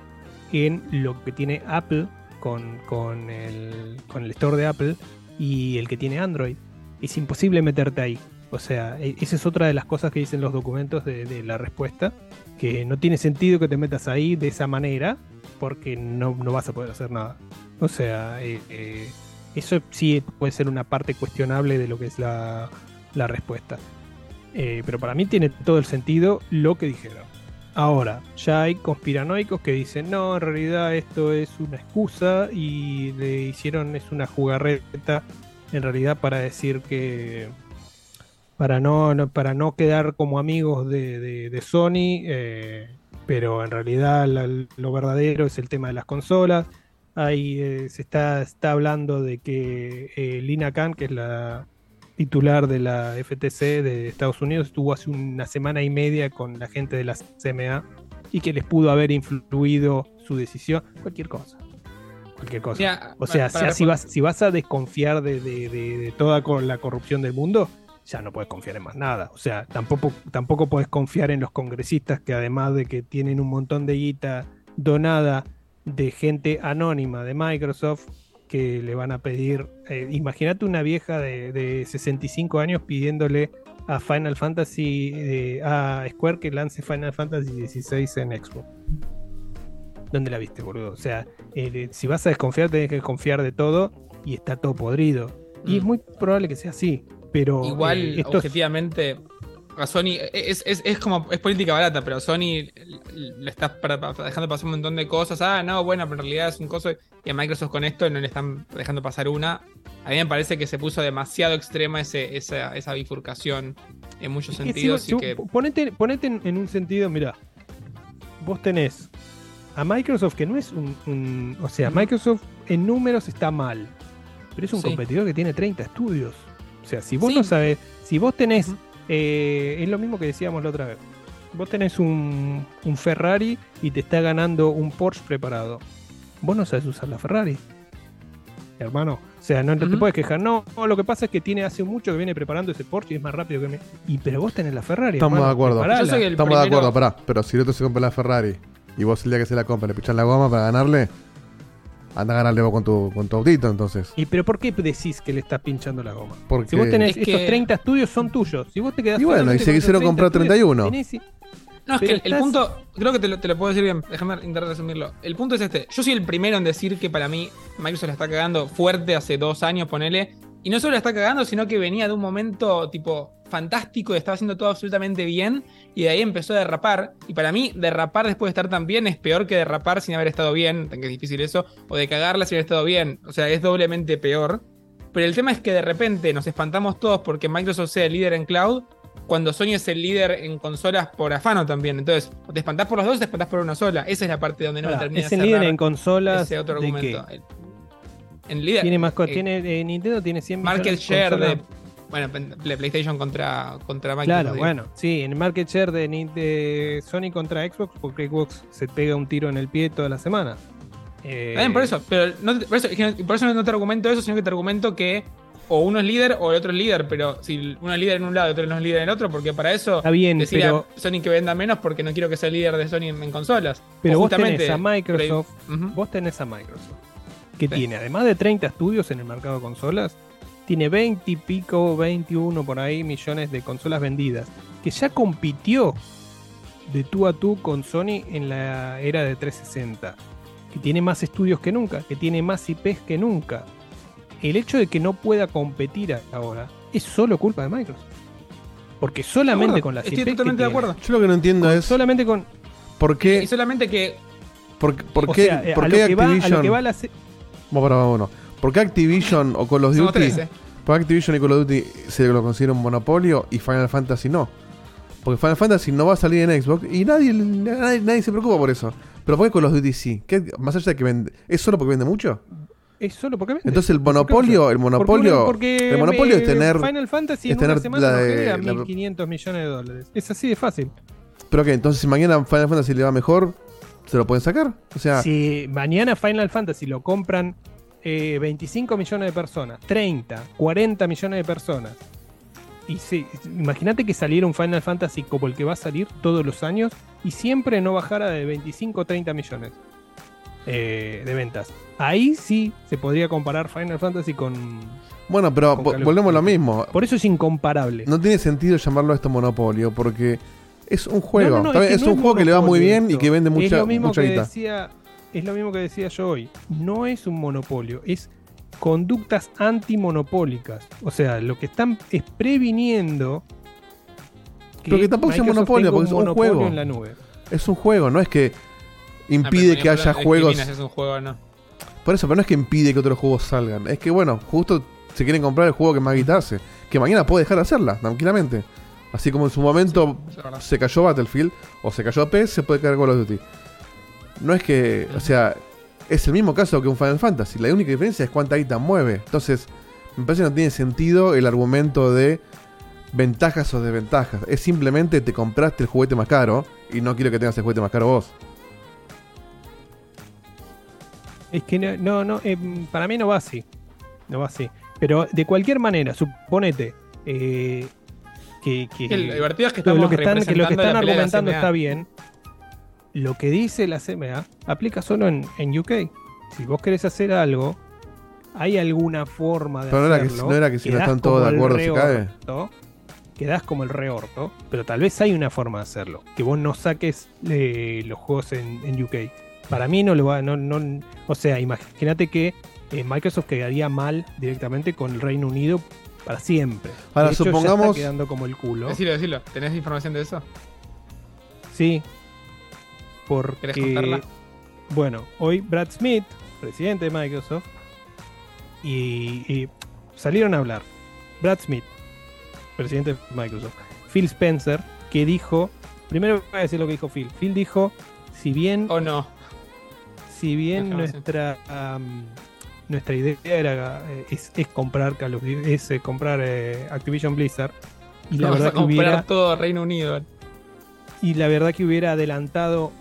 en lo que tiene Apple con, con, el, con el store de Apple y el que tiene Android? Es imposible meterte ahí. O sea, e- esa es otra de las cosas que dicen los documentos de, la respuesta, que no tiene sentido que te metas ahí de esa manera porque no, no vas a poder hacer nada. O sea, eh, eh, eso sí puede ser una parte cuestionable de lo que es la, la respuesta. Eh, pero para mí tiene todo el sentido lo que dijeron. Ahora, ya hay conspiranoicos que dicen, no, en realidad esto es una excusa y le hicieron, es una jugarreta, en realidad para decir que, para no, para no quedar como amigos de, de- Sony, eh, pero en realidad lo verdadero es el tema de las consolas. Ahí eh, se está, está hablando de que eh, Lina Khan, que es la titular de la FTC de Estados Unidos, estuvo hace una semana y media con la gente de la CMA y que les pudo haber influido su decisión. Cualquier cosa. Cualquier cosa. Mira, o sea, para- si- si, vas, si vas a desconfiar de, de- de- de toda la corrupción del mundo, ya no puedes confiar en más nada. O sea, tampoco, tampoco puedes confiar en los congresistas que además de que tienen un montón de guita donada de gente anónima de Microsoft que le van a pedir, eh, imagínate una vieja de, de 65 años pidiéndole a Final Fantasy, eh, a Square que lance Final Fantasy XVI en Xbox. ¿Dónde la viste, boludo? O sea, eh, si vas a desconfiar, tenés que desconfiar de todo y está todo podrido. Y es muy probable que sea así. Pero Igual, es- objetivamente, a Sony es, es, es como es política barata, pero Sony le está pa- pa- dejando pasar un montón de cosas. Ah, no, bueno, pero en realidad es un coso. Y a Microsoft con esto no le están dejando pasar una. A mí me parece que se puso demasiado extrema ese, esa, esa bifurcación en muchos Es sentidos. y que, ponete, ponete en, en un sentido, mira, vos tenés a Microsoft que no es un, un- o sea, Microsoft en números está mal, pero es un Sí. competidor que tiene 30 estudios. O sea, si vos Sí. no sabés, si vos tenés, eh, es lo mismo que decíamos la otra vez, vos tenés un, un Ferrari y te está ganando un Porsche preparado, vos no sabés usar la Ferrari. Hermano, o sea, no te puedes quejar. No, no, lo que pasa es que tiene hace mucho que viene preparando ese Porsche y es más rápido que mi. Y pero vos tenés la Ferrari. Estamos hermano, de acuerdo. Estamos de acuerdo, pará. Pero si el otro se compra la Ferrari y vos el día que se la compra le pichás la goma para ganarle, anda a ganarle vos con tu, con tu autito, entonces. ¿Y pero por qué decís que le estás pinchando la goma? Porque- Si vos tenés Es estos que- 30 estudios son tuyos. Si vos te quedás Y bueno, y esos quisieron 30 comprar estudios, 31. tenés- No, es que Pero el, el estás- punto, creo que te lo, te lo puedo decir bien, déjame intentar resumirlo. El punto es este, yo soy el primero en decir que para mí Microsoft la está cagando fuerte hace dos años, ponele, y no solo la está cagando, sino que venía de un momento tipo fantástico estaba haciendo todo absolutamente bien, y de ahí empezó a derrapar, y para mí derrapar después de estar tan bien es peor que derrapar sin haber estado bien, que es difícil eso, o de cagarla sin haber estado bien, o sea, es doblemente peor. Pero el tema es que de repente nos espantamos todos porque Microsoft sea el líder en cloud, cuando Sony es el líder en consolas por afano también. Entonces, te espantás por los dos o te espantás por una sola. Esa es la parte donde no me termina es el líder en consolas. ese otro ¿de argumento. qué? En líder. Tiene más eh, tiene, eh, Nintendo tiene 100 market share de. Bueno, Play- PlayStation contra, contra Microsoft. Claro, bueno, sí, en el market share de, Sony contra Xbox, porque Xbox se pega un tiro en el pie toda la semana. Eh, Está bien, por eso. Pero no te- por, eso, por no te argumento eso, sino que te argumento que o uno es líder o el otro es líder. Pero si uno es líder en un lado y otro no es líder en el otro, porque para eso. Está bien, decir pero- a Sony que venda menos porque no quiero que sea el líder de Sony en, en consolas. Pero vos justamente, tenés a Microsoft, vos tenés a Microsoft, que Sí. tiene, además de 30 estudios en el mercado de consolas, tiene 20 y pico, 21 por ahí millones de consolas vendidas, que ya compitió de tú a tú con Sony en la era de 360, que tiene más estudios que nunca, que tiene más IPs que nunca. El hecho de que no pueda competir ahora es solo culpa de Microsoft. Porque solamente con las estoy IPs totalmente de tiene- acuerdo. Yo lo que no entiendo es. Solamente con. ¿Por qué? Y solamente que. ¿Por, por O qué, sea, por a qué lo que va- a lo Activision? que va la se- Vamos para uno. ¿Por qué Activision o Call of Duty? tres, eh. ¿Por qué Activision y Call of Duty se lo considera un monopolio y Final Fantasy no? Porque Final Fantasy no va a salir en Xbox y nadie, nadie, nadie se preocupa por eso. Pero ¿por qué Call of Duty sí? ¿Qué- más allá de que vende, ¿es solo porque vende mucho? Es solo porque vende. Entonces el ¿Por qué monopolio, el Porque monopolio, una- porque, el monopolio es tener, Final Fantasy es en tener una semana la de- la- 1.500 millones de dólares. Es así de fácil. pero que entonces si mañana Final Fantasy le va mejor, se lo pueden sacar. O sea, Si mañana Final Fantasy lo compran eh, 25 millones de personas, 30, 40 millones de personas. Y sí, imagínate que saliera un Final Fantasy como el que va a salir todos los años y siempre no bajara de 25 o 30 millones eh, de ventas. Ahí sí se podría comparar Final Fantasy con. bueno, pero con volvemos a lo mismo. Por eso es incomparable. No tiene sentido llamarlo esto monopolio porque es un juego. No, no, no, Está bien, que es, un juego que le va muy bien y que vende es mucha, lo mismo mucha que guita. decía Es lo mismo que decía yo hoy. No es un monopolio, es conductas antimonopólicas. O sea, lo que están es previniendo Pero que tampoco es un monopolio, porque es un juego. en la nube. Es un juego, no es que Ah, impide pero que haya juegos. Es un juego, no. Por eso, pero no es que impide que otros juegos salgan. Es que, bueno, justo se quieren comprar el juego que más guitarse. Que mañana puede dejar de hacerla, tranquilamente. Así como en su momento se cayó Battlefield o se cayó PS, se puede caer Call of Duty. No es que, o sea, es el mismo caso que un Final Fantasy. La única diferencia es cuánta guita mueve. Entonces, me parece que no tiene sentido el argumento de ventajas o desventajas. Es simplemente te compraste el juguete más caro y no quiero que tengas el juguete más caro vos. Es que no, no, no, eh, para mí no va así. No va así. Pero de cualquier manera, suponete eh, que, que- Que lo divertido es que lo estamos que están, que lo que argumentando está bien. Lo que dice la CMA aplica solo en, en UK. Si vos querés hacer algo, hay alguna forma de Pero no era que- hacerlo. no era que si no están todos de acuerdo se cae. Quedás como el reorto, pero tal vez hay una forma de hacerlo. Que vos no saques eh, los juegos en, en UK. Para mí no lo va, no, no, o sea, imagínate que eh, Microsoft quedaría mal directamente con el Reino Unido para siempre. Ahora, De hecho, ya supongamos- está quedando como el culo. Decilo, decilo. ¿Tenés información de eso? Sí. Porque. ¿Querés contarla? Bueno, hoy Brad Smith, presidente de Microsoft, y, y salieron a hablar. Brad Smith, presidente de Microsoft. Phil Spencer, que dijo. Primero voy a decir lo que dijo Phil. Phil dijo: si bien. O no. Si bien nuestra. Nuestra idea era eh, es, es comprar Call of Duty- es eh, comprar eh, Activision Blizzard. Y la Vamos verdad a que hubiera todo Reino Unido. y la verdad que hubiera adelantado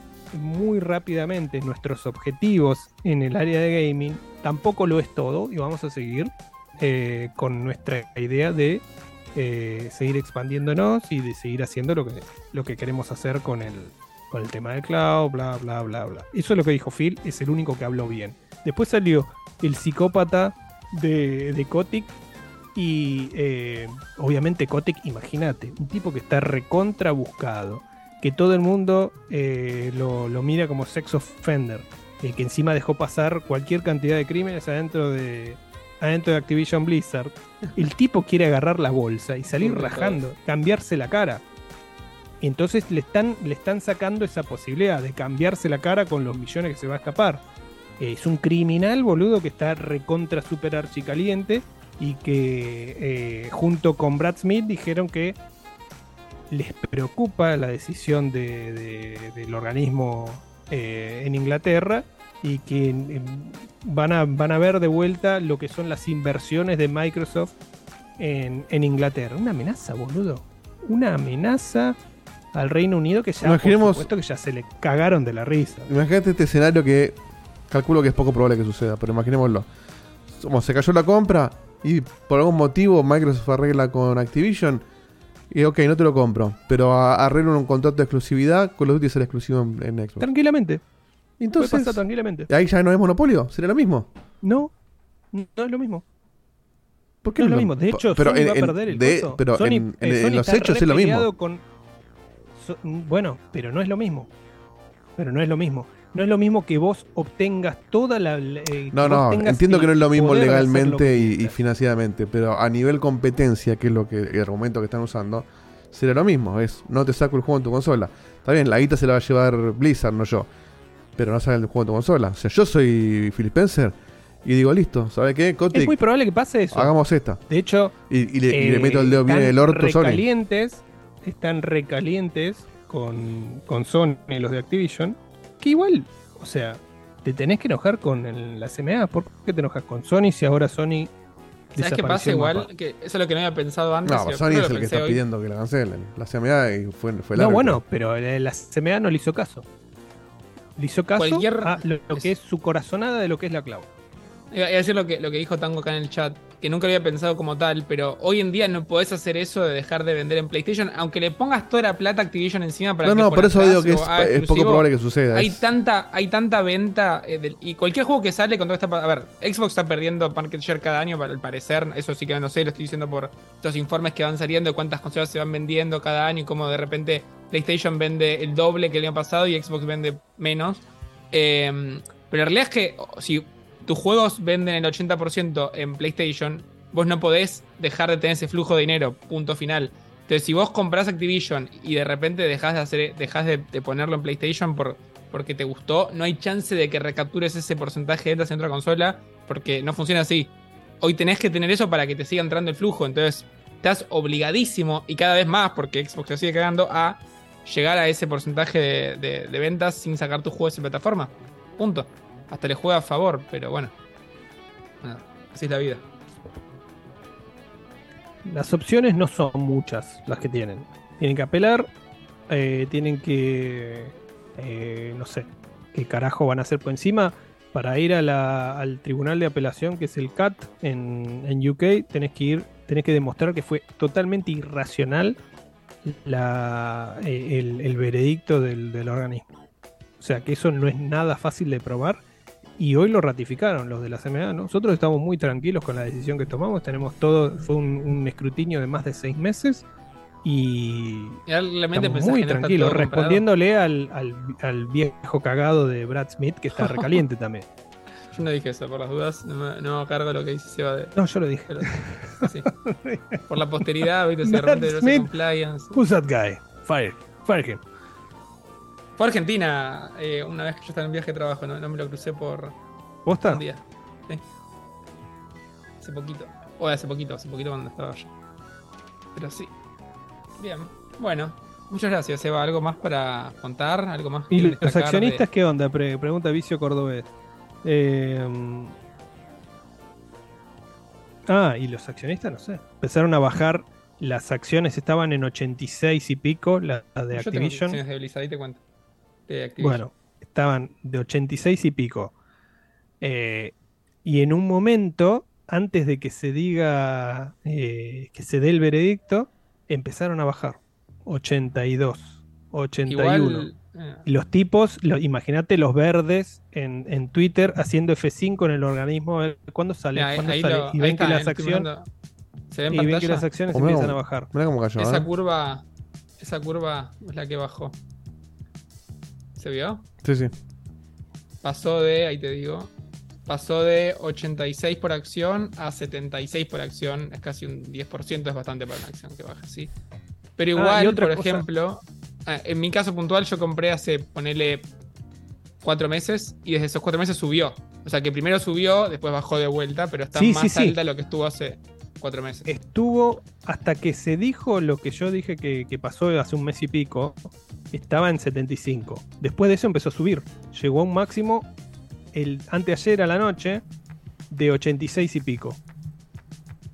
muy rápidamente nuestros objetivos en el área de gaming, tampoco lo es todo y vamos a seguir eh, con nuestra idea de eh, seguir expandiéndonos y de seguir haciendo lo que, lo que queremos hacer con el, con el tema del cloud, bla, bla, bla, bla. Eso es lo que dijo Phil, es el único que habló bien. Después salió el psicópata de, de Kotick y eh, obviamente Kotick, imagínate, un tipo que está recontra buscado, que todo el mundo eh, lo, lo mira como sex offender, eh, que encima dejó pasar cualquier cantidad de crímenes adentro de, adentro de Activision Blizzard. El tipo quiere agarrar la bolsa y salir rajando, cambiarse la cara. Entonces le están, le están sacando esa posibilidad de cambiarse la cara con los millones que se va a escapar. Es un criminal, boludo, que está recontra super archicaliente y que eh, junto con Brad Smith dijeron que les preocupa la decisión de- de- del organismo eh, en Inglaterra y que em, van, a, van a ver de vuelta lo que son las inversiones de Microsoft en, en Inglaterra. Una amenaza, boludo. Una amenaza al Reino Unido que ya, Imaginemos- por supuesto, que ya se le cagaron de la risa. Imagínate este escenario que calculo que es poco probable que suceda, pero imaginémoslo. Como se cayó la compra y por algún motivo Microsoft arregla con Activision y ok, no te lo compro, pero arreglan un contrato de exclusividad, Call of Duty será exclusivo en, en Xbox. Tranquilamente. Entonces, Puede pasar tranquilamente. ahí ya no es monopolio, sería lo mismo. No, no es lo mismo. ¿Por no es lo mismo. De hecho, pero Sony en- va a perder el de- pero Sony- en- eh, en los hechos es lo mismo. peleado con- So- bueno, pero no es lo mismo. Pero no es lo mismo. No es lo mismo que vos obtengas toda la. eh, No, no, entiendo que no es lo mismo legalmente y, y financieramente, pero a nivel competencia, que es lo que el argumento que están usando, será lo mismo. Es no te saco el juego en tu consola. Está bien, la guita se la va a llevar Blizzard, no yo. Pero no sale el juego en tu consola. O sea, yo soy Phil Spencer y digo, listo, ¿sabe qué? Kotick, Es muy probable que pase eso. hagamos esta. De hecho, Y, y le, y le eh, meto el dedo bien en el están orto, Sony. recalientes, están recalientes con, con Sony y los de Activision, que igual, o sea, te tenés que enojar con el- la CMA. ¿Por qué te enojas con Sony si ahora Sony ¿Sabes qué pasa igual? Que eso es lo que no había pensado antes. No, Sony es el que está hoy. pidiendo que la cancelen. La CMA y fue, fue No, largo. bueno, pero eh, la CMA no le hizo caso. Le hizo caso Cualquier- a lo, lo que es su corazonada de lo que es la. Iba iba a decir lo que, lo que dijo Tango acá en el chat, que nunca lo había pensado como tal, pero hoy en día no podés hacer eso de dejar de vender en PlayStation, aunque le pongas toda la plata a Activision encima para No, que no, por eso atrás digo que es- poco probable que suceda, Hay es- tanta, hay tanta venta eh, del- y cualquier juego que sale con todo esta. A ver, Xbox está perdiendo market share cada año, para el parecer, eso sí que no sé, lo estoy diciendo por los informes que van saliendo, de cuántas consolas se van vendiendo cada año y cómo de repente PlayStation vende el doble que el año pasado y Xbox vende menos. Eh, pero la realidad es que si tus juegos venden el 80% en PlayStation, vos no podés dejar de tener ese flujo de dinero, punto final. Entonces, si vos comprás Activision y de repente dejás de hacer, dejás de, ponerlo en PlayStation por, porque te gustó, no hay chance de que recaptures ese porcentaje de ventas en otra consola, porque no funciona así. Hoy tenés que tener eso para que te siga entrando el flujo. Entonces, estás obligadísimo, y cada vez más, porque Xbox te sigue cagando, a llegar a ese porcentaje de, de- de ventas sin sacar tus juegos en plataforma. Punto. Hasta le juega a favor, pero bueno. Nada, así es la vida. Las opciones no son muchas las que tienen. Tienen que apelar, eh, tienen que, eh, no sé, qué carajo van a hacer por encima. Para ir al tribunal de apelación, que es el CAT en, UK, tenés que ir, tenés que demostrar que fue totalmente irracional eh, el, veredicto del organismo. O sea que eso no es nada fácil de probar. Y hoy lo ratificaron los de la CMA. Nosotros estamos muy tranquilos con la decisión que tomamos. Tenemos todo, fue un, un escrutinio de más de seis meses. Y realmente muy tranquilo, respondiéndole al, al- al viejo cagado de Brad Smith que está recaliente también. Yo no dije eso, por las dudas. No me, no cargo de lo que dice Seba de. No, yo lo dije. Pero- sí. Por la posteridad, ¿viste? Si de Brad Smith. compliance. Who's that guy? Fire, fire him. Fue a Argentina eh, una vez que yo estaba en viaje de trabajo, no, no me lo crucé por ¿Posta? un día. Sí. Hace poquito. O hace poquito, hace poquito cuando estaba allá. Pero sí. Bien. Bueno, muchas gracias, Eva. ¿Algo más para contar? ¿Algo más que ¿Y los accionistas de- qué onda? Pre- pregunta Vicio Cordobés. Eh, ah, y los accionistas, no sé. Empezaron a bajar. Las acciones estaban en 86 y pico, la, la de Yo tengo Activision. acciones de Blizzard, ahí te cuento. De Activision. Bueno, estaban de 86 y pico. Eh, y en un momento, antes de que se diga, eh, que se dé el veredicto, empezaron a bajar. 82, 81. Igual. eh, Y los tipos, lo- imagínate los verdes en, en Twitter haciendo F5 en el organismo. ¿Cuándo sale? ¿Cuándo ahí sale? lo- y ven está, que las acciones, ¿Se y ven que las acciones Oh, empiezan a bajar. cayó, Esa ¿eh? curva. Esa curva es la que bajó. ¿Se vio? Sí, sí. Pasó de, ahí te digo, pasó de 86 por acción a 76 por acción. Es casi un 10%, es bastante para una acción que baja, sí. Pero Ah, igual, por cosa- ejemplo, ah, en mi caso puntual yo compré hace, ponele, cuatro meses y desde esos cuatro meses subió. O sea que primero subió, después bajó de vuelta, pero está Sí, más sí, alta lo que estuvo hace cuatro meses. Estuvo hasta que se dijo lo que yo dije que, pasó hace un mes y pico. Estaba en 75. Después de eso empezó a subir. Llegó a un máximo el anteayer a la noche de 86 y pico.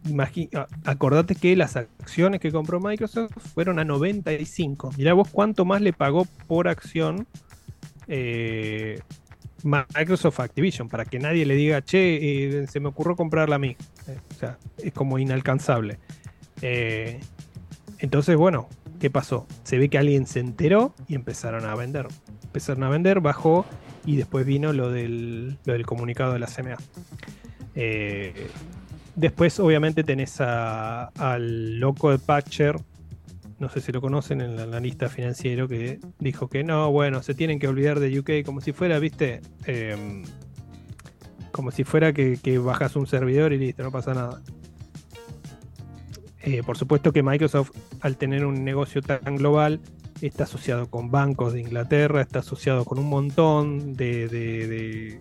Imagi- a- acordate que las acciones que compró Microsoft fueron a 95. Mirá vos cuánto más le pagó por acción eh, Microsoft Activision, para que nadie le diga, che, eh, se me ocurrió comprarla a mí. Eh, o sea, es como inalcanzable. Eh, entonces, bueno, ¿qué pasó? Se ve que alguien se enteró y empezaron a vender. Empezaron a vender, bajó y después vino lo del, lo del comunicado de la CMA. Después, obviamente, tenés a- al loco de Patcher, no sé si lo conocen, el analista financiero que dijo que no, bueno, se tienen que olvidar de UK como si fuera, viste, Em, como si fuera que, que bajas un servidor y listo, no pasa nada. Eh, por supuesto que Microsoft, al tener un negocio tan global, está asociado con bancos de Inglaterra, está asociado con un montón de, de-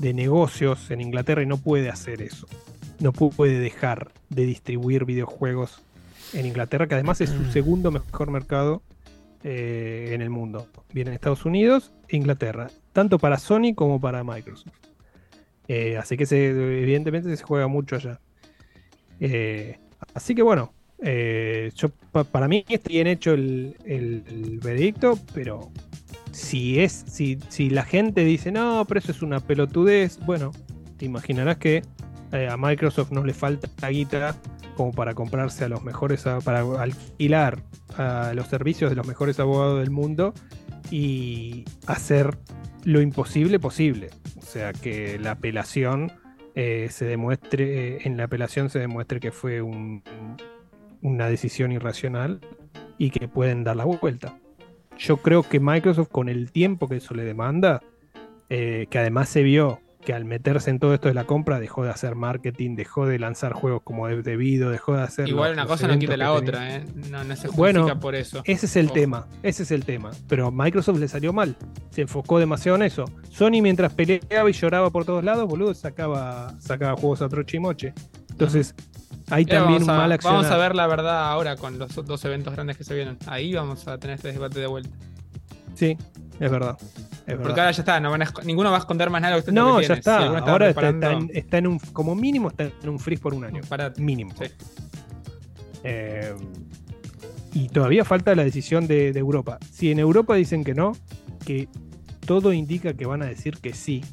de- negocios en Inglaterra y no puede hacer eso. No pu- puede dejar de distribuir videojuegos en Inglaterra, que además es su segundo mejor mercado eh, en el mundo. Viene Estados Unidos e Inglaterra, tanto para Sony como para Microsoft. Eh, así que se, evidentemente se juega mucho allá. Eh, así que bueno, yo, pa- para mí está bien hecho el, el- el veredicto, pero si es, si, si la gente dice no, pero eso es una pelotudez, bueno, te imaginarás que a Microsoft no le falta guita como para comprarse a los mejores, para alquilar a los servicios de los mejores abogados del mundo y hacer lo imposible posible. O sea, que la apelación eh, se demuestre, en la apelación se demuestre que fue un- una decisión irracional y que pueden dar la vuelta. Yo creo que Microsoft, con el tiempo que eso le demanda, eh, que además se vio que al meterse en todo esto de la compra dejó de hacer marketing, dejó de lanzar juegos como de- debido, dejó de hacer. Igual los- una cosa no quita la otra. ¿eh? No, no se justifica Bueno, por eso. ese es el Ojo. tema, ese es el tema. Pero a Microsoft le salió mal, se enfocó demasiado en eso. Sony mientras peleaba y lloraba por todos lados, boludo, sacaba, sacaba juegos a troche y moche. Entonces, hay Mira, también un a, mal accionar. Vamos a ver la verdad ahora con los dos eventos grandes que se vienen. Ahí vamos a tener este debate de vuelta. Sí, es verdad. Es Porque verdad. ahora ya está, no van a ninguno va a esconder más nada que usted No, ya está. Si Ahora está, en, está en un, como mínimo está en un freeze por un año. Mínimo. Eh, y todavía falta la decisión de, de Europa. Si en Europa dicen que no, que todo indica que van a decir que sí,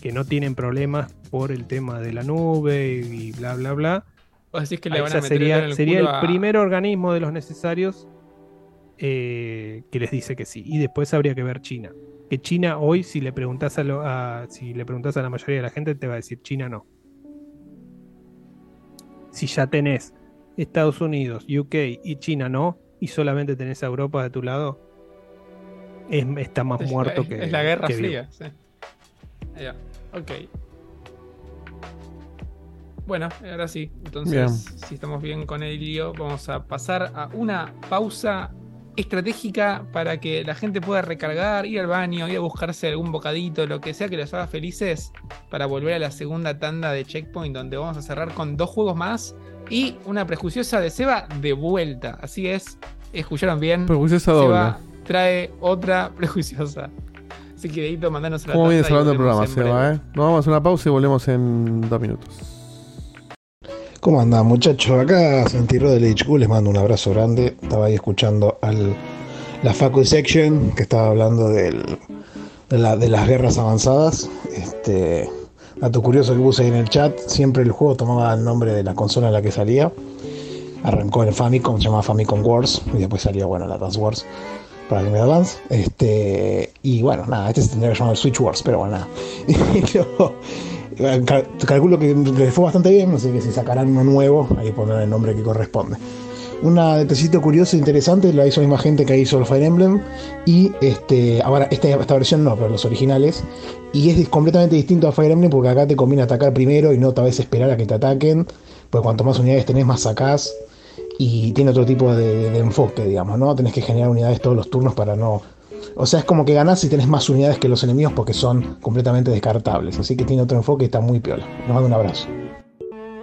que no tienen problemas por el tema de la nube y bla, bla, bla. Vos decís que le Ahí van ya a meter el sería, el sería culo el a- primer organismo de los necesarios eh, que les dice que sí. Y después habría que ver China. Que China hoy, si le preguntas a, lo- a- si le preguntas a la mayoría de la gente, te va a decir China no. Si ya tenés Estados Unidos, UK y China no, y solamente tenés a Europa de tu lado, es- está más Es- muerto que. es la Guerra que. Fría. Sí. Ya, ok. Bueno, ahora sí. Entonces, Bien. si estamos bien con el lío, vamos a pasar a una pausa estratégica para que la gente pueda recargar, ir al baño, ir a buscarse algún bocadito, lo que sea que los haga felices, para volver a la segunda tanda de Checkpoint, donde vamos a cerrar con dos juegos más y una prejuiciosa de Seba de vuelta. Así es, escucharon bien. Prejuiciosa Seba doble. trae otra prejuiciosa. Así que, Edito, mandanos a la ¿Cómo viene hablando el programa. Seba? Eh? Nos vamos a una pausa y volvemos en dos minutos. ¿Cómo andan muchachos? Acá Santi del HQ, les mando un abrazo grande. Estaba ahí escuchando al, la Facu Section que estaba hablando de, la- de las guerras avanzadas. Este, dato curioso que puse ahí en el chat, siempre el juego tomaba el nombre de la consola en la que salía. Arrancó en Famicom, se llamaba Famicom Wars, y después salía, bueno, la Dance Wars para Game Advance. Este, y bueno, nada, este se tendría que llamar Switch Wars, pero bueno, nada. Y luego, cal- calculo que les fue bastante bien, así que si sacarán uno nuevo, ahí pondrán el nombre que corresponde. Un detallito curioso e interesante la hizo la misma gente que hizo el Fire Emblem. Y este, ahora, esta, esta versión no, pero los originales. Y es completamente distinto a Fire Emblem porque acá te conviene atacar primero y no tal vez esperar a que te ataquen. Pues cuanto más unidades tenés, más sacás. Y tiene otro tipo de, de enfoque, digamos, ¿no? Tenés que generar unidades todos los turnos para no. O sea, es como que ganás si tenés más unidades que los enemigos porque son completamente descartables. Así que tiene otro enfoque y está muy piola. Nos mando un abrazo.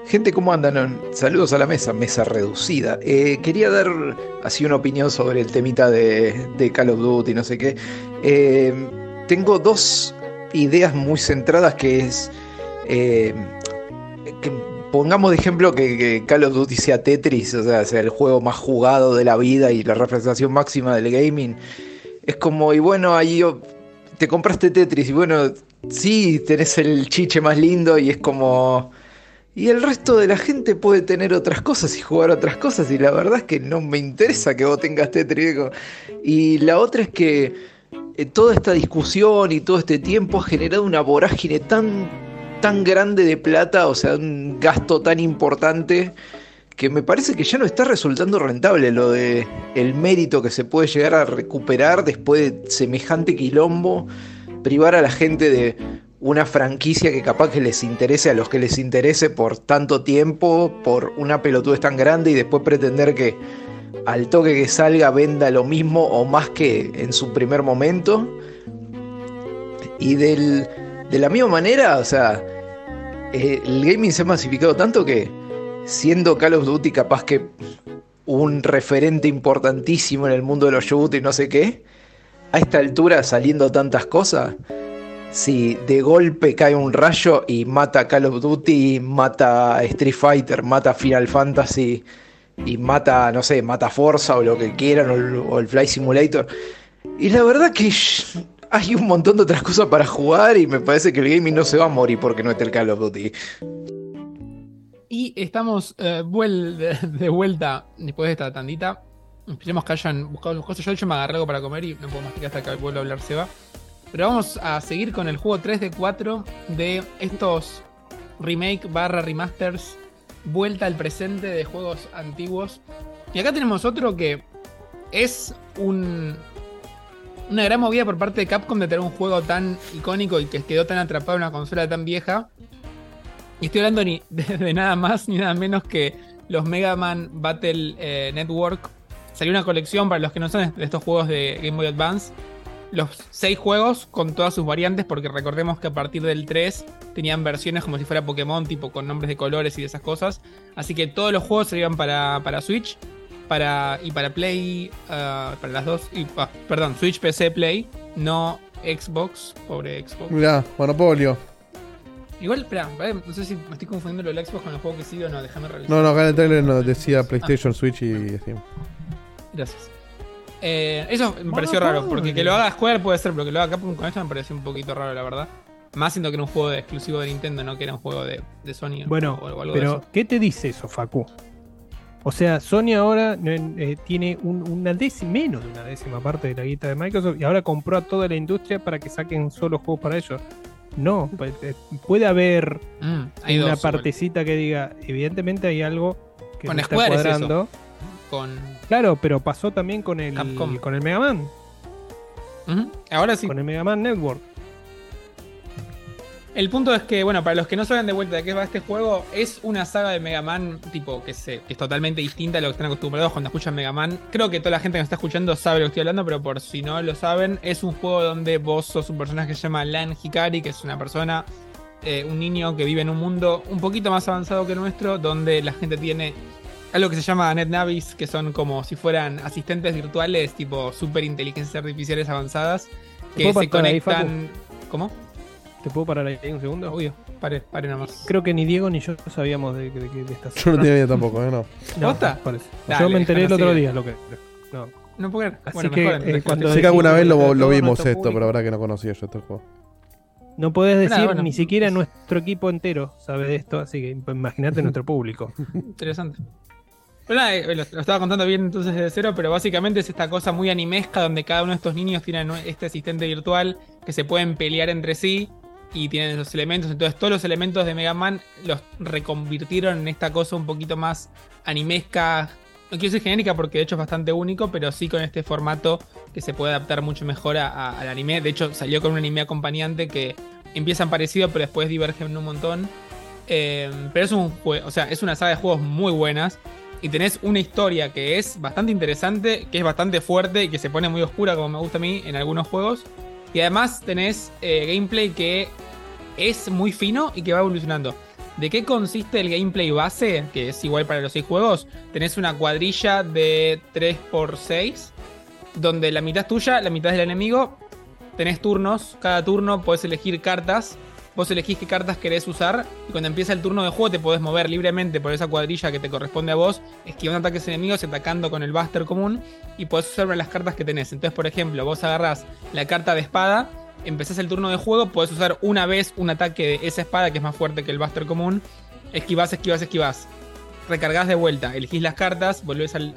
Gente, ¿cómo andan? Saludos a la mesa, mesa reducida. Eh, quería dar así una opinión sobre el temita de, Call of Duty, no sé qué. Eh, tengo dos ideas muy centradas que es... eh, que pongamos de ejemplo que, que Call of Duty sea Tetris, o sea, sea el juego más jugado de la vida y la representación máxima del gaming. Es como, y bueno, ahí te compraste Tetris y bueno, sí, tenés el chiche más lindo y es como... Y el resto de la gente puede tener otras cosas y jugar otras cosas. Y la verdad es que no me interesa que vos tengas Tetris. Y la otra es que eh, toda esta discusión y todo este tiempo ha generado una vorágine tan, tan grande de plata, o sea, un gasto tan importante que me parece que ya no está resultando rentable lo de el mérito que se puede llegar a recuperar después de semejante quilombo, privar a la gente de una franquicia que capaz que les interese a los que les interese por tanto tiempo, por una pelotudez tan grande y después pretender que al toque que salga venda lo mismo o más que en su primer momento. Y del, de la misma manera, o sea, eh, el gaming se ha masificado tanto que siendo Call of Duty capaz que un referente importantísimo en el mundo de los shooters y no sé qué, a esta altura saliendo tantas cosas, si de golpe cae un rayo y mata Call of Duty, mata Street Fighter, mata Final Fantasy y mata, no sé, mata Forza o lo que quieran, o el, o el Fly Simulator. Y la verdad que hay un montón de otras cosas para jugar y me parece que el gaming no se va a morir porque no esté el Call of Duty. Y estamos eh, de vuelta después de esta tandita. Esperemos que hayan buscado sus cosas. Yo, de hecho, me agarré algo para comer y no puedo masticar hasta que vuelva a hablar Seba. Pero vamos a seguir con el juego 3 de 4 de estos remake barra remasters. Vuelta al presente de juegos antiguos. Y acá tenemos otro que es un, una gran movida por parte de Capcom de tener un juego tan icónico y que quedó tan atrapado en una consola tan vieja. Y estoy hablando ni de, nada más ni nada menos que los Mega Man Battle eh, Network. Salió una colección para los que no son de estos juegos de Game Boy Advance. Los seis juegos con todas sus variantes, porque recordemos que a partir del 3 tenían versiones como si fuera Pokémon, tipo con nombres de colores y de esas cosas. Así que todos los juegos salían para, para Switch para, y para Play, ah, para las dos, ah, perdón, Switch, PC, Play, no Xbox, pobre Xbox. Mirá, Monopolio. Igual, espera, ¿vale? no sé si me estoy confundiendo lo del Xbox con el juego que sigue o no, déjame revisar. No, no, acá en el trailer nos decía PlayStation, Switch y Steam. Gracias. Eh, eso me pareció raro, porque que lo haga Square puede ser, pero que lo haga Capcom con esto me pareció un poquito raro, la verdad. Más siendo que era un juego de- exclusivo de Nintendo, no que era un juego de, de Sony. Bueno, o, o algo de pero eso. ¿qué te dice eso, Facu? O sea, Sony ahora eh, eh, tiene un- una décima, menos de una décima parte de la guita de Microsoft y ahora compró a toda la industria para que saquen solo juegos para ellos. No, pues, eh, puede haber Mm, hay una dos, igual. partecita que diga, evidentemente hay algo que Con no está Square es cuadrando. Con. Claro, pero pasó también con el Capcom. con el Mega Man. Ahora sí. Con el Mega Man Network. El punto es que, bueno, para los que no saben de vuelta de qué va este juego, es una saga de Mega Man, tipo, que, se, que es totalmente distinta a lo que están acostumbrados cuando escuchan Mega Man. Creo que toda la gente que nos está escuchando sabe lo que estoy hablando, pero por si no lo saben, es un juego donde vos sos un personaje que se llama Lan Hikari, que es una persona, eh, un niño que vive en un mundo un poquito más avanzado que el nuestro, donde la gente tiene algo que se llama NetNavis, que son como si fueran asistentes virtuales, tipo super inteligencias artificiales avanzadas, que ¿Puedo se ahí, conectan. ¿Cómo? ¿Te puedo parar ahí un segundo? Obvio, pare, pare nomás. Creo que ni Diego ni yo sabíamos de, de, de, de esta Yo no tenía idea tampoco, ¿eh? No. No, parece. Dale, yo me enteré el otro día lo que. No. No puedo creer. Así Bueno, que, mejor, eh, entonces, cuando Sé que alguna vez lo, lo vimos esto, público- pero la verdad que no conocía yo este juego. No podés decir Nada, bueno. ni siquiera nuestro equipo entero sabe de esto, así que imagínate nuestro público. Interesante. Nada, eh, lo, lo estaba contando bien entonces desde cero, pero básicamente es esta cosa muy animesca donde cada uno de estos niños tienen este asistente virtual que se pueden pelear entre sí y tienen esos elementos. Entonces todos los elementos de Mega Man los reconvirtieron en esta cosa un poquito más animesca. No quiero decir genérica porque de hecho es bastante único, pero sí con este formato que se puede adaptar mucho mejor a- al anime. De hecho salió con un anime acompañante que empiezan parecido pero después divergen un montón. Eh, pero es un o sea, es una saga de juegos muy buenas. Y tenés una historia que es bastante interesante, que es bastante fuerte y que se pone muy oscura, como me gusta a mí en algunos juegos. Y además tenés eh, gameplay que es muy fino y que va evolucionando. ¿De qué consiste el gameplay base? Que es igual para los seis juegos. Tenés una cuadrilla de 3x6, donde la mitad es tuya, la mitad es del enemigo. Tenés turnos, cada turno podés elegir cartas. Vos elegís qué cartas querés usar y cuando empieza el turno de juego te podés mover libremente por esa cuadrilla que te corresponde a vos, esquivando ataques enemigos y atacando con el Buster común y podés usar una de las cartas que tenés. Entonces, por ejemplo, vos agarrás la carta de espada, empezás el turno de juego, podés usar una vez un ataque de esa espada que es más fuerte que el Buster común, esquivás, esquivás, esquivás. Recargás de vuelta, elegís las cartas, volvés al,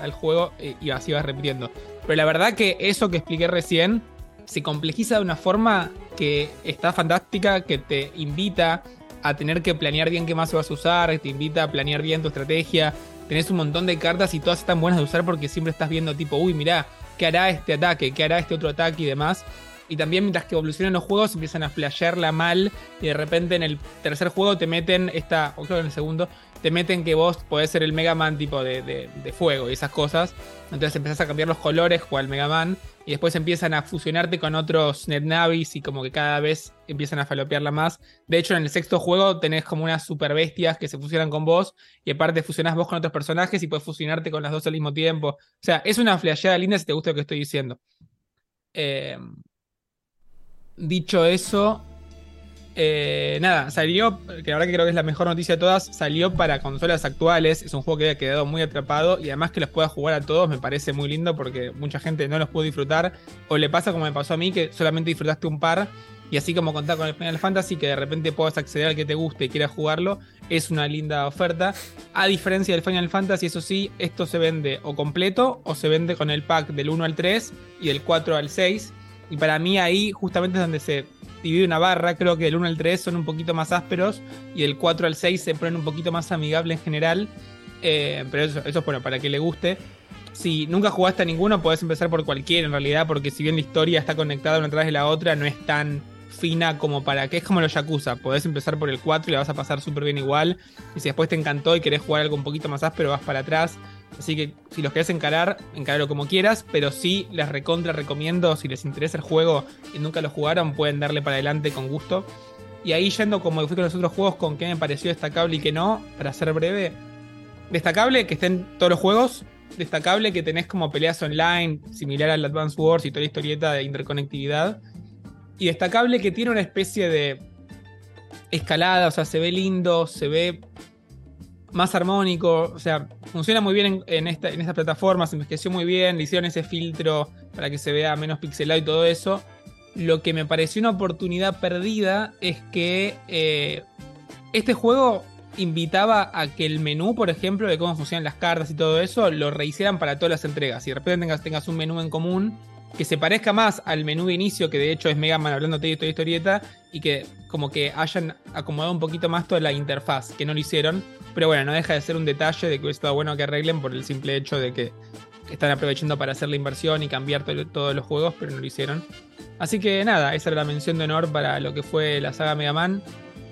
al- juego eh, y así vas repitiendo. Pero la verdad que eso que expliqué recién se complejiza de una forma que está fantástica, que te invita a tener que planear bien qué más vas a usar, te invita a planear bien tu estrategia. Tenés un montón de cartas y todas están buenas de usar porque siempre estás viendo tipo, uy, mirá, ¿qué hará este ataque? ¿Qué hará este otro ataque y demás? Y también mientras que evolucionan los juegos empiezan a flashearla mal y de repente en el tercer juego te meten esta, o creo que en el segundo, te meten que vos podés ser el Mega Man tipo de, de- de fuego y esas cosas. Entonces empezás a cambiar los colores, jugar al Mega Man y después empiezan a fusionarte con otros NetNavis y como que cada vez empiezan a falopearla más. De hecho, en el sexto juego tenés como unas super bestias que se fusionan con vos y aparte fusionás vos con otros personajes y puedes fusionarte con las dos al mismo tiempo. O sea, es una flasheada linda si te gusta lo que estoy diciendo. Eh, dicho eso, eh, nada, salió, que la verdad que creo que es la mejor noticia de todas, salió para consolas actuales, es un juego que había quedado muy atrapado y además que los pueda jugar a todos me parece muy lindo porque mucha gente no los pudo disfrutar o le pasa como me pasó a mí que solamente disfrutaste un par y así como contar con el Final Fantasy que de repente puedas acceder al que te guste y quieras jugarlo, es una linda oferta. A diferencia del Final Fantasy, eso sí, esto se vende o completo o se vende con el pack del 1 al 3 y del 4 al 6 y para mí ahí justamente es donde se divide una barra. Creo que del 1 al 3 son un poquito más ásperos y del 4 al 6 se ponen un poquito más amigables en general. Eh, pero eso, eso es bueno, para que le guste. Si nunca jugaste a ninguno, podés empezar por cualquiera en realidad, porque si bien la historia está conectada una tras de la otra, no es tan fina como para que es como los Yakuza. Podés empezar por el 4 y la vas a pasar súper bien igual. Y si después te encantó y querés jugar algo un poquito más áspero, vas para atrás. Así que si los querés encarar, encararlo como quieras, pero sí les recontra recomiendo, si les interesa el juego y nunca lo jugaron, pueden darle para adelante con gusto. Y ahí yendo como fui con los otros juegos, con qué me pareció destacable y qué no, para ser breve. Destacable que estén todos los juegos. Destacable que tenés como peleas online, similar al Advance Wars y toda la historieta de interconectividad. Y destacable que tiene una especie de escalada, o sea, se ve lindo, se ve más armónico, o sea, funciona muy bien en, esta, en esta plataforma, se envejeció muy bien, le hicieron ese filtro para que se vea menos pixelado y todo eso. Lo que me pareció una oportunidad perdida es que eh, este juego invitaba a que el menú, por ejemplo, de cómo funcionan las cartas y todo eso, lo rehicieran para todas las entregas. Si de repente tengas un menú en común que se parezca más al menú de inicio, que de hecho es Mega Man hablando de historia historieta, y que como que hayan acomodado un poquito más toda la interfaz, que no lo hicieron. Pero bueno, no deja de ser un detalle de que hubiese estado bueno que arreglen por el simple hecho de que están aprovechando para hacer la inversión y cambiar to- todos los juegos, pero no lo hicieron. Así que nada, esa era la mención de honor para lo que fue la saga Mega Man.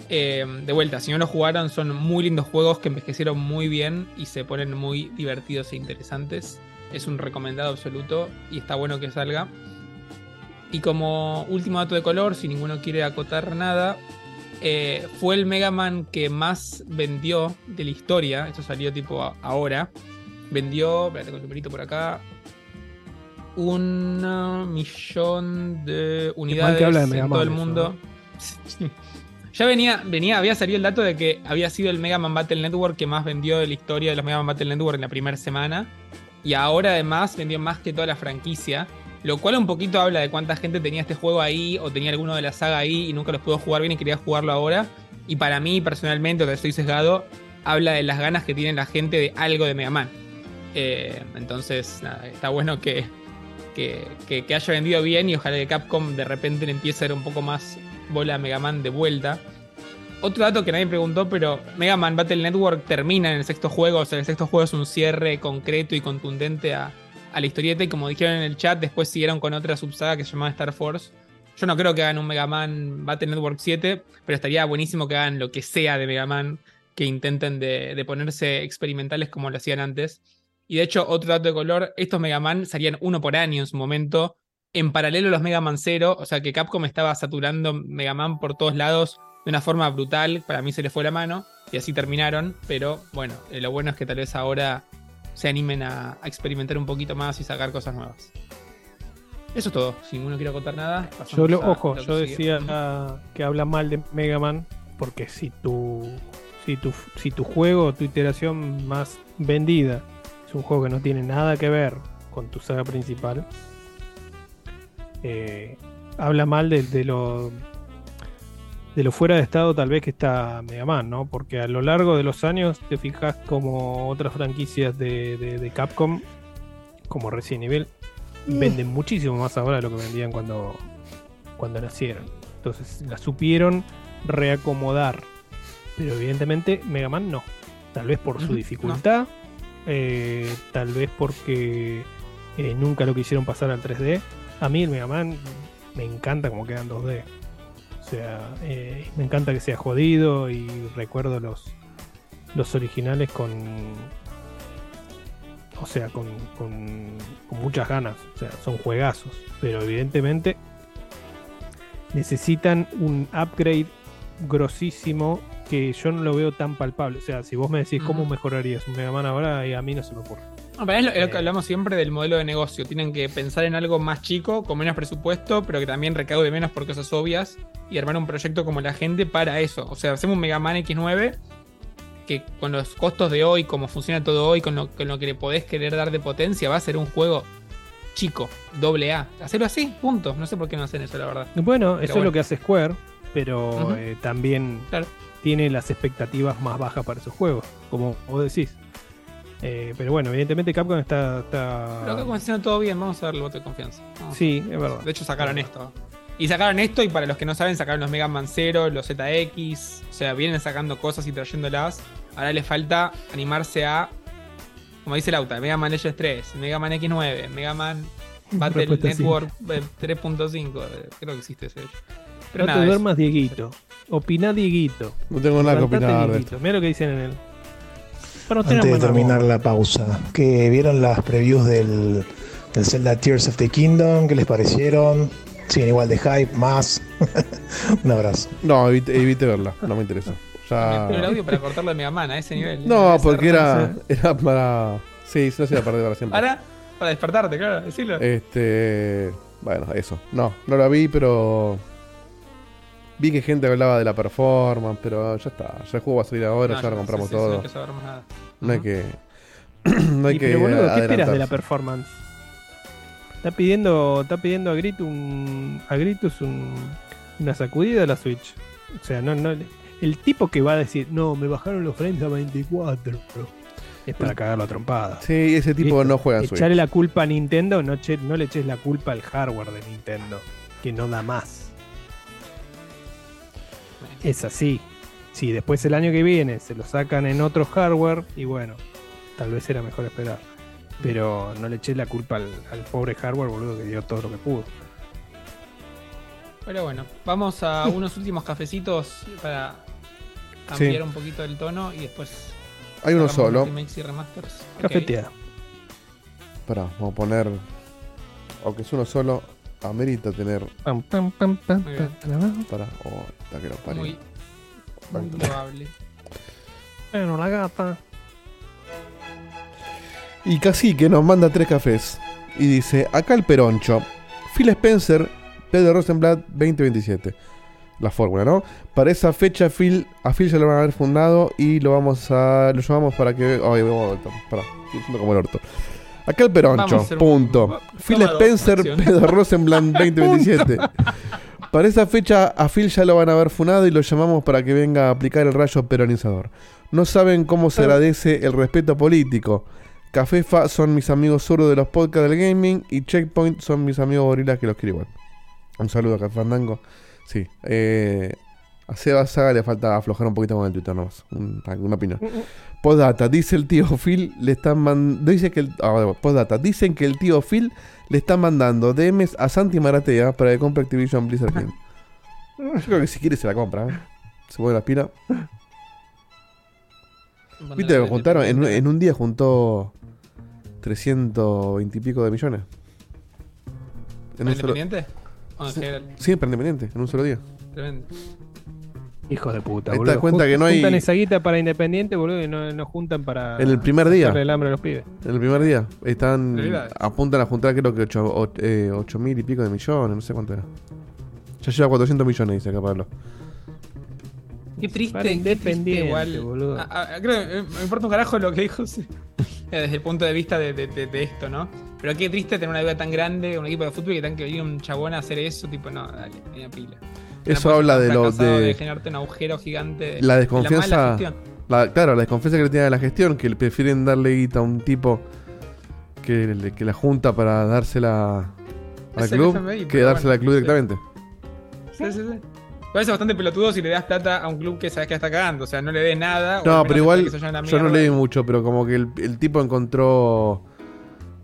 Eh, de vuelta, si no lo jugaron, son muy lindos juegos que envejecieron muy bien y se ponen muy divertidos e interesantes. Es un recomendado absoluto y está bueno que salga. Y como último dato de color, si ninguno quiere acotar nada, eh, fue el Mega Man que más vendió de la historia. Esto salió tipo a- ahora. Vendió, espérate, tengo el numerito por acá. Un millón de unidades que habla de Mega en todo el eso, mundo. Ya venía, venía, había salido el dato de que había sido el Mega Man Battle Network que más vendió de la historia de los Mega Man Battle Network en la primera semana. Y ahora además vendió más que toda la franquicia. Lo cual un poquito habla de cuánta gente tenía este juego ahí o tenía alguno de la saga ahí y nunca los pudo jugar bien y quería jugarlo ahora. Y para mí, personalmente, que estoy sesgado, habla de las ganas que tiene la gente de algo de Mega Man. Eh, entonces, nada, está bueno que, que, que- que haya vendido bien y ojalá que Capcom de repente le empiece a dar un poco más bola a Mega Man de vuelta. Otro dato que nadie preguntó, pero Mega Man Battle Network termina en el sexto juego, o sea, el sexto juego es un cierre concreto y contundente a, la historieta y como dijeron en el chat, después siguieron con otra subsaga que se llamaba Star Force. Yo no creo que hagan un Mega Man Battle Network 7, pero estaría buenísimo que hagan lo que sea de Mega Man, que intenten de, de ponerse experimentales como lo hacían antes. Y de hecho, otro dato de color, estos Mega Man salían uno por año en su momento, en paralelo a los Mega Man 0, o sea que Capcom estaba saturando Mega Man por todos lados de una forma brutal, para mí se le fue la mano, y así terminaron, pero bueno, eh, lo bueno es que tal vez ahora se animen a, a experimentar un poquito más y sacar cosas nuevas. Eso es todo, si ninguno quiere contar nada. Yo lo, a ojo, lo yo decía que habla mal de Mega Man porque si tu, si tu si tu juego, tu iteración más vendida es un juego que no tiene nada que ver con tu saga principal, eh, habla mal de, de lo de lo fuera de estado tal vez que está Mega Man, ¿no? Porque a lo largo de los años te fijas como otras franquicias de, de- de Capcom, como Resident Evil, venden muchísimo más ahora de lo que vendían cuando, cuando nacieron. Entonces la supieron reacomodar. Pero evidentemente Mega Man no. Tal vez por su dificultad, eh, tal vez porque eh, nunca lo quisieron pasar al 3D. A mí el Mega Man me encanta como queda en 2D. O sea, eh, me encanta que sea jodido y recuerdo los, los originales con. O sea, con, con, con muchas ganas. O sea, son juegazos. Pero evidentemente necesitan un upgrade grosísimo que yo no lo veo tan palpable. O sea, si vos me decís cómo mejorarías un Mega Man ahora, a mí no se me ocurre. Pero es lo, es lo que hablamos siempre del modelo de negocio. Tienen que pensar en algo más chico, con menos presupuesto, pero que también recaude menos por cosas obvias. Y armar un proyecto como la gente para eso. O sea, hacemos un Mega Man X9 que con los costos de hoy, como funciona todo hoy, con lo, con lo que le podés querer dar de potencia, va a ser un juego chico, doble A. Hacerlo así, punto. No sé por qué no hacen eso, la verdad. Bueno, Pero eso es lo que hace Square, pero eh, también tiene las expectativas más bajas para esos juegos, como vos decís. Eh, pero bueno, evidentemente Capcom está. está- Pero como haciendo todo bien, vamos a darle el voto de confianza. Vamos. Sí, es verdad. De hecho, sacaron esto. Y sacaron esto, y para los que no saben, sacaron los Mega Man 0, los ZX. O sea, vienen sacando cosas y trayéndolas. Ahora les falta animarse a. Como dice Lauta, Mega Man Legends 3, Mega Man X9, Mega Man Battle Respuesta. Network eh, 3.5. eh, Creo que existe ese. Pero no nada, te duermas, Dieguito. Opiná, Dieguito. No tengo nada que Levantate, opinar de Dieguito. Mira lo que dicen en el. Pero no Antes de me terminar la pausa, que vieron las previews del, del Zelda Tears of the Kingdom, ¿qué les parecieron? Siguen igual de hype, más. Un abrazo. No, evite, evite verla, no me interesa. Ya... Pero el audio para cortarlo de Mega Man a ese nivel. No, Esa porque era, era para. Sí, no se iba a perder para siempre. Para, para despertarte, claro, decirlo. Este. Bueno, eso. No, no la vi, pero. Vi que gente hablaba de la performance, pero ya está. Ya el juego va a salir ahora, No, ya lo compramos sí, sí, No todo. hay que saber más nada. No hay que. no hay Y, que. pero boludo, ¿qué esperas de la performance? Está pidiendo, está pidiendo a Grit un, a Gritus un, una sacudida a la Switch. O sea, no, no, el tipo que va a decir, no, me bajaron los frames a 24. bro". es para cagarlo a trompada. Sí, ese tipo no juega en Switch. Echarle la culpa a Nintendo, no, che- no le eches la culpa al hardware de Nintendo, que no da más. Es así. Si después el año que viene se lo sacan en otro hardware, y bueno, tal vez era mejor esperar. Pero no le eches la culpa al, al pobre hardware, boludo, que dio todo lo que pudo. Pero bueno, vamos a unos últimos cafecitos para cambiar Sí. un poquito el tono y después. Hay uno solo. y remasters. Pará, vamos a poner. Aunque es uno solo, amerita tener. Pam, pam, pam. Pará, oh, está que lo parió. Muy, muy probable. Bueno, la gata. Y Cacique nos manda tres cafés. Y dice: Acá el peroncho. Phil Spencer, Pedro Rosenblatt 2027. La fórmula, ¿no? Para esa fecha, Phil, a Phil ya lo van a haber fundado y lo vamos a. Lo llamamos para que. Ay, vamos a Pará, estoy como el orto. Acá el Vamos a peroncho. Punto. Phil dos, Spencer. Pedro Rosenblatt 2027. Para esa fecha a Phil ya lo van a haber funado y lo llamamos para que venga a aplicar el rayo peronizador. No saben cómo se agradece el respeto político. Cafefa son mis amigos zurdos de los podcasts del gaming y Checkpoint son mis amigos gorilas que los quiero igual. Un saludo acá, Fandango. Sí. Eh, a Seba Saga le falta aflojar un poquito con el Twitter nomás. Un- Una opinión. Postdata, dice el tío Phil, le están mandando. Dice que el. ah, postdata, dicen que el tío Phil le está mandando DMs a Santi Maratea para que compre Activision Blizzard King. Yo creo que si quiere se la compra, ¿eh? Se pone la pila. Viste que juntaron, en, un- en un día juntó 320 y pico de millones. En un solo, ¿Independiente? ¿O en Sí. para Independiente, en un solo día. Tremendo. Hijos de puta, Ahí te boludo. das cuenta que no hay- Juntan esa guita para Independiente, boludo, y no, no juntan para. En el primer día. el hambre a los pibes. En el primer día. Están. Apuntan a juntar creo que 8 mil y pico de millones, no sé cuánto era. Ya lleva 400 millones, dice acá Pablo. Qué triste, Para qué triste Independiente, igual. boludo. Creo eh, me importa un carajo lo que dijo sí. Eh, desde el punto de vista de, de- de- de esto, ¿no? Pero qué triste tener una deuda tan grande, un equipo de fútbol que tenga que venir un chabón a hacer eso, tipo, no, dale, ni a pila. Eso habla de lo fracasado, de- generarte un agujero gigante. de- La de mala desconfianza. gestión. La, claro, la desconfianza que le tiene a la gestión, que le prefieren darle guita a un tipo que, le- que la junta para dársela al club FMI, que dársela al bueno, club sí. directamente. Sí, sí, sí. Parece bastante pelotudo si le das plata a un club que sabes que está cagando. O sea, no le des nada. o No, al pero igual a la yo no mierda. leí mucho, pero como que el, el tipo encontró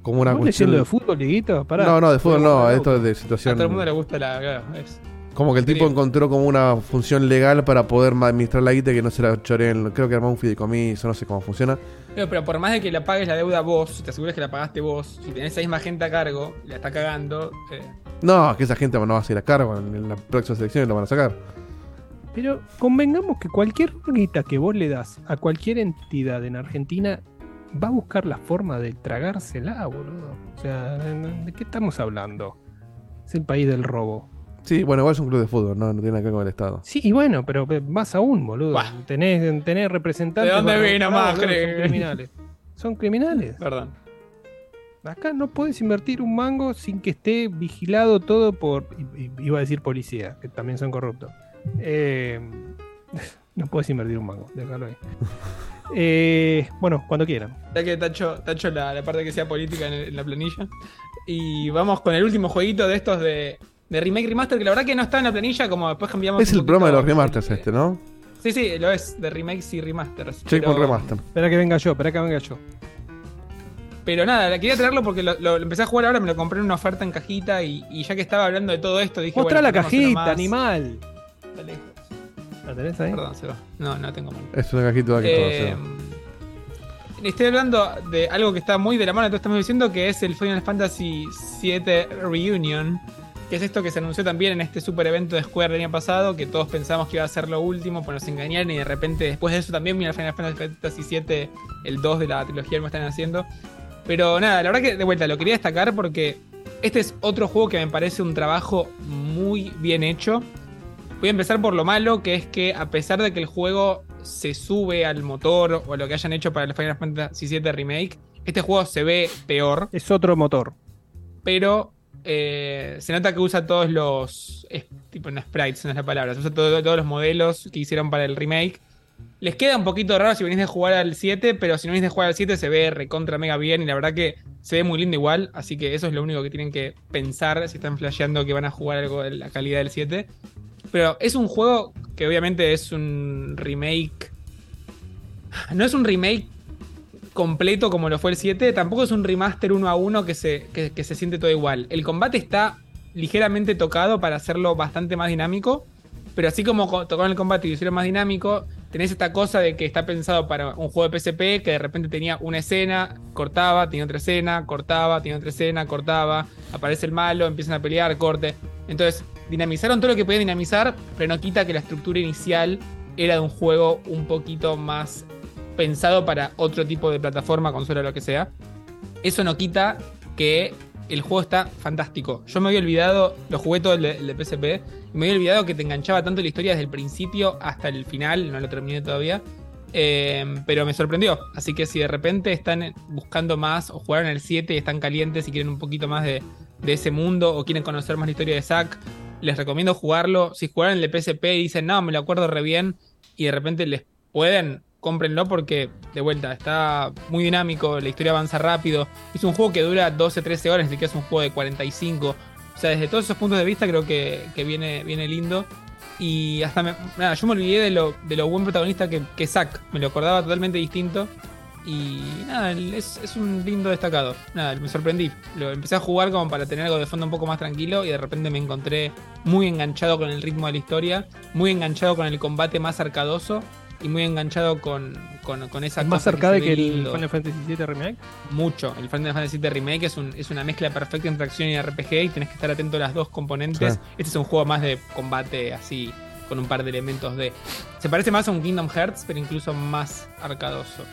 como una ¿Vos cuestión. de fútbol, Dieguito? Pará. No, no, de fútbol no, esto es de A situación. todo el mundo le gusta la. claro, es- Como que el tipo encontró como una función legal para poder administrar la guita y que no se la choreen. Creo que armó un fideicomiso, no sé cómo funciona. Pero, pero por más de que la pagues la deuda vos, si te aseguras que la pagaste vos, si tenés esa misma gente a cargo, la está cagando. eh, No, que esa gente no va a ser a cargo en, en la próxima selección y lo van a sacar. Pero convengamos que cualquier guita que vos le das a cualquier entidad en Argentina va a buscar la forma de tragársela, boludo. O sea, ¿de qué estamos hablando? Es el país del robo. Sí, bueno, igual es un club de fútbol, no, no tiene nada que ver con el Estado. Sí, y bueno, pero más aún, boludo. Tenés, tenés representantes. ¿De dónde vino boludo, Son criminales. Son criminales. Perdón. Acá no puedes invertir un mango sin que esté vigilado todo por. Iba a decir policía, que también son corruptos. Eh, no puedes invertir un mango, déjalo ahí. Eh, bueno, cuando quieran. Ya que tacho, tacho la, la parte que sea política en, el- en la planilla. Y vamos con el último jueguito de estos de, de Remake Remaster, que la verdad que no está en la planilla, como después cambiamos. Es el programa de los remasters este, ¿no? Sí, sí, lo es, de remakes y remasters. Checkpoint pero- Remaster. Espera que venga yo, espera que venga yo. Pero nada, la quería traerlo porque lo, lo- lo empecé a jugar ahora, me lo compré en una oferta en cajita y, y ya que estaba hablando de todo esto, dije. Mostrá bueno, la cajita, animal. Lejos. ¿La tenés ahí? Perdón, se va. No, no tengo mano. Es una cajita que todo, Eh. Estoy hablando de algo que está muy de la mano de todo lo que estamos diciendo, que es el Final Fantasy VII Reunion, que es esto que se anunció también en este super evento de Square el año pasado, que todos pensamos que iba a ser lo último, pues nos engañaron y de repente después de eso también el Final Fantasy VII, el 2 de la trilogía que me están haciendo. Pero nada, la verdad que de vuelta lo quería destacar porque este es otro juego que me parece un trabajo muy bien hecho. Voy a empezar por lo malo, que es que a pesar de que el juego se sube al motor o lo que hayan hecho para el Final Fantasy VII Remake, este juego se ve peor. Es otro motor. Pero eh, se nota que usa todos los. tipo, no sprites, no es la palabra. Se usa todo- todos los modelos que hicieron para el remake. Les queda un poquito raro si venís de jugar al 7, pero si no venís de jugar al 7 se ve recontra mega bien y la verdad que se ve muy lindo igual, así que eso es lo único que tienen que pensar si están flasheando que van a jugar algo de la calidad del 7. Pero es un juego que obviamente es un remake. No es un remake completo como lo fue el 7, tampoco es un remaster uno a uno que se, que, se siente todo igual. El combate está ligeramente tocado para hacerlo bastante más dinámico, pero así como co- tocaron el combate y lo hicieron más dinámico, tenés esta cosa de que está pensado para un juego de PSP que de repente tenía una escena, cortaba, tenía otra escena, cortaba, tenía otra escena, cortaba, aparece el malo, empiezan a pelear, corte. Entonces, dinamizaron todo lo que podían dinamizar, pero no quita que la estructura inicial era de un juego un poquito más pensado para otro tipo de plataforma, consola, lo que sea. Eso no quita que el juego está fantástico. Yo me había olvidado, lo jugué todo el de, PSP, me había olvidado que te enganchaba tanto la historia desde el principio hasta el final, no lo terminé todavía. Eh, pero me sorprendió. Así que si de repente están buscando más o jugaron el 7 y están calientes y quieren un poquito más de, de ese mundo o quieren conocer más la historia de Zack, les recomiendo jugarlo. Si jugaron el de PSP y dicen, no, me lo acuerdo re bien, y de repente les pueden, cómprenlo porque, de vuelta, está muy dinámico, la historia avanza rápido. Es un juego que dura 12-13 horas, así que es un juego de 45. O sea, desde todos esos puntos de vista creo que, que viene, viene lindo. Y hasta nada, yo me olvidé de lo, de lo buen protagonista que, que Zack. Me lo acordaba totalmente distinto. Y nada, es, es un lindo destacado. Nada, me sorprendí. Lo empecé a jugar como para tener algo de fondo un poco más tranquilo y de repente me encontré muy enganchado con el ritmo de la historia, muy enganchado con el combate más arcadoso y muy enganchado con, con, con esa ¿Es más se ve que el. Final Fantasy VII Remake? Mucho. El Final Fantasy VII Remake es, un- es una mezcla perfecta entre acción y RPG y tenés que estar atento a las dos componentes. Sí. Este es un juego más de combate así, con un par de elementos de... Se parece más a un Kingdom Hearts, pero incluso más arcadoso,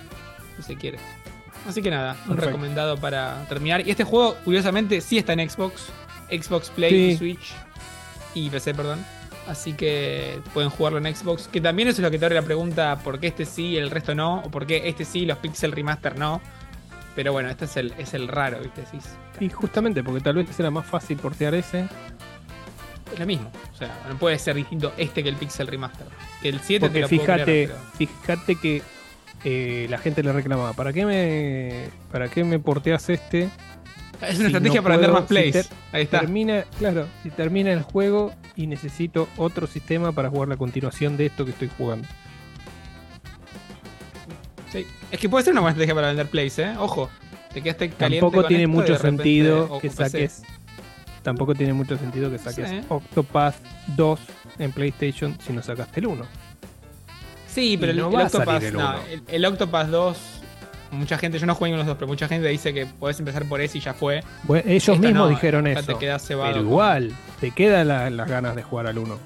si se quiere. Así que nada, un recomendado para terminar. Y este juego, curiosamente, sí está en Xbox, Xbox Play Sí. Switch y PC, perdón. Así que pueden jugarlo en Xbox. Que también eso es lo que te abre la pregunta: ¿por qué este sí y el resto no? ¿O por qué este sí y los Pixel Remaster no? Pero bueno, este es el, es el raro, ¿viste? Decís, Y justamente porque tal vez era más fácil portear ese. es lo mismo. O sea, no puede ser distinto este que el Pixel Remaster. Que el 7 te Porque lo puedo fíjate, creer, fíjate que eh, la gente le reclamaba, ¿para qué me para qué me porteas este? Es una estrategia para vender más plays. ter- Ahí está. Termina, claro, si termina el juego y necesito otro sistema para jugar la continuación de esto que estoy jugando. Sí. Es que puede ser una buena estrategia para vender plays, ¿eh? Ojo. Te quedaste caliente Tampoco con tiene esto mucho sentido que saques tampoco tiene mucho sentido que saques Sí. Octopath 2 en PlayStation si no sacaste el 1. Sí, pero el, no el Octopath, el no, el Octopath 2, mucha gente, yo no juego ninguno de los dos, pero mucha gente dice que podés empezar por ese y ya fue. Bueno, ellos mismos no, dijeron eso. Te cebado pero con- igual, te quedan la- las ganas de jugar al 1.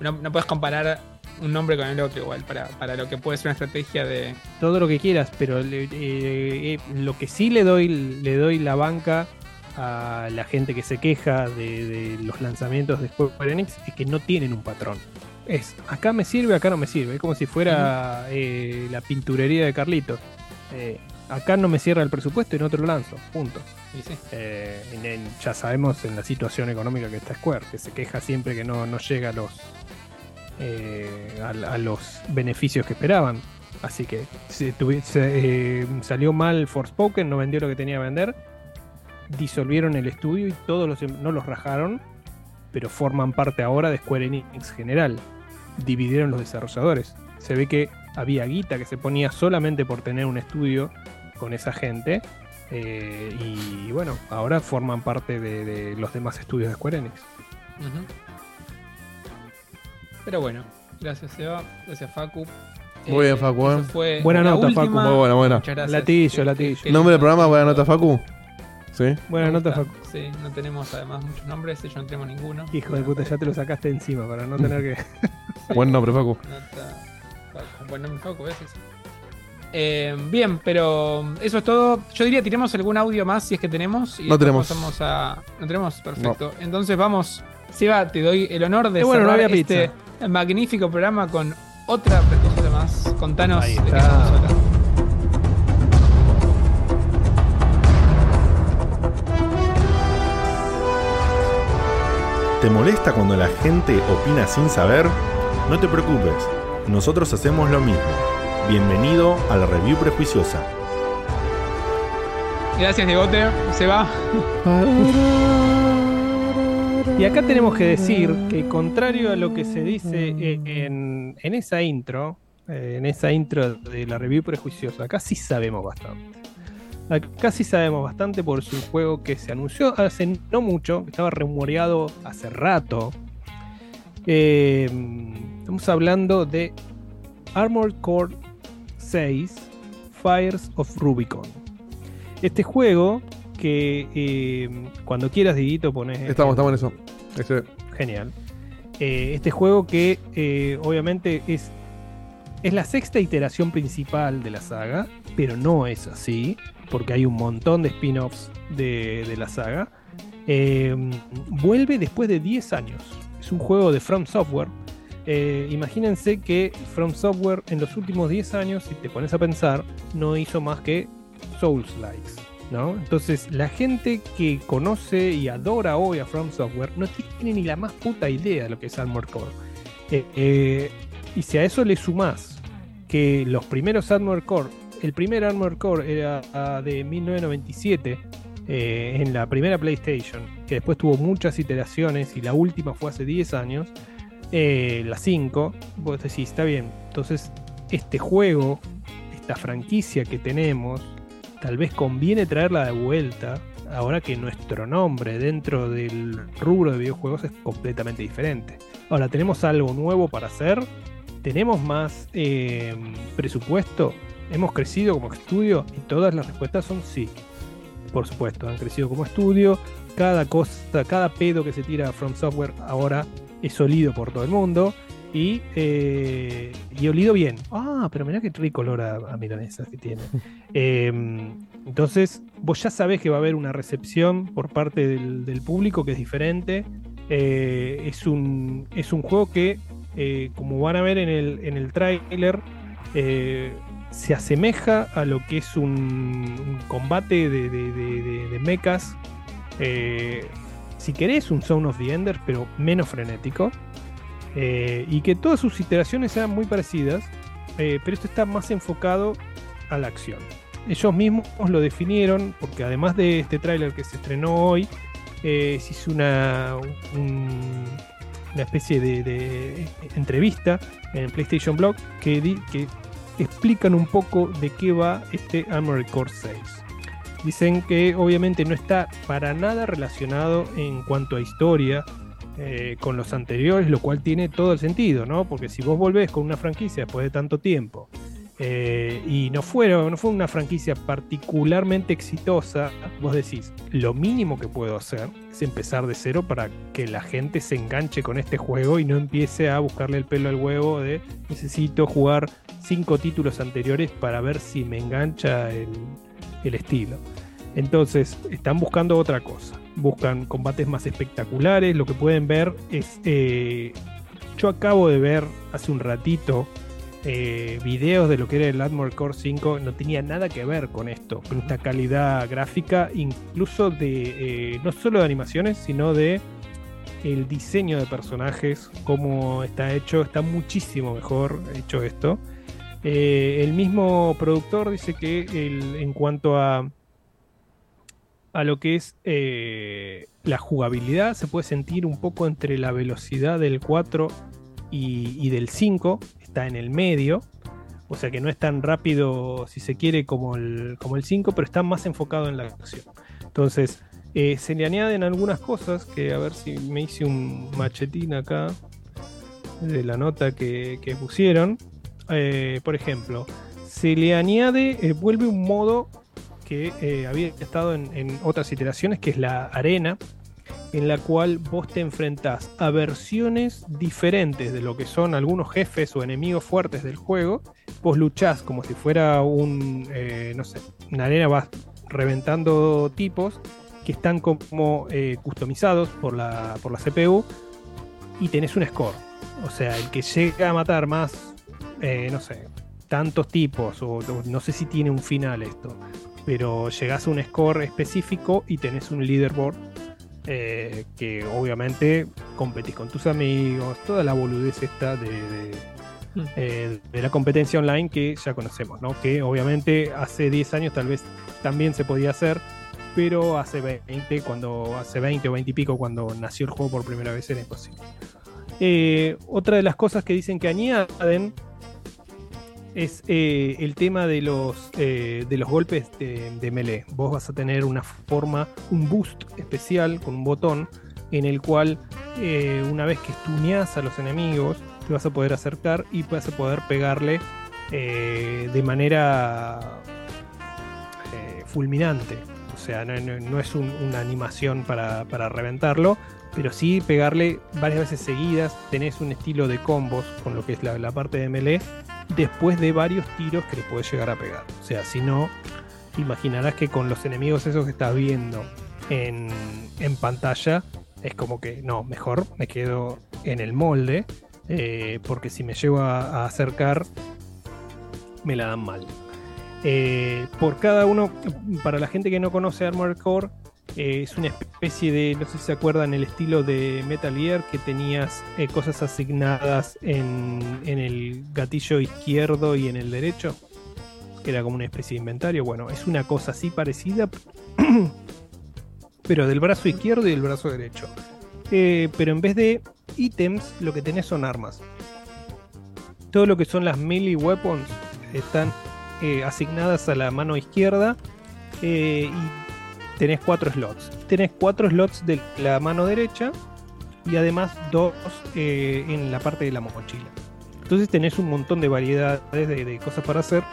No, no puedes comparar un nombre con el otro igual, para, para lo que puede ser una estrategia de... Todo lo que quieras, pero eh, eh, lo que sí le doy, le doy la banca a la gente que se queja de, de los lanzamientos de Square Enix es que no tienen un patrón. Es, acá me sirve, acá no me sirve. Es como si fuera eh, la pinturería de Carlitos. Eh, acá no me cierra el presupuesto y no te lo lanzo. Punto. Sí, sí. Eh, en- en- ya sabemos en la situación económica que está Square, que se queja siempre que no, no llega a los eh, a, a los beneficios que esperaban. Así que se tuvi- se, salió mal Forspoken, no vendió lo que tenía que vender. Disolvieron el estudio y todos los no los rajaron, pero forman parte ahora de Square Enix general. Dividieron los desarrolladores. Se ve que había guita que se ponía solamente por tener un estudio con esa gente. eh, y bueno, ahora forman parte de, de los demás estudios de Square Enix. Pero bueno, gracias Seba, gracias Facu. Muy bien, Facu, eso ¿eh? fue Buena nota, última. Facu. Muy buena, buena. Gracias. Latillo, latillo. ¿Nombre del programa? Buena nota, Facu. ¿Sí? Buena nota. Facu. Sí, no tenemos además muchos nombres, yo no tenemos ninguno. Hijo de puta, ya te lo sacaste encima para no tener que. Buen nombre, Facu. Nota- Facu, Buen nombre, Facu, ¿ves? Sí. Eh, bien, pero eso es todo. Yo diría, tiremos algún audio más si es que tenemos. Y No tenemos. pasamos a... No tenemos, perfecto. Entonces vamos, Seba, te doy el honor de bueno, no cerrar este magnífico programa con otra pregunta más. Contanos Ahí de qué estamos hablando. ¿Te molesta cuando la gente opina sin saber? No te preocupes. Nosotros hacemos lo mismo. Bienvenido a la Review Prejuiciosa. Gracias, Diegote. Se va. Y acá tenemos que decir que contrario a lo que se dice en, en esa intro, eh, en esa intro de la review prejuiciosa, acá sí sabemos bastante. Acá sí sabemos bastante por su juego que se anunció hace no mucho, que estaba rumoreado hace rato. Eh, estamos hablando de Armored Core 6 Fires of Rubicon. Este juego que eh, cuando quieras, Diguito, pones. Estamos, estamos en eso. Ese- Genial. Eh, este juego que eh, obviamente es, es la sexta iteración principal de la saga, pero no es así, porque hay un montón de spin-offs de, de la saga. Eh, vuelve después de 10 años. Es un juego de From Software. Eh, imagínense que From Software en los últimos 10 años, si te pones a pensar, no hizo más que Souls Likes. ¿no? Entonces, la gente que conoce y adora hoy a From Software no tiene ni la más puta idea de lo que es Armored Core. Eh, eh, y si a eso le sumás que los primeros Armored Core, el primer Armored Core era de 1997 eh, en la primera PlayStation, que después tuvo muchas iteraciones y la última fue hace 10 años, eh, la 5, vos decís, está bien, entonces este juego, esta franquicia que tenemos, tal vez conviene traerla de vuelta, ahora que nuestro nombre dentro del rubro de videojuegos es completamente diferente. Ahora, ¿tenemos algo nuevo para hacer? ¿Tenemos más eh, presupuesto? ¿Hemos crecido como estudio? Y todas las respuestas son sí. Por supuesto, han crecido como estudio. Cada cosa, cada pedo que se tira From Software ahora es olido por todo el mundo. Y, eh, y olido bien. Ah, pero mirá qué rico olor a, a milanesas que tiene. Eh, entonces, vos ya sabés que va a haber una recepción por parte del, del público que es diferente. Eh, es, un, es un juego que, eh, como van a ver en el, en el tráiler, se asemeja a lo que es un, combate de, de, de- de- mechas. eh, si querés, un Zone of the Enders, pero menos frenético. Eh, y que todas sus iteraciones sean muy parecidas, eh, pero esto está más enfocado a la acción. Ellos mismos lo definieron, porque además de este tráiler que se estrenó hoy, se hizo una, un- una especie de, entrevista en PlayStation Blog que explican un poco de qué va este Armored Core 6. Dicen que obviamente no está para nada relacionado en cuanto a historia eh, con los anteriores, lo cual tiene todo el sentido, ¿no? Porque si vos volvés con una franquicia después de tanto tiempo eh, y no, fueron, no fue una franquicia particularmente exitosa, vos decís, lo mínimo que puedo hacer es empezar de cero para que la gente se enganche con este juego y no empiece a buscarle el pelo al huevo de necesito jugar cinco títulos anteriores para ver si me engancha el, estilo. Entonces, están buscando otra cosa. Buscan combates más espectaculares. Lo que pueden ver es. eh, yo acabo de ver hace un ratito eh, videos de lo que era el Armored Core 5. No tenía nada que ver con esto, con esta calidad gráfica, incluso de. eh, no solo de animaciones, sino de el diseño de personajes, cómo está hecho, está muchísimo mejor hecho esto. Eh, el mismo productor dice que en cuanto a, a lo que es eh, la jugabilidad, se puede sentir un poco entre la velocidad del 4 y, del 5, está en el medio. O sea que no es tan rápido, si se quiere, como el, como el 5, pero está más enfocado en la acción. Entonces, eh, se le añaden algunas cosas que a ver si me hice un machetín acá de la nota que pusieron. Eh, por ejemplo, se le añade, eh, vuelve un modo que eh, había estado en, otras iteraciones, que es la arena, en la cual vos te enfrentás a versiones diferentes de lo que son algunos jefes o enemigos fuertes del juego. Vos luchás como si fuera un, no sé, una arena, vas reventando tipos que están como customizados por la, por la CPU y tenés un score. O sea, el que llega a matar más, eh, no sé, tantos tipos, o, o no sé si tiene un final esto, pero llegás a un score específico y tenés un leaderboard eh, que obviamente competís con tus amigos, toda la boludez esta de, de- eh, de la competencia online que ya conocemos, ¿no? Que obviamente hace 10 años tal vez también se podía hacer, pero hace 20, cuando hace 20 o 20 y pico, cuando nació el juego por primera vez, era imposible. Eh, otra de las cosas que dicen que añaden es eh, el tema de los, eh, de los golpes de, melee. Vos vas a tener una forma, un boost especial con un botón en el cual eh, una vez que estuneas a los enemigos, te vas a poder acercar y vas a poder pegarle de manera fulminante. O sea, no, es un- una animación para, para reventarlo, pero sí pegarle varias veces seguidas. Tenés un estilo de combos con lo que es la parte de melee, después de varios tiros que le puedes llegar a pegar. O sea, si no, imaginarás que con los enemigos esos que estás viendo en, en pantalla, es como que no, mejor me quedo en el molde, eh, porque si me llego a, a acercar, me la dan mal. Eh, por cada uno, para la gente que no conoce Armored Core, eh, es una especie de, no sé si se acuerdan, el estilo de Metal Gear, que tenías eh, cosas asignadas en, en el gatillo izquierdo y en el derecho, que era como una especie de inventario. Bueno, es una cosa así parecida, pero del brazo izquierdo y del brazo derecho. Eh, pero en vez de ítems, lo que tenés son armas. Todo lo que son las melee weapons están asignadas a la mano izquierda y tenés cuatro slots. Tenés cuatro slots de la mano derecha y además dos eh, en la parte de la mochila. Entonces tenés un montón de variedades de, cosas para hacer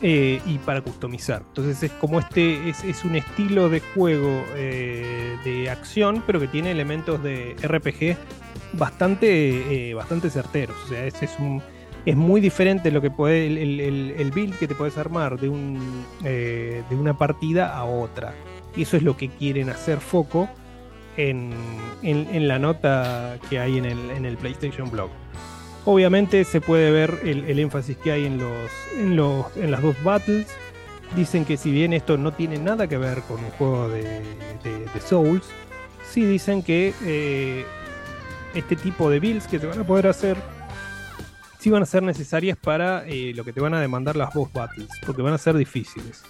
eh, y para customizar. Entonces es como este, es, un estilo de juego eh, de acción, pero que tiene elementos de RPG bastante, bastante certeros. O sea, es, es un, es muy diferente lo que puede, el, build que te puedes armar eh, de una partida a otra. Y eso es lo que quieren hacer foco en, la nota que hay en el, en el PlayStation Blog. Obviamente se puede ver el, énfasis que hay en, los, en, los, en las dos battles. Dicen que si bien esto no tiene nada que ver con un juego de, Souls, sí dicen que eh, este tipo de builds que te van a poder hacer sí van a ser necesarias para eh, lo que te van a demandar las boss battles, porque van a ser difíciles.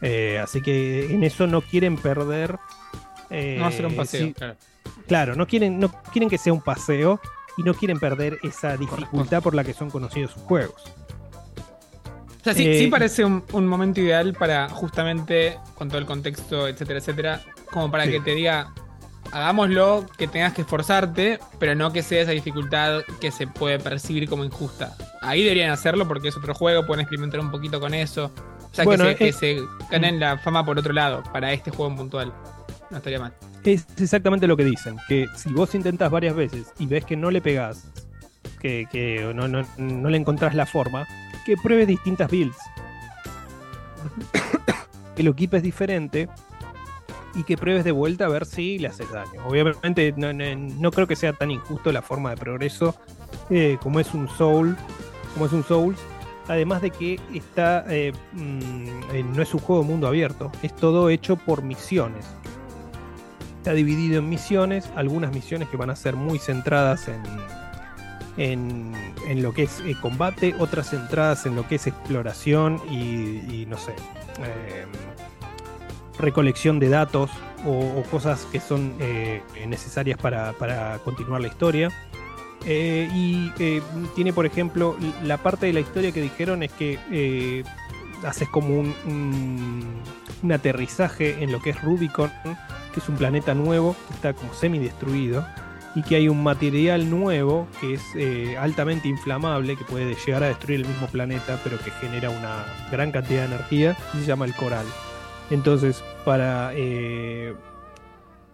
Eh, así que en eso no quieren perder. eh, No ser un paseo, sí- claro. Claro, no quieren, no quieren que sea un paseo y no quieren perder esa dificultad por la que son conocidos sus juegos. O sea, sí, Eh, sí parece un, un momento ideal para justamente, con todo el contexto, etcétera, etcétera, como para Sí. que te diga, hagámoslo, que tengas que esforzarte, pero no que sea esa dificultad que se puede percibir como injusta. Ahí deberían hacerlo porque es otro juego, pueden experimentar un poquito con eso. O sea, Bueno, que, se, eh, que se ganen la fama por otro lado, para este juego en puntual. No estaría mal. Es exactamente lo que dicen, que si vos intentás varias veces y ves que no le pegás, que, que no, no- no le encontrás la forma, que pruebes distintas builds. que lo equipes diferente y que pruebes de vuelta a ver si le haces daño. Obviamente no, no- no creo que sea tan injusto la forma de progreso eh, como es un Soul, como es un Souls. Además de que está eh, mm, eh, no es un juego de mundo abierto, es todo hecho por misiones. Está dividido en misiones, algunas misiones que van a ser muy centradas en, en, en lo que es eh, combate, otras centradas en lo que es exploración y, y no sé, recolección de datos o, cosas que son eh, necesarias para, continuar la historia. Eh, y eh, tiene, por ejemplo, la parte de la historia que dijeron es que haces como un, un- aterrizaje en lo que es Rubicon, que es un planeta nuevo que está como semi destruido y que hay un material nuevo que es altamente inflamable que puede llegar a destruir el mismo planeta pero que genera una gran cantidad de energía y se llama el coral. Entonces, para eh,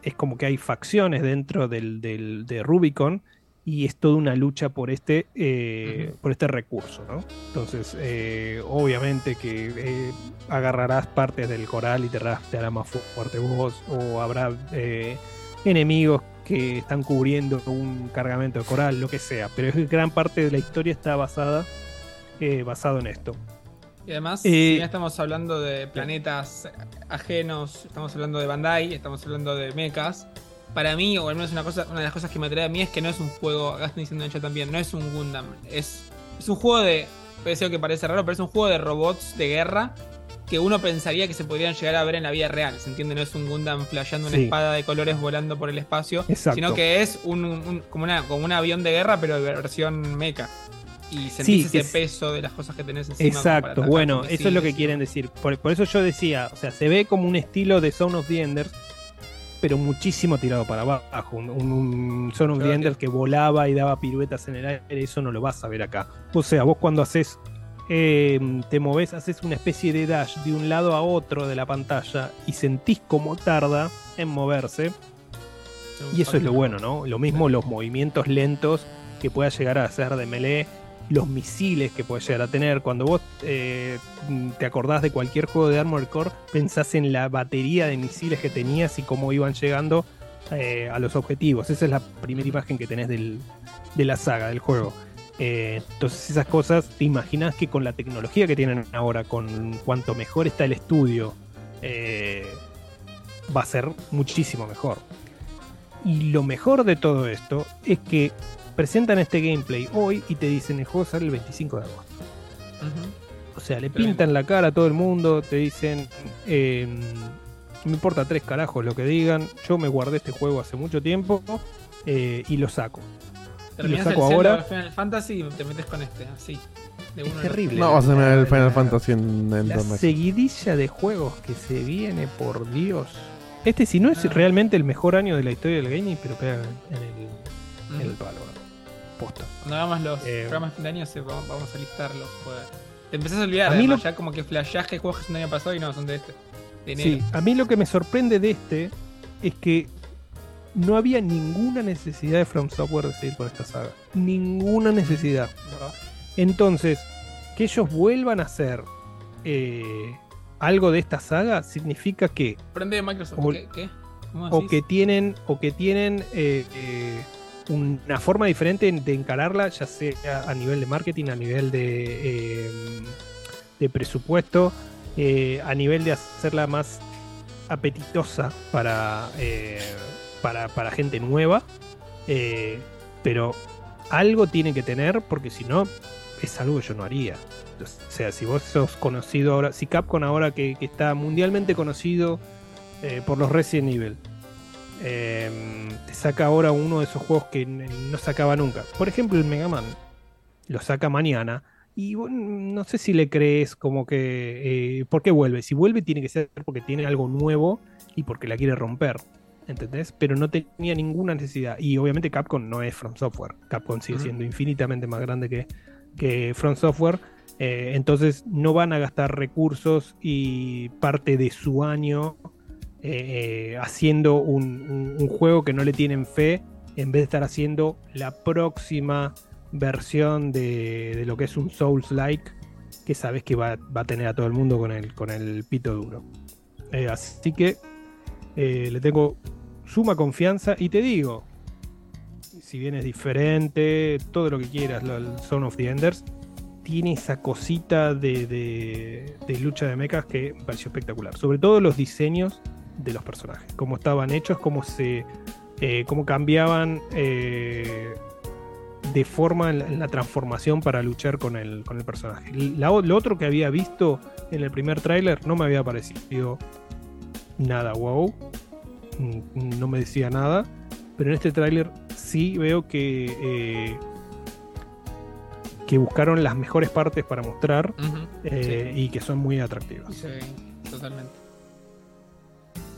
es como que hay facciones dentro del, del- de Rubicon y es toda una lucha por este, eh, por este recurso, ¿no? Entonces, eh, obviamente que eh, agarrarás partes del coral y te hará, te hará más fu- fuerte vos, o habrá eh, enemigos que están cubriendo un cargamento de coral, lo que sea, pero es gran parte de la historia está basada eh, basado en esto. Y además, Eh, ya estamos hablando de planetas ajenos, estamos hablando de Bandai, estamos hablando de mechas. para mí, o al menos una cosa, una de las cosas que me atrae a mí es que no es un juego, acá están diciendo chat también, no es un Gundam, es, es un juego de, puede ser que parece raro, pero es un juego de robots de guerra que uno pensaría que se podrían llegar a ver en la vida real, ¿se entiende? No es un Gundam flasheando una Sí. espada de colores volando por el espacio, Exacto. sino que es un, un- como, una, como un avión de guerra, pero de versión mecha. Y Sí, sentís que ese es- peso de las cosas que tenés encima. Exacto, bueno, eso es lo que quieren decir. Por, por eso yo decía, o sea, se ve como un estilo de Zone of the Enders, pero muchísimo tirado para abajo. Un, un- un Zone of the Enders que volaba y daba piruetas en el aire, eso no lo vas a ver acá. O sea, vos cuando haces, eh, te moves, haces una especie de dash de un lado a otro de la pantalla y sentís como tarda en moverse. Y eso es lo bueno, ¿no? Lo mismo los movimientos lentos que pueda llegar a hacer de melee, los misiles que puede llegar a tener. Cuando vos eh, te acordás de cualquier juego de Armored Core, pensás en la batería de misiles que tenías y cómo iban llegando eh, a los objetivos. Esa es la primera imagen que tenés del- de la saga, del juego. Eh, entonces esas cosas, te imaginas que con la tecnología que tienen ahora, con cuanto mejor está el estudio, va a ser muchísimo mejor. Y lo mejor de todo esto es que presentan este gameplay hoy y te dicen el juego sale el 25 de agosto. O sea, le pintan la cara a todo el mundo, te dicen, eh, me importa tres carajos lo que digan, yo me guardé este juego hace mucho tiempo eh, y lo saco. Y lo Terminás el saco ahora. o Final Fantasy y te metes con este, así. De uno en otro. terrible. No vas a tener el Final Fantasy en el La seguidilla de juegos que se viene, por Dios. Este si no Ah. es realmente el mejor año de la historia del gaming, pero pega en el, en el palo. Posta. Cuando hagamos los Eh, programas de fin de año, se- vamos, a listarlos. pues. Te empezás a olvidar, A mí además, lo- ya como que flasheás que juegos que son del año pasado y no, son de este. De. Sí, a mí lo que me sorprende de este es que no había ninguna necesidad de From Software de seguir con esta saga. Ninguna necesidad. Entonces, que ellos vuelvan a hacer eh, algo de esta saga significa que Prende de Microsoft. O- ¿Qué? ¿Qué? ¿Cómo o que tienen o que tienen eh, eh, una forma diferente de encararla, ya sea a nivel de marketing, a nivel de, eh, presupuesto, eh, a nivel de hacerla más apetitosa para, eh, para, gente nueva. pero algo tiene que tener, porque si no, es algo que yo no haría. O sea, si vos sos conocido ahora, si Capcom ahora que, que está mundialmente conocido por los Resident Evil, eh, te saca ahora uno de esos juegos que no sacaba nunca. Por ejemplo, el Mega Man lo saca mañana. Y no sé si le crees como que... eh, ¿Por qué vuelve? Si vuelve tiene que ser porque tiene algo nuevo y porque la quiere romper. ¿Entendés? Pero no tenía ninguna necesidad. Y obviamente Capcom no es From Software. Capcom sigue siendo infinitamente más grande que, que From Software. Eh, entonces no van a gastar recursos y parte de su año eh, eh, haciendo un, juego que no le tienen fe en vez de estar haciendo la próxima versión de, lo que es un Souls-like que sabes que va, a tener a todo el mundo con el, con el pito duro. Eh, así que le tengo suma confianza y te digo, si bien es diferente, todo lo que quieras, el Zone of the Enders, tiene esa cosita de, de- de lucha de mechas que me pareció espectacular. Sobre todo los diseños de los personajes, cómo estaban hechos, cómo se. eh, cómo cambiaban eh, de forma en la, en la transformación para luchar con el, con el personaje. La lo otro que había visto en el primer tráiler no me había parecido nada wow. Mm, No me decía nada. Pero en este tráiler sí veo que. eh, que buscaron las mejores partes para mostrar eh, y que son muy atractivas. ve, totalmente.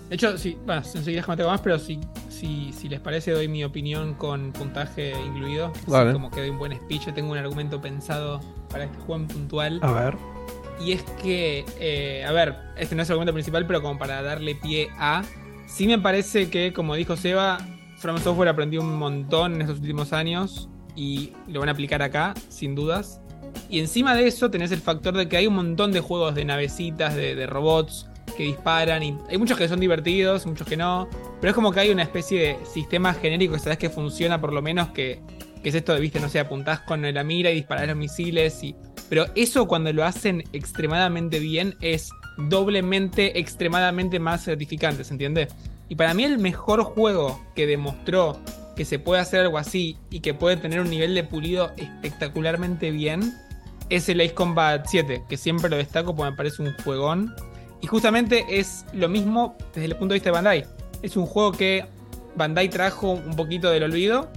De hecho, sí, bueno, enseguida me tengo más, pero si, si, si les parece, doy mi opinión con puntaje incluido. Dale. como que doy un buen speech. Tengo un argumento pensado para este juego en puntual. A ver. Y es que, eh, a ver, este no es el argumento principal, pero como para darle pie a. Sí me parece que, como dijo Seba, From Software aprendió un montón en estos últimos años y lo van a aplicar acá, sin dudas. Y encima de eso tenés el factor de que hay un montón de juegos de navecitas, de, de robots que disparan y hay muchos que son divertidos, muchos que no. Pero es como que hay una especie de sistema genérico que sabes que funciona por lo menos que, que es esto de, viste, no sé, apuntás con la mira y disparás los misiles y... Pero eso cuando lo hacen extremadamente bien es doblemente, extremadamente más gratificante, ¿se entiende? Y para mí el mejor juego que demostró que se puede hacer algo así y que puede tener un nivel de pulido espectacularmente bien es el Ace Combat 7, que siempre lo destaco porque me parece un juegón. Y justamente es lo mismo desde el punto de vista de Bandai. Es un juego que Bandai trajo un poquito del olvido,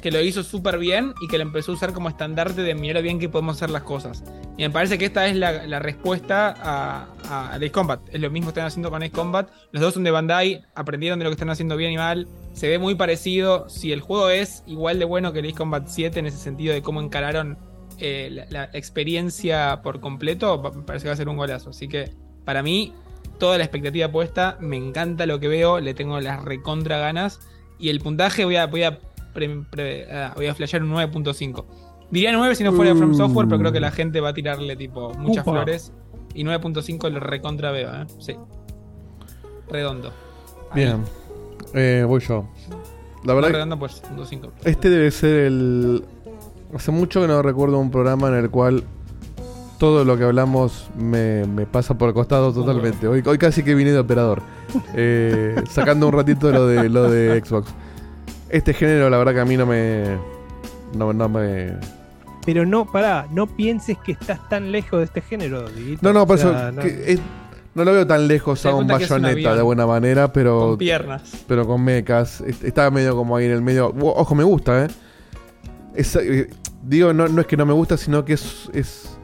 que lo hizo súper bien y que lo empezó a usar como estandarte de mirar bien que podemos hacer las cosas. Y me parece que esta es la, respuesta a, a, Ace Combat. Es lo mismo que están haciendo con Ace Combat. Los dos son de Bandai, aprendieron de lo que están haciendo bien y mal. Se ve muy parecido. Si el juego es igual de bueno que el Ace Combat 7 en ese sentido de cómo encararon eh, la, la experiencia por completo, me parece que va a ser un golazo. Así que para mí, toda la expectativa puesta. Me encanta lo que veo. Le tengo las recontra ganas. Y el puntaje voy a, voy a, pre- pre- ah, voy a flashear un 9.5. Diría 9 si no fuera From Software, pero creo que la gente va a tirarle tipo muchas Upa. flores. Y 9.5 lo recontra veo, ¿eh? Sí. Redondo. Bien. Eh, voy yo. La verdad, No redondo, pues 5. este debe ser el. Hace mucho que no recuerdo un programa en el cual todo lo que hablamos me, me pasa por el costado totalmente. Hoy, hoy casi que vine de operador. Eh, sacando un ratito de lo de lo de Xbox. Este género, la verdad que a mí no me. No, no me. Pero no, pará, no pienses que estás tan lejos de este género, Dieguito. No, no, O por sea, eso. no- que es- no lo veo tan lejos a un bayoneta de buena manera, pero. Con piernas. Pero con mechas. Est- Está medio como ahí en el medio. Ojo, me gusta, ¿eh? Es, eh, digo, no, no es que no me gusta, sino que es. Es,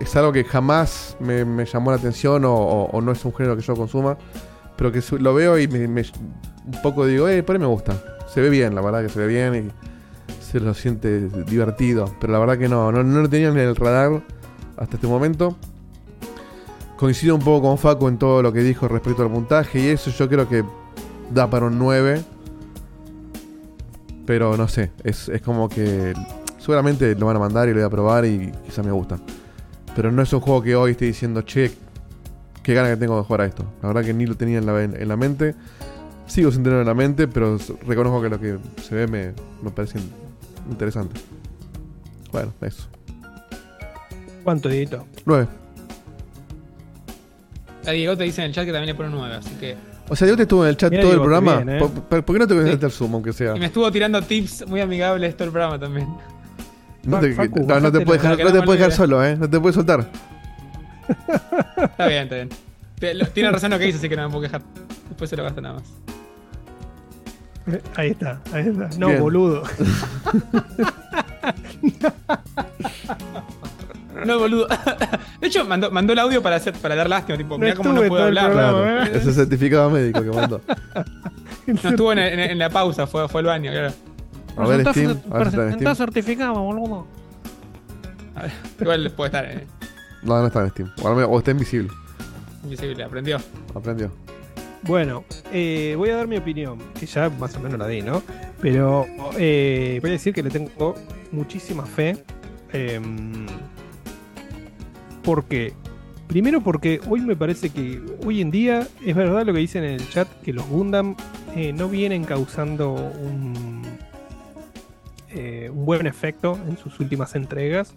es algo que jamás me, me llamó la atención o, no es un género que yo consuma. Pero que lo veo y me- un poco digo, eh, por ahí me gusta. Se ve bien, la verdad que se ve bien y se lo siente divertido. Pero la verdad que no, no, no lo tenía en el radar hasta este momento. Coincido un poco con Facu en todo lo que dijo respecto al puntaje y eso yo creo que da para un 9. Pero no sé, es, es como que seguramente lo van a mandar y lo voy a probar y quizá me gusta. Pero no es un juego que hoy esté diciendo, che, qué ganas que tengo de jugar a esto. La verdad que ni lo tenía en la, en la mente. Sigo sin tenerlo en la mente, pero reconozco que lo que se ve me, me parece in- interesante. Bueno, eso. ¿Cuánto, Dieguito? 9. A Diego te dice en el chat que también le pone un 9, así que. O sea, yo te estuve en el chat Mira, todo el Diego, programa. bien, ¿eh? ¿Por, por- por qué no te conectaste al Zoom, aunque sea? Y me estuvo tirando tips muy amigables todo el programa también. No te, Facu, no, no te bájate puedes dejar, no te puedes dejar solo, ¿eh? No te puedes soltar. Está bien, está bien. Tiene razón lo que dice, así que no me puedo quejar. Después se lo gasta nada más. Eh, Ahí está, ahí está. No, Bien. boludo. No, boludo. De hecho, mandó, mandó el audio para hacer, para dar lástima, tipo, No mira cómo no puedo hablar. programa, Claro, ese certificado médico que mandó. No estuvo en, en- en la pausa, fue, fue al baño, claro. A ver, Steam. A ver si está en Steam. certificado, boludo. A ver, igual puede estar eh, No, no está en Steam. O, al menos- o está invisible. invisible, aprendió. Aprendió. Bueno, eh, voy a dar mi opinión, que ya más o menos la di, ¿no? Pero eh, voy a decir que le tengo muchísima fe. em, porque, primero porque hoy me parece que hoy en día es verdad lo que dicen en el chat, que los Gundam eh, no vienen causando un, eh, un buen efecto en sus últimas entregas.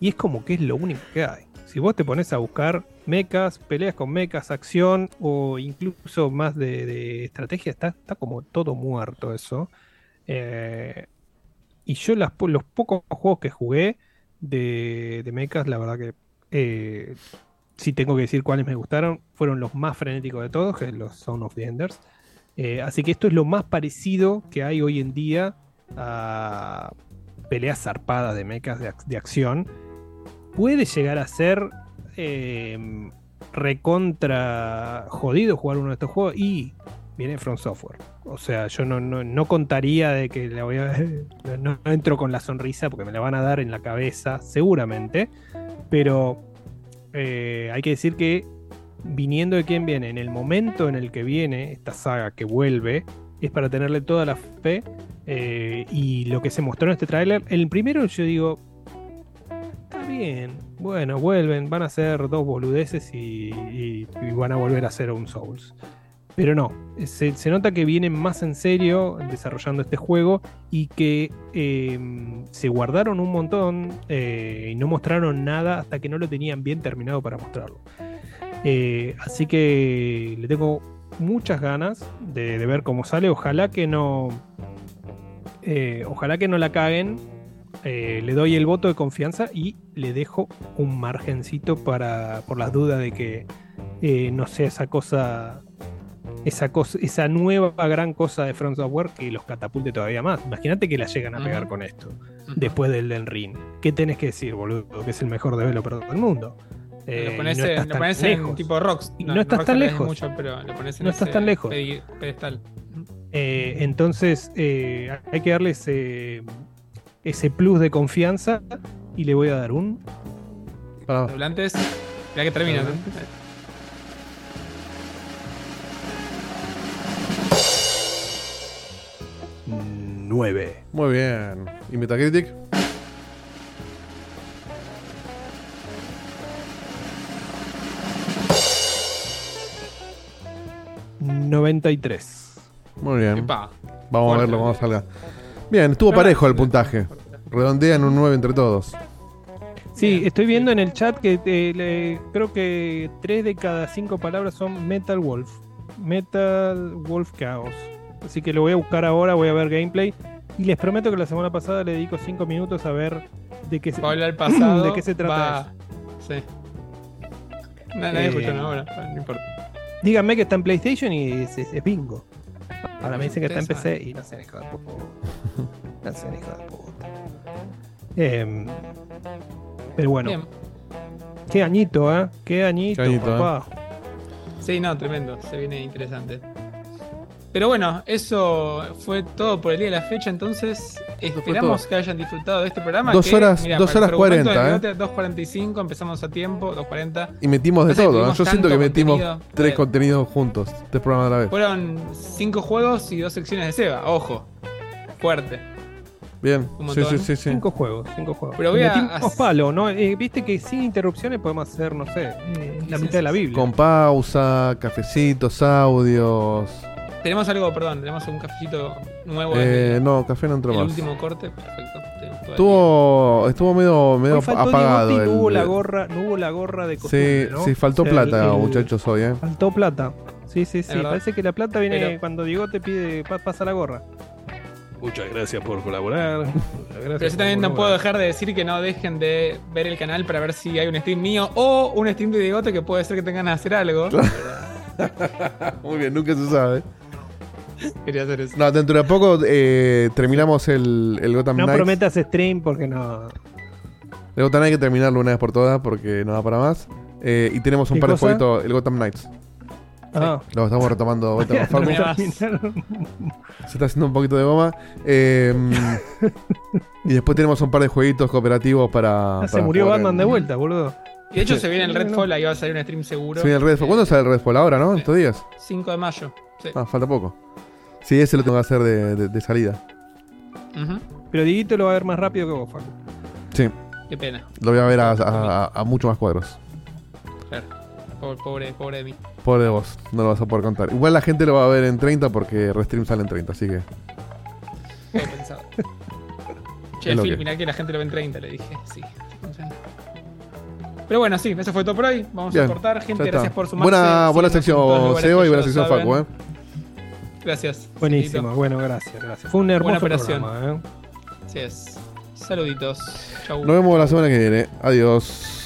Y es como que es lo único que hay. Si vos te pones a buscar mechas, peleas con mechas, acción o incluso más de, estrategia, está, está como todo muerto eso. Eh, y yo los pocos juegos que jugué de, de mechas, la verdad que eh, si tengo que decir cuáles me gustaron, fueron los más frenéticos de todos, que es los Sound of the Enders. Así que esto es lo más parecido que hay hoy en día a peleas zarpadas de mechas de, ac- de acción. Puede llegar a ser eh, recontra jodido jugar uno de estos juegos y viene From Software. O sea, yo no, no, no contaría de que la voy a, no, no entro con la sonrisa porque me la van a dar en la cabeza, seguramente. Pero eh, hay que decir que viniendo de quien viene, en el momento en el que viene esta saga que vuelve, es para tenerle toda la fe. Eh, y lo que se mostró en este tráiler, el primero yo digo, está bien, bueno, vuelven, van a ser dos boludeces y, van a volver a hacer un Souls. Pero no, se, se nota que vienen más en serio desarrollando este juego y que eh, se guardaron un montón eh, y no mostraron nada hasta que no lo tenían bien terminado para mostrarlo. Eh, así que le tengo muchas ganas de ver cómo sale. Ojalá que no. Eh, ojalá que no la caguen. Eh, le doy el voto de confianza y le dejo un margencito para por las dudas de que eh, no sea esa cosa esa cosa esa nueva gran cosa de From Software que los catapulte todavía más imagínate que la llegan a pegar con esto después del Den Ring ¿qué tenés que decir boludo? que es el mejor developer del mundo Eh, lo pones, no estás lo tan pones en lejos. tipo rocks. Y no estás tan lejos. mucho, pero lo pones en No estás tan lejos. pedestal. Eh, entonces eh, hay que darle ese, ese plus de confianza y le voy a dar un Doblantes. Ya que termina. 9. Muy bien. ¿Y Metacritic? Mm, 93. Muy bien. Epa. Vamos a verlo cuando salga. Bien, estuvo parejo el puntaje. Redondean un 9 entre todos. Sí, estoy viendo en el chat que eh, le- creo que 3 de cada 5 palabras son Metal Wolf. Metal Wolf Chaos. Así que lo voy a buscar ahora, voy a ver gameplay. Y les prometo que la semana pasada le dedico 5 minutos a ver de qué se, pasado. de qué se trata eso. Sí. Nadie Eh, escuchó ¿no? ahora. No importa. Díganme que está en PlayStation y es, es- es bingo. Ahora me dicen que está en PC y no sé, hijo de puta. No sé, hijo de puta. Em, pero bueno. Bien. Qué añito, ¿eh? Qué añito, Qué añito, papá. Sí, no, tremendo. Se viene interesante. Pero bueno, eso fue todo por el día de la fecha. Entonces, esperamos que hayan disfrutado de este programa. Dos que, horas- mira, dos horas argumento 40, del debate, 2.45, empezamos a tiempo, 2.40. Y metimos de todo. ¿eh? Yo siento que metimos contenido. tres Bueno, contenidos juntos. Tres programas a la vez. Fueron cinco juegos y dos secciones de Seba. Ojo, fuerte. Bien. un Sí, sí, montón. sí, sí. Cinco juegos, cinco juegos. Pero voy a- metimos palo, ¿no? Eh, Viste que sin interrupciones podemos hacer, no sé, eh, la mitad de la Biblia. Con pausa, cafecitos, audios. Tenemos algo, perdón, tenemos un cafecito nuevo. Eh, no, café no entró el más. último corte, perfecto. El Estuvo, estuvo medio, medio Hoy faltó apagado. Y no el- hubo la gorra, no hubo la gorra de Sí, costumbre, ¿no? sí, faltó O sea, plata, el- el- muchachos, hoy, ¿eh? Faltó plata. Sí, sí, sí. Parece que la plata viene Pero- cuando Diego te pide, pa- pasa la gorra. Muchas gracias por colaborar. Pero yo también no puedo dejar de decir que no dejen de ver el canal para ver si hay un stream mío o un stream de Diegote que puede ser que tengan que hacer algo. Muy bien, nunca se sabe. Quería hacer eso. No, dentro de poco eh, terminamos el, el Gotham No Knights. prometas stream porque no. El Gotham Knights hay que terminarlo una vez por todas porque no da para más. Eh, y tenemos un ¿Qué par de jueguitos, el Gotham Knights. Ah. Lo estamos retomando vuelta con. Se está haciendo un poquito de goma. Eh, y después tenemos un par de jueguitos cooperativos para. Ah, se para murió Batman en- de vuelta, boludo. Y de hecho se viene el Redfall, ahí va a salir un stream seguro. Se viene el Redfall. ¿Cuándo sale el Redfall? ¿Ahora, no? ¿En estos días? 5 de mayo. Sí. Ah, falta poco. Sí, ese lo tengo que hacer de, de- de salida. Pero Dieguito lo va a ver más rápido que vos, Facu. Sí. Qué pena. Lo voy a ver a, a, a- a mucho más cuadros. Claro. Pobre, pobre, pobre de mí. Pobre de vos, no lo vas a poder contar. Igual la gente lo va a ver en 30 porque Restream sale en 30, así que. Todo pensado. Che, lo Phil, que- mirá que la gente lo ve en 30, le dije. Sí. Pero bueno, sí, eso fue todo por hoy. Vamos Bien, a cortar. Gente, gracias por sumarse. Buena, buena sección, Seba, y buena sección, saben. Facu, ¿eh? Gracias. Buenísimo, bueno, gracias, gracias. Fue un hermoso Buena operación. programa, ¿eh? Así es. Saluditos. Chau. Nos vemos la semana que viene. Adiós.